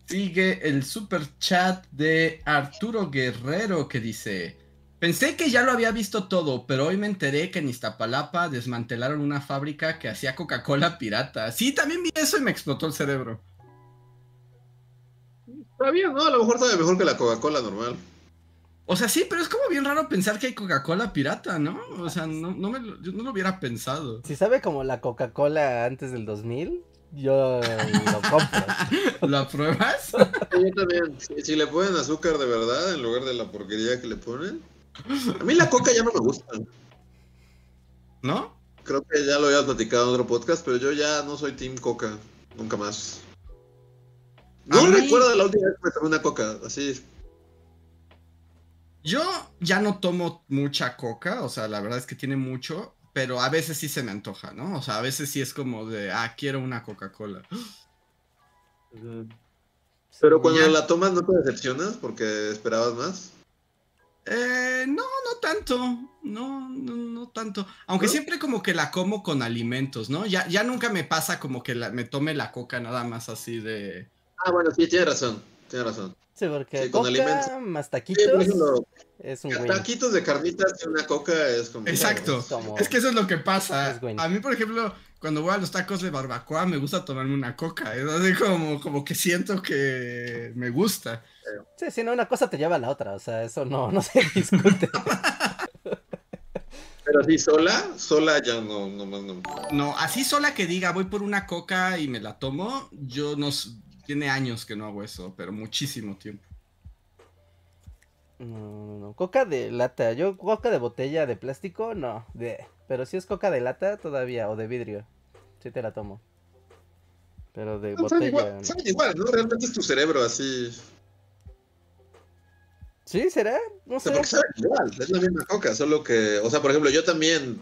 Speaker 1: Sigue el super chat de Arturo Guerrero que dice: Pensé que ya lo había visto todo, pero hoy me enteré que en Iztapalapa desmantelaron una fábrica que hacía Coca-Cola pirata. Sí, también vi eso y me explotó el cerebro.
Speaker 2: Está bien, ¿no? A lo mejor sabe mejor que la Coca-Cola normal.
Speaker 1: O sea, sí, pero es como bien raro pensar que hay Coca-Cola pirata, ¿no? O sea, no, no me lo, yo no lo hubiera pensado.
Speaker 3: Si sabe como la Coca-Cola antes del 2000, yo lo compro. (laughs)
Speaker 1: ¿Lo apruebas?
Speaker 2: Yo también. Si, si le ponen azúcar de verdad en lugar de la porquería que le ponen. A mí la coca ya no me gusta.
Speaker 1: ¿No?
Speaker 2: Creo que ya lo habías platicado en otro podcast, pero yo ya no soy Team Coca. Nunca más. No
Speaker 1: mí-
Speaker 2: recuerdo la última vez que me tomé una coca. Así.
Speaker 1: Yo ya no tomo mucha coca, o sea, la verdad es que tiene mucho, pero a veces sí se me antoja, ¿no? O sea, a veces sí es como de, ah, quiero una Coca-Cola.
Speaker 2: Pero cuando
Speaker 1: Ya.
Speaker 2: la tomas no te decepcionas porque esperabas más.
Speaker 1: Eh, no, no tanto, no, no, no tanto. Aunque
Speaker 2: ¿No?
Speaker 1: siempre como que la como con alimentos, ¿no? Ya, ya nunca me pasa como que la- me tome la coca nada más así de...
Speaker 2: Ah, bueno, sí, tienes razón. Tienes razón.
Speaker 3: Sí, porque
Speaker 2: Sí, con
Speaker 3: Coca
Speaker 2: alimentos.
Speaker 3: más
Speaker 2: Sí,
Speaker 3: taquitos
Speaker 2: por ejemplo,
Speaker 3: es un win.
Speaker 2: taquitos de carnitas y una coca es como.
Speaker 1: Exacto.
Speaker 3: Es como-
Speaker 1: Es que eso es lo que pasa. A mí, por ejemplo, cuando voy a los tacos de barbacoa me gusta tomarme una coca. Es así como, como que siento que me gusta.
Speaker 3: Sí, si no, una cosa te lleva a la otra, o sea, eso no, no se discute. (laughs)
Speaker 2: Pero sí, sola, sola ya no, no más no.
Speaker 1: No, así sola que diga voy por una coca y me la tomo, yo no... Tiene años que no hago eso, pero muchísimo tiempo.
Speaker 3: No, no, no. Coca de lata. Yo, coca de botella de plástico, no. De... Pero si es coca de lata, todavía. O de vidrio. Sí te la tomo. Pero de botella.
Speaker 2: igual,
Speaker 3: no.
Speaker 2: igual, ¿no? Realmente es tu cerebro así.
Speaker 3: ¿Sí? ¿Será? No
Speaker 2: O sea,
Speaker 3: sé.
Speaker 2: porque igual, es la misma coca, solo que, o sea, por ejemplo, yo también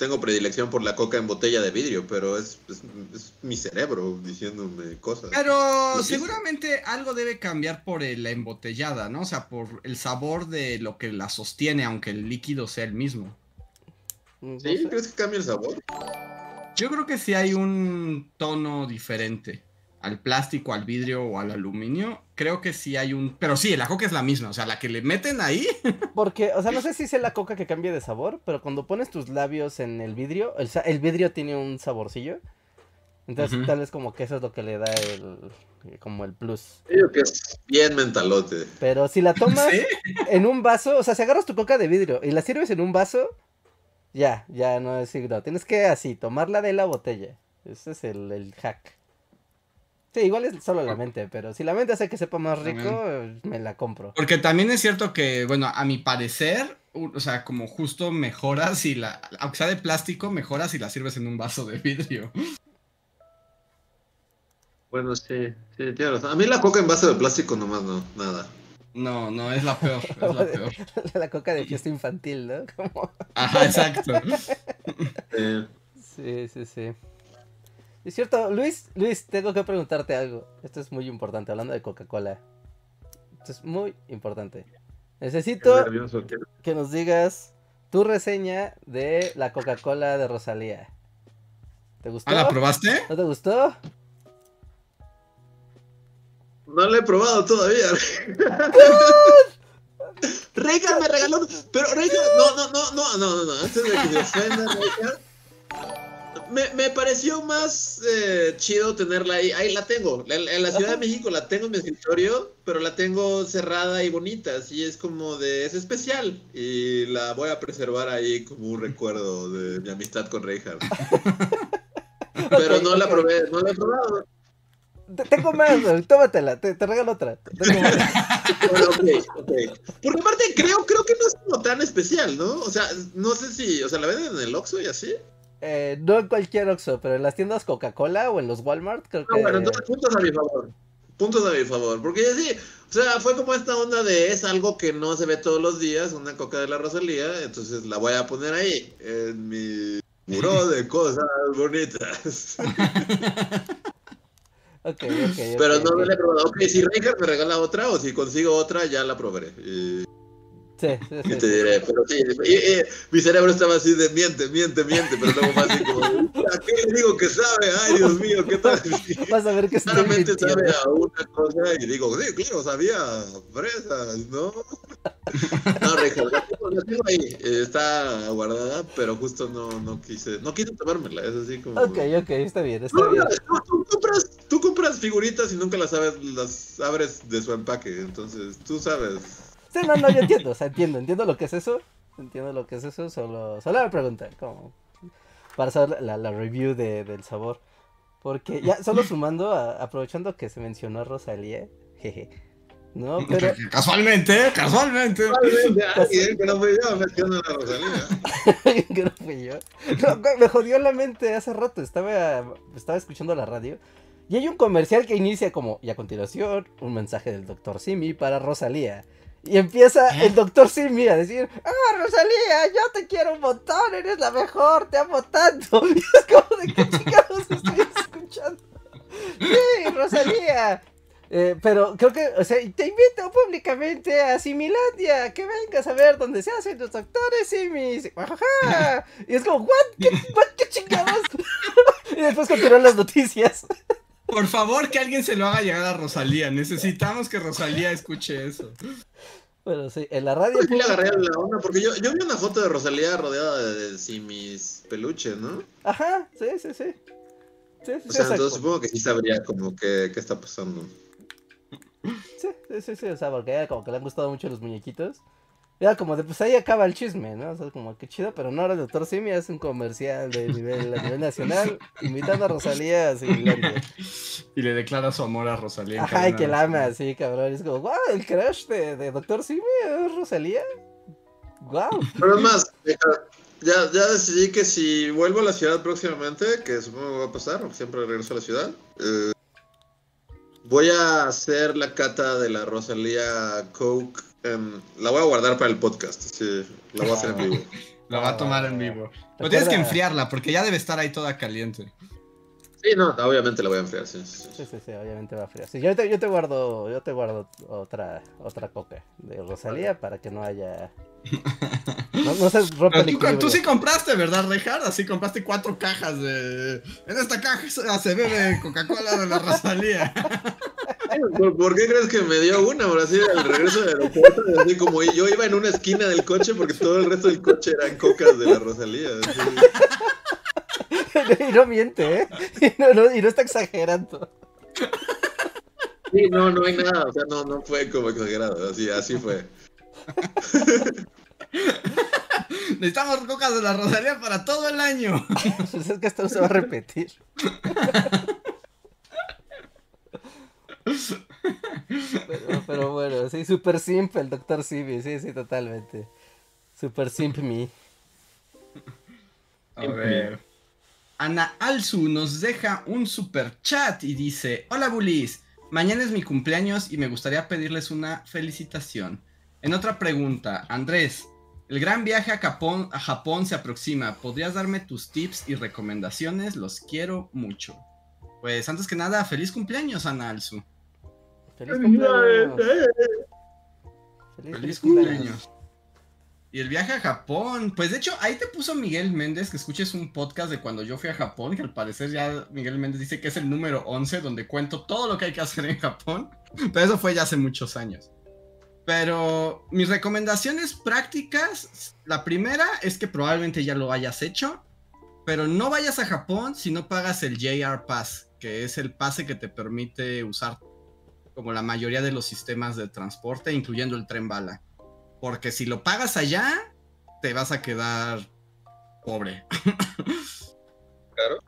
Speaker 2: tengo predilección por la coca en botella de vidrio, pero es, es, es mi cerebro diciéndome cosas.
Speaker 1: Pero seguramente algo debe cambiar por la embotellada, ¿no? O sea, por el sabor de lo que la sostiene, aunque el líquido sea el mismo.
Speaker 3: No
Speaker 2: ¿Sí? ¿Crees que cambia el sabor?
Speaker 1: Yo creo que sí hay un tono diferente al plástico, al vidrio o al aluminio. Creo que sí hay un... Pero sí, la coca es la misma, o sea, la que le meten ahí. (laughs)
Speaker 3: Porque, o sea, no sé si sea la coca que cambie de sabor, pero cuando pones tus labios en el vidrio, el, vidrio tiene un saborcillo. Entonces, tal vez como que eso es lo que le da el. como el plus.
Speaker 2: Digo que es bien mentalote.
Speaker 3: Pero si la tomas (laughs)
Speaker 1: ¿Sí?
Speaker 3: en un vaso, o sea, si agarras tu coca de vidrio y la sirves en un vaso, ya, ya no es signo. Tienes que así, tomarla de la botella. Ese es el, el hack. Sí, igual es solo la mente, pero si la mente hace que sepa más rico, me la compro.
Speaker 1: Porque también es cierto que, bueno, a mi parecer, o sea, como justo mejoras si la... Aunque sea de plástico, mejoras si la sirves en un vaso de vidrio.
Speaker 2: Bueno, sí, sí, tienes razón. A mí la coca en base de plástico nomás no, nada.
Speaker 1: No, no, es la peor, es la (laughs) peor.
Speaker 3: la coca de fiesta infantil, ¿no? (laughs) Como...
Speaker 1: Ajá, exacto.
Speaker 2: Eh, (laughs)
Speaker 3: Sí, sí, sí. Es cierto, Luis, Luis, tengo que preguntarte algo. Esto es muy importante, hablando de Coca-Cola. Esto es muy importante. Necesito que nos digas tu reseña de la Coca-Cola de Rosalía. ¿Te gustó?
Speaker 1: ¿Ah, la probaste?
Speaker 3: ¿No te gustó?
Speaker 2: No la he probado todavía. (laughs) Reija me regaló. Pero Reija, no, no, no, no, no, no, no. Antes de que me ofenda. Me, me pareció más eh, chido tenerla ahí. Ahí la tengo. En, en la Ciudad de México la tengo en mi escritorio, pero la tengo cerrada y bonita. Así es como de. Es especial. Y la voy a preservar ahí como un recuerdo de mi amistad con Reinhardt. (laughs) Pero no la probé, no la he probado.
Speaker 3: Te- tengo más, güey, tómatela, te, te regalo otra. (laughs)
Speaker 2: Bueno, ok, ok. Porque aparte creo, creo que no es como tan especial, ¿no? O sea, no sé si, o sea, la venden en el Oxxo y así.
Speaker 3: Eh, no en cualquier Oxxo, pero en las tiendas Coca-Cola o en los Walmart, creo que...
Speaker 2: Ah, bueno, entonces puntos a mi favor. Puntos a mi favor. Porque sí, o sea, fue como esta onda de es algo que no se ve todos los días, una coca de la Rosalía, entonces la voy a poner ahí, en mi muro de (laughs) cosas bonitas. (laughs)
Speaker 3: Ok, ok, ok,
Speaker 2: Pero no me la he probado. Ok, si Reinhardt me regala otra o si consigo otra, ya la probaré. Y-
Speaker 3: Sí, sí, sí.
Speaker 2: Y te diré, pero sí, mi cerebro estaba así de miente, miente, miente, pero luego fue así como, ¿a qué le digo que sabe? Ay, Dios mío, ¿qué tal? (laughs)
Speaker 3: Vas a ver que
Speaker 2: Claramente sabe a una cosa y digo, sí, claro, sabía fresas, ¿no? (laughs) No, Reja, la tengo, la tengo ahí, eh, está guardada, pero justo no, no quise, no quise tomármela, es así como...
Speaker 3: Ok, ok, está bien, está
Speaker 2: No,
Speaker 3: bien.
Speaker 2: no, tú, compras, tú compras figuritas y nunca las sabes, las abres de su empaque, entonces tú sabes.
Speaker 3: Sí, no, no, yo entiendo, o sea, entiendo, entiendo lo que es eso. Entiendo lo que es eso, solo, solo me pregunta, como para saber la, la review de, del sabor. Porque ya, solo sumando, a- aprovechando que se mencionó a Rosalía, jeje, ¿no? Pero,
Speaker 1: Casualmente, casualmente.
Speaker 2: Alguien (laughs) que no fue yo, metiendo a Rosalía. (laughs)
Speaker 3: que no fui yo. No, me jodió la mente hace rato, estaba, estaba escuchando la radio. Y hay un comercial que inicia como, y a continuación, un mensaje del doctor Simi para Rosalía. Y empieza
Speaker 1: ¿Eh?
Speaker 3: el doctor Simi a decir, ah, Rosalía, yo te quiero un montón, eres la mejor, te amo tanto. (laughs) Y es como de qué chingados estoy escuchando. Sí, Rosalía. Eh, pero creo que, o sea, te invito públicamente a Similandia, que vengas a ver dónde se hacen los doctores Simis. Y es como, ¿what? ¿Qué, what? ¿Qué chingados? (laughs) y después continúan las noticias.
Speaker 1: Por favor, que alguien se lo haga llegar a Rosalía. Necesitamos que Rosalía escuche eso.
Speaker 3: Bueno, sí, en la radio.
Speaker 2: Sí agarré la onda, porque yo, yo vi una foto de Rosalía rodeada de, de simis peluche, ¿no?
Speaker 3: Ajá, sí, sí, sí. Sí, sí,
Speaker 2: O sea, entonces supongo que sí sabría como que, qué está pasando.
Speaker 3: Sí, sí, sí, sí, o sea, porque a ella como que le han gustado mucho los muñequitos. Era como de, pues ahí acaba el chisme, ¿no? O sea, como que chido, pero no, ahora el doctor Simi hace un comercial de nivel, a nivel nacional, (laughs) invitando a Rosalía a.
Speaker 1: Y le declara su amor a Rosalía.
Speaker 3: Ajá, y que la ama, sí, cabrón. Es como, wow, el crush de, de Doctor Simi es Rosalía. Wow.
Speaker 2: Pero es más, ya, ya decidí que si vuelvo a la ciudad próximamente, que supongo que va a pasar, porque siempre regreso a la ciudad, eh, voy a hacer la cata de la Rosalía Coke. Em, la voy a guardar para el podcast, sí, la voy a hacer en vivo. (laughs)
Speaker 1: La va a tomar en vivo. Pero tienes que enfriarla porque ya debe estar ahí toda caliente.
Speaker 2: Sí, no, obviamente la voy a enfriar, sí. sí, sí.
Speaker 3: Sí, sí, sí, obviamente va a frío. Sí, yo te, yo te guardo, yo te guardo otra, otra coca de Rosalía para que no haya. (laughs) No, no se rompa
Speaker 1: tú, tú sí compraste, ¿verdad, Reinhardt? Así compraste cuatro cajas de... En esta caja se- se bebe Coca-Cola de la Rosalía. (laughs)
Speaker 2: ¿Por, por qué crees que me dio una? Ahora sí, al regreso del aeropuerto, así como yo iba en una esquina del coche porque todo el resto del coche eran cocas de la Rosalía. así. (laughs)
Speaker 3: y no miente, ¿eh? Y no, no- y no está exagerando.
Speaker 2: Sí, no, no hay nada, o sea, no, no fue como exagerado, así, así fue.
Speaker 1: Necesitamos cocas de la Rosalía para todo el año. (laughs)
Speaker 3: Pues es que esto no se va a repetir. (laughs) Pero, bueno, sí, super simp el doctor Simi, sí, sí, totalmente. Super simp me.
Speaker 1: A ver. Ana Alzu nos deja un super chat y dice: Hola Bulis, mañana es mi cumpleaños y me gustaría pedirles una felicitación. En otra pregunta, Andrés, el gran viaje a Japón se aproxima. ¿Podrías darme tus tips y recomendaciones? Los quiero mucho. Pues antes que nada, feliz cumpleaños, Ana Alzu.
Speaker 3: Feliz cumpleaños. Feliz,
Speaker 1: Feliz cumpleaños. Y el viaje a Japón, pues de hecho ahí te puso Miguel Méndez que escuches un podcast de cuando yo fui a Japón, que al parecer ya Miguel Méndez dice que es el número 11 donde cuento todo lo que hay que hacer en Japón, pero eso fue ya hace muchos años. Pero mis recomendaciones prácticas, la primera es que probablemente ya lo hayas hecho, pero no vayas a Japón si no pagas el JR Pass, que es el pase que te permite usar como la mayoría de los sistemas de transporte, incluyendo el tren bala. Porque si lo pagas allá, te vas a quedar pobre. (laughs)
Speaker 2: ¿Caro?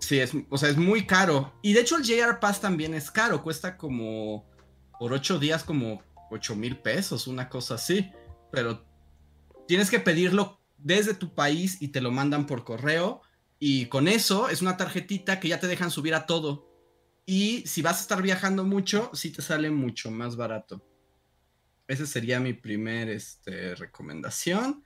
Speaker 1: Sí, es, o sea, es muy caro. Y de hecho el JR Pass también es caro, cuesta como por ocho días como ocho mil pesos, una cosa así. Pero tienes que pedirlo desde tu país y te lo mandan por correo. Y con eso es una tarjetita que ya te dejan subir a todo. Y si vas a estar viajando mucho, sí te sale mucho más barato. Esa sería mi primer este, recomendación.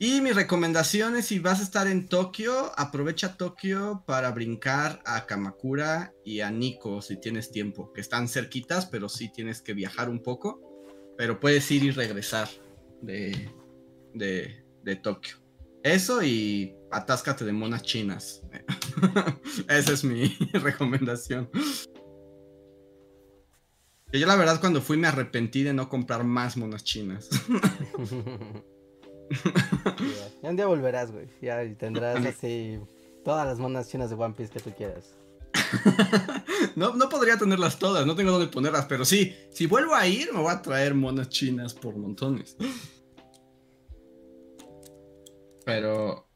Speaker 1: Y mi recomendación es si vas a estar en Tokio, aprovecha Tokio para brincar a Kamakura y a Nikko si tienes tiempo, que están cerquitas, pero sí tienes que viajar un poco, pero puedes ir y regresar. de, de, de Tokio. Eso y atáscate de monas chinas. (laughs) Esa es mi (laughs) recomendación. Yo la verdad cuando fui me arrepentí de no comprar más monas chinas. (laughs)
Speaker 3: ya un día volverás, güey. Ya y tendrás así todas las monas chinas de One Piece que tú quieras.
Speaker 1: no, no podría tenerlas todas, no tengo dónde ponerlas, pero sí, si vuelvo a ir, me voy a traer monas chinas por montones. Pero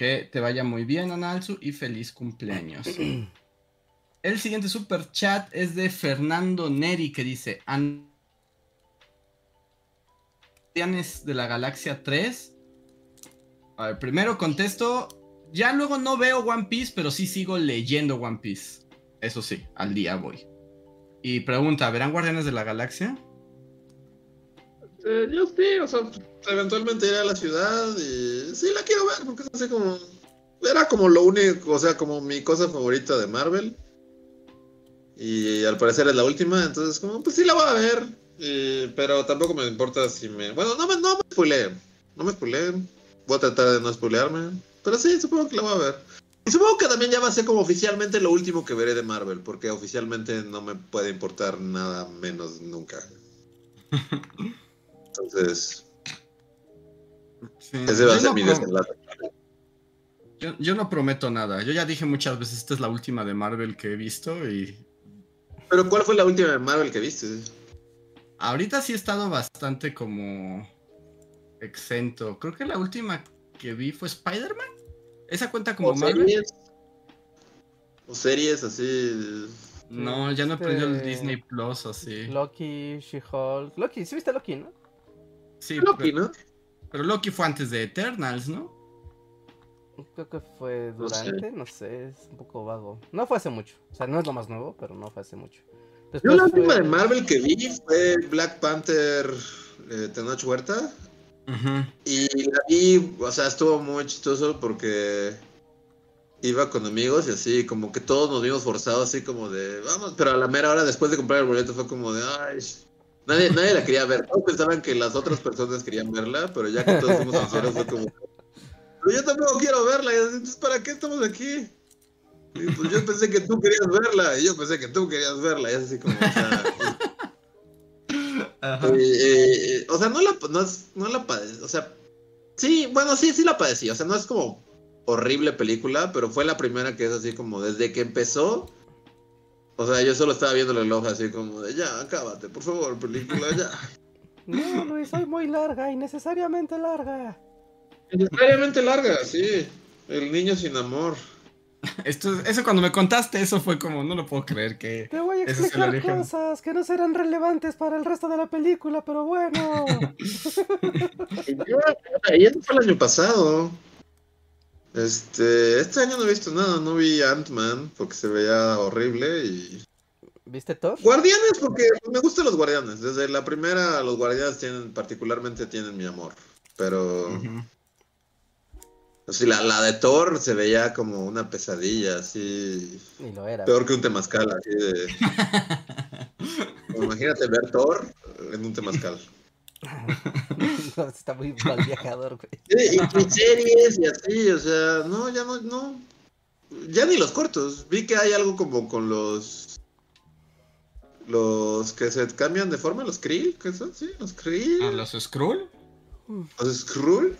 Speaker 1: que te vaya muy bien, Analsu, y feliz cumpleaños. (clears throat) El siguiente super chat es de Fernando Neri que dice: Guardianes de la Galaxia 3. A ver, primero contesto. Ya luego no veo One Piece, pero sí sigo leyendo One Piece. Eso sí, al día voy. Y pregunta: ¿verán Guardianes de la Galaxia?
Speaker 2: Eh, yo sí, o sea, eventualmente iré a la ciudad y sí la quiero ver porque es así como. Era como lo único, o sea, como mi cosa favorita de Marvel. Y al parecer es la última, entonces como, pues sí la voy a ver. pero tampoco me importa si me... Bueno, no me, no me. No me spoileé. Voy a tratar de no spoilearme. Pero sí, supongo que la voy a ver. Y supongo que también ya va a ser como oficialmente lo último que veré de Marvel, porque oficialmente no me puede importar nada menos nunca. (laughs) Entonces... ese va a ser mi desenlace.
Speaker 1: Yo, yo, no prometo nada. Yo ya dije muchas veces, esta es la última de Marvel que he visto y
Speaker 2: pero ¿cuál fue la última de Marvel que viste?
Speaker 1: Ahorita sí he estado bastante como exento. Creo que la última que vi fue Spider-Man. ¿Esa cuenta como Marvel? Series?
Speaker 2: ¿O series así?
Speaker 1: No, ya no he el este, Disney Plus así.
Speaker 3: Loki, She-Hulk. Loki, ¿sí viste Loki, no?
Speaker 1: Sí, Loki, ¿no? Pero Loki fue antes de Eternals, ¿no?
Speaker 3: Creo que fue durante, no sé. es un poco vago. No fue hace mucho. O sea, no es lo más nuevo, pero no fue hace mucho.
Speaker 2: Yo la última de Marvel que vi fue Black Panther eh, Tenoch Huerta. Y la vi, o sea, estuvo muy chistoso porque iba con amigos y así, como que todos nos vimos forzados, así como de, vamos, pero a la mera hora después de comprar el boleto fue como de, ay, nadie, nadie la quería ver. Todos pensaban que las otras personas querían verla, pero ya que todos fuimos sinceros fue como, pero yo tampoco quiero verla. Entonces, ¿para qué estamos aquí? pues yo pensé que tú querías verla. Y yo pensé que tú querías verla. Y es así como, o sea. (laughs) Eh, eh, o sea, no la, no, no la padecí. O sea, sí, bueno, sí, sí la padecí. O sea, no es como horrible película, pero fue la primera que es así como desde que empezó. O sea, yo solo estaba viendo el reloj así como de ya, acábate, por favor, película, ya. (laughs)
Speaker 3: No, Luis, soy muy larga, innecesariamente larga.
Speaker 2: Necesariamente larga, sí. El niño sin amor.
Speaker 1: Esto, eso cuando me contaste, eso fue como, no lo puedo creer que...
Speaker 3: Te voy a explicar cosas que no serán relevantes para el resto de la película, pero bueno. (laughs)
Speaker 2: y eso fue el año pasado. Este, este año no he visto nada, no vi Ant-Man porque se veía horrible y...
Speaker 3: ¿Viste Thor?
Speaker 2: Guardianes, porque me gustan los guardianes. Desde la primera, los guardianes tienen, particularmente tienen mi amor. Pero... Sí, la, la, de Thor se veía como una pesadilla, así.
Speaker 3: Y lo era.
Speaker 2: Peor que un temazcal, así de. (laughs) imagínate ver Thor en un temazcal. (laughs)
Speaker 3: está muy mal viajador, güey.
Speaker 2: y, y, series y así, o sea, no, ya no, no. Ya ni los cortos. Vi que hay algo como con los. Los que se cambian de forma, los Krill, ¿qué son? Sí, los Krill.
Speaker 1: ¿A los Skrull?
Speaker 2: Los Skrull.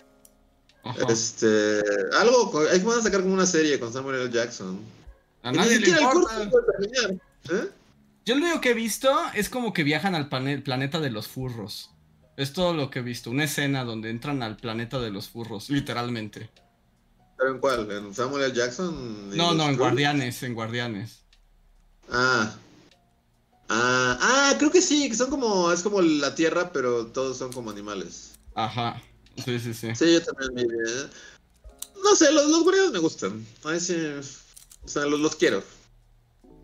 Speaker 2: Este, algo, hay que van a sacar como una serie con Samuel L. Jackson.
Speaker 1: A nadie le importa. ¿Eh? Yo lo único que he visto es como que viajan al planeta de los furros. Es todo lo que he visto. Una escena donde entran al planeta de los furros, literalmente.
Speaker 2: ¿Pero en cuál? ¿En Samuel L. Jackson?
Speaker 1: No, no, en Guardianes, en Guardianes.
Speaker 2: Ah. Ah, ah, creo que sí, que son como, es como la Tierra, pero todos son como animales.
Speaker 1: Ajá. Sí, sí, sí.
Speaker 2: Sí, yo también No sé, los, los me gustan. Ay, sí. O sea, los, los quiero.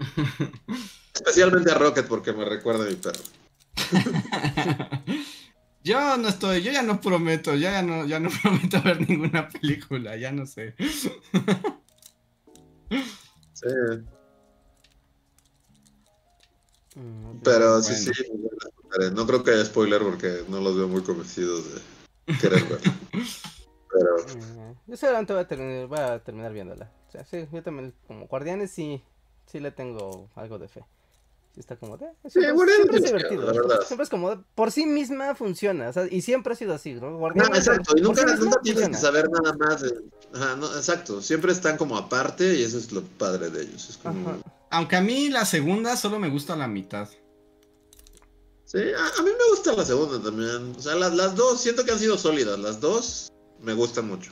Speaker 2: (laughs) Especialmente a Rocket porque me recuerda a mi perro. (laughs)
Speaker 1: yo no estoy, yo ya no prometo, ya no, ya no (laughs) prometo ver ninguna película, ya no sé.
Speaker 2: sí. Mm, Pero sí, sí, no creo que haya spoiler porque no los veo muy convencidos de, querer verla. (laughs) Pero
Speaker 3: Eh, Yo seguramente voy a, terminar, voy a terminar viéndola. O sea, sí, yo también, como Guardianes, sí, sí le tengo algo de fe. Sí está como de... Siempre,
Speaker 2: Guardianes
Speaker 3: siempre es divertido.
Speaker 2: la verdad.
Speaker 3: Siempre es como, de- por sí misma funciona. o sea, y siempre ha sido así, ¿no?
Speaker 2: No,
Speaker 3: Guardianes,
Speaker 2: exacto, y nunca,
Speaker 3: sí
Speaker 2: nunca tienes que saber nada más de... Ajá, no, exacto, siempre están como aparte y eso es lo padre de ellos. Es como...
Speaker 1: Aunque a mí la segunda solo me gusta la mitad.
Speaker 2: Sí, a, a mí me gusta la segunda también. O sea, las, las dos siento que han sido sólidas. Las dos me gustan mucho.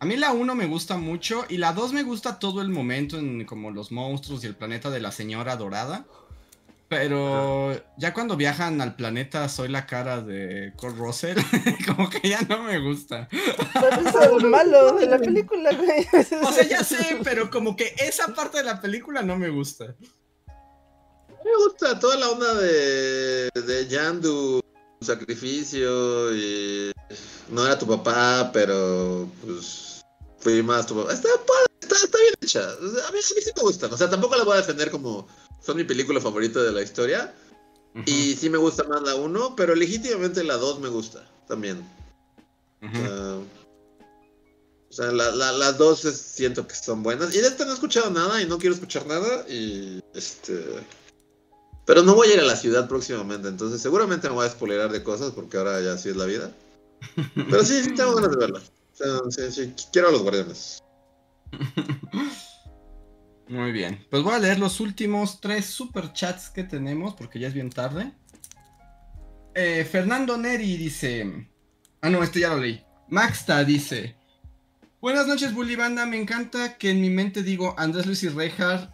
Speaker 1: A mí la 1 me gusta mucho y la 2 me gusta todo el momento en como los monstruos y el planeta de la señora dorada. Pero ya cuando viajan al planeta soy la cara de Kurt Russell, (laughs) como que ya no me gusta.
Speaker 3: Pero es malo de la película, güey.
Speaker 1: O sea, ya sé, pero como que esa parte de la película no me gusta.
Speaker 2: Me gusta toda la onda de, de Yandu, sacrificio y no era tu papá, pero pues fui más tu papá. Está padre, está, está bien hecha. O sea, a, mí, a mí sí me gustan. O sea, tampoco la voy a defender como son mi película favorita de la historia. Y sí me gusta más la 1, pero legítimamente la 2 me gusta también. Ah, o sea, la- la- las dos siento que son buenas. Y de esta no he escuchado nada y no quiero escuchar nada. Y este. Pero no voy a ir a la ciudad próximamente, entonces seguramente me voy a spoilerar de cosas porque ahora ya así es la vida. Pero sí, sí tengo ganas de verla. Quiero a los guardianes. (laughs)
Speaker 1: Muy bien. Pues voy a leer los últimos tres superchats que tenemos porque ya es bien tarde. Eh, Fernando Neri dice. Ah, no, este ya lo leí. Maxta dice. Buenas noches, Bully Banda. Me encanta que en mi mente digo Andrés Luis y Reinhardt.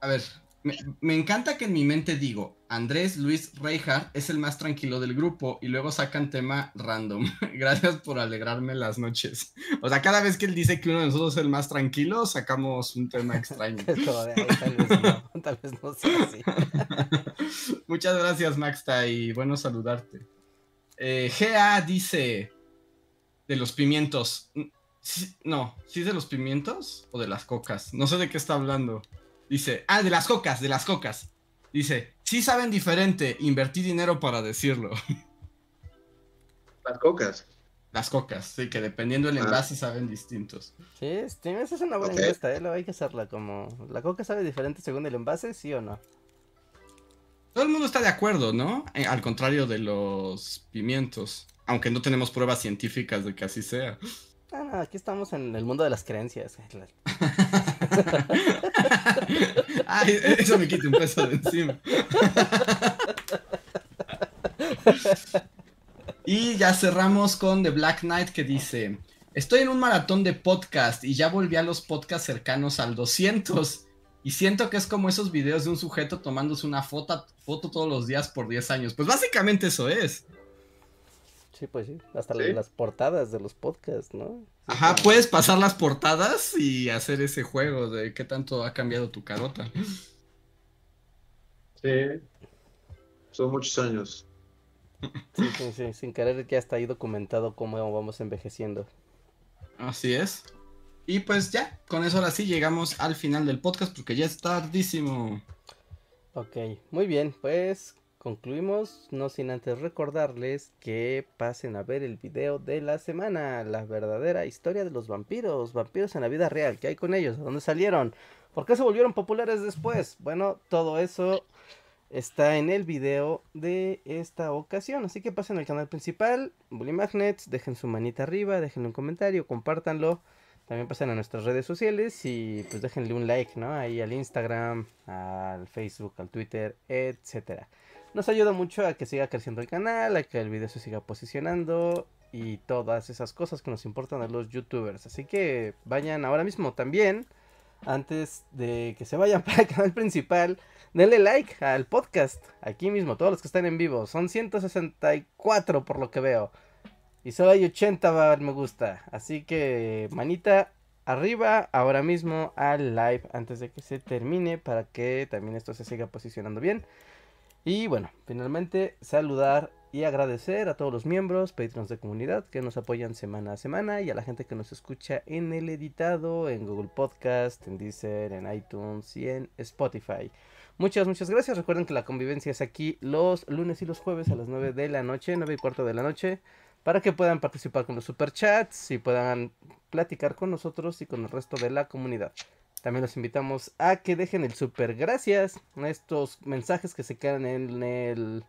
Speaker 1: A ver, me, me encanta que en mi mente digo Andrés Luis Reinhardt es el más tranquilo del grupo y luego sacan tema random. (laughs) Gracias por alegrarme las noches. O sea, cada vez que él dice que uno de nosotros es el más tranquilo, sacamos un tema (laughs) extraño.
Speaker 3: Es como de, "Ay, tal vez no, (laughs) tal vez no sea así.
Speaker 1: Muchas gracias, Maxta, y bueno saludarte. Eh, GA dice de los pimientos. Mm, sí- no, ¿sí de los pimientos o de las cocas? No sé de qué está hablando. Dice, ah, de las cocas, de las cocas. Dice, sí saben diferente, invertí dinero para decirlo.
Speaker 2: Las cocas.
Speaker 1: Las cocas, sí, que dependiendo del
Speaker 2: Ah.
Speaker 1: envase saben distintos.
Speaker 3: Sí, esa es una buena
Speaker 2: Ok.
Speaker 3: encuesta, ¿eh? Lo hay que hacerla como... ¿La coca sabe diferente según el envase, sí o no?
Speaker 1: Todo el mundo está de acuerdo, ¿no? Eh, al contrario de los pimientos. Aunque no tenemos pruebas científicas de que así sea.
Speaker 3: Ah, aquí estamos en el mundo de las creencias. (laughs)
Speaker 1: Ay, eso me quita un peso de encima. y ya cerramos con The Black Knight que dice, estoy en un maratón de podcast y ya volví a los podcasts cercanos al 200 y siento que es como esos videos de un sujeto tomándose una foto, foto todos los días por 10 años. Pues básicamente eso es.
Speaker 3: Sí, pues sí, hasta
Speaker 2: Sí.
Speaker 3: las portadas de los podcasts, ¿no? Sí,
Speaker 1: Ajá,
Speaker 3: como-
Speaker 1: puedes pasar las portadas y hacer ese juego de qué tanto ha cambiado tu carota.
Speaker 2: Sí. Son muchos años.
Speaker 3: Sí, sí, sí, sin querer ya está ahí documentado cómo vamos envejeciendo.
Speaker 1: Así es. Y pues ya, con eso ahora sí llegamos al final del podcast porque ya es tardísimo.
Speaker 3: Ok, muy bien, pues concluimos, no sin antes recordarles que pasen a ver el video de la semana, la verdadera historia de los vampiros, vampiros en la vida real, ¿qué hay con ellos? ¿De dónde salieron? ¿Por qué se volvieron populares después? Bueno, todo eso está en el video de esta ocasión, así que pasen al canal principal, Bully Magnets, dejen su manita arriba, déjenle un comentario, compártanlo. También pasen a nuestras redes sociales y pues déjenle un like, ¿no? Ahí al Instagram, al Facebook, al Twitter, etcétera. Nos ayuda mucho a que siga creciendo el canal, a que el video se siga posicionando y todas esas cosas que nos importan a los youtubers. Así que vayan ahora mismo también, antes de que se vayan (laughs) para el canal principal, denle like al podcast, aquí mismo, todos los que están en vivo. Son 164 por lo que veo. Y solo hay 80 me gusta. Así que manita arriba ahora mismo al live antes de que se termine para que también esto se siga posicionando bien. Y bueno, finalmente saludar y agradecer a todos los miembros, patrons de comunidad que nos apoyan semana a semana y a la gente que nos escucha en el editado, en Google Podcast, en Deezer, en iTunes y en Spotify. Muchas, muchas gracias. Recuerden que la convivencia es aquí los lunes y los jueves a las 9 de la noche, 9 y cuarto de la noche. para que puedan participar con los superchats y puedan platicar con nosotros y con el resto de la comunidad. También los invitamos a que dejen el super gracias a estos mensajes que se quedan en el,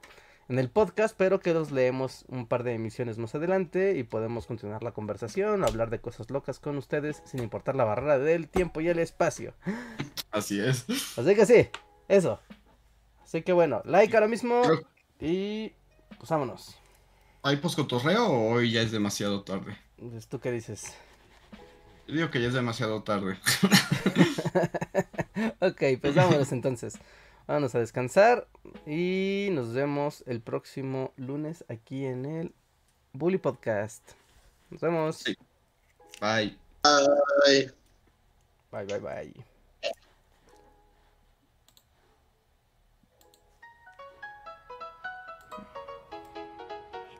Speaker 3: en el podcast, pero que los leemos un par de emisiones más adelante y podemos continuar la conversación, hablar de cosas locas con ustedes sin importar la barrera del tiempo y el espacio.
Speaker 1: Así es.
Speaker 3: Así que sí, eso. Así que bueno, like ahora mismo y pues vámonos.
Speaker 1: ¿Hay poscotorreo o hoy ya es demasiado tarde?
Speaker 3: Pues, ¿Tú qué dices?
Speaker 1: Yo digo que ya es demasiado tarde. (laughs)
Speaker 3: ok, pues vámonos entonces. Vámonos a descansar y nos vemos el próximo lunes aquí en el Bully Podcast. Nos vemos.
Speaker 1: Sí. Bye.
Speaker 2: Bye.
Speaker 3: Bye, bye, bye.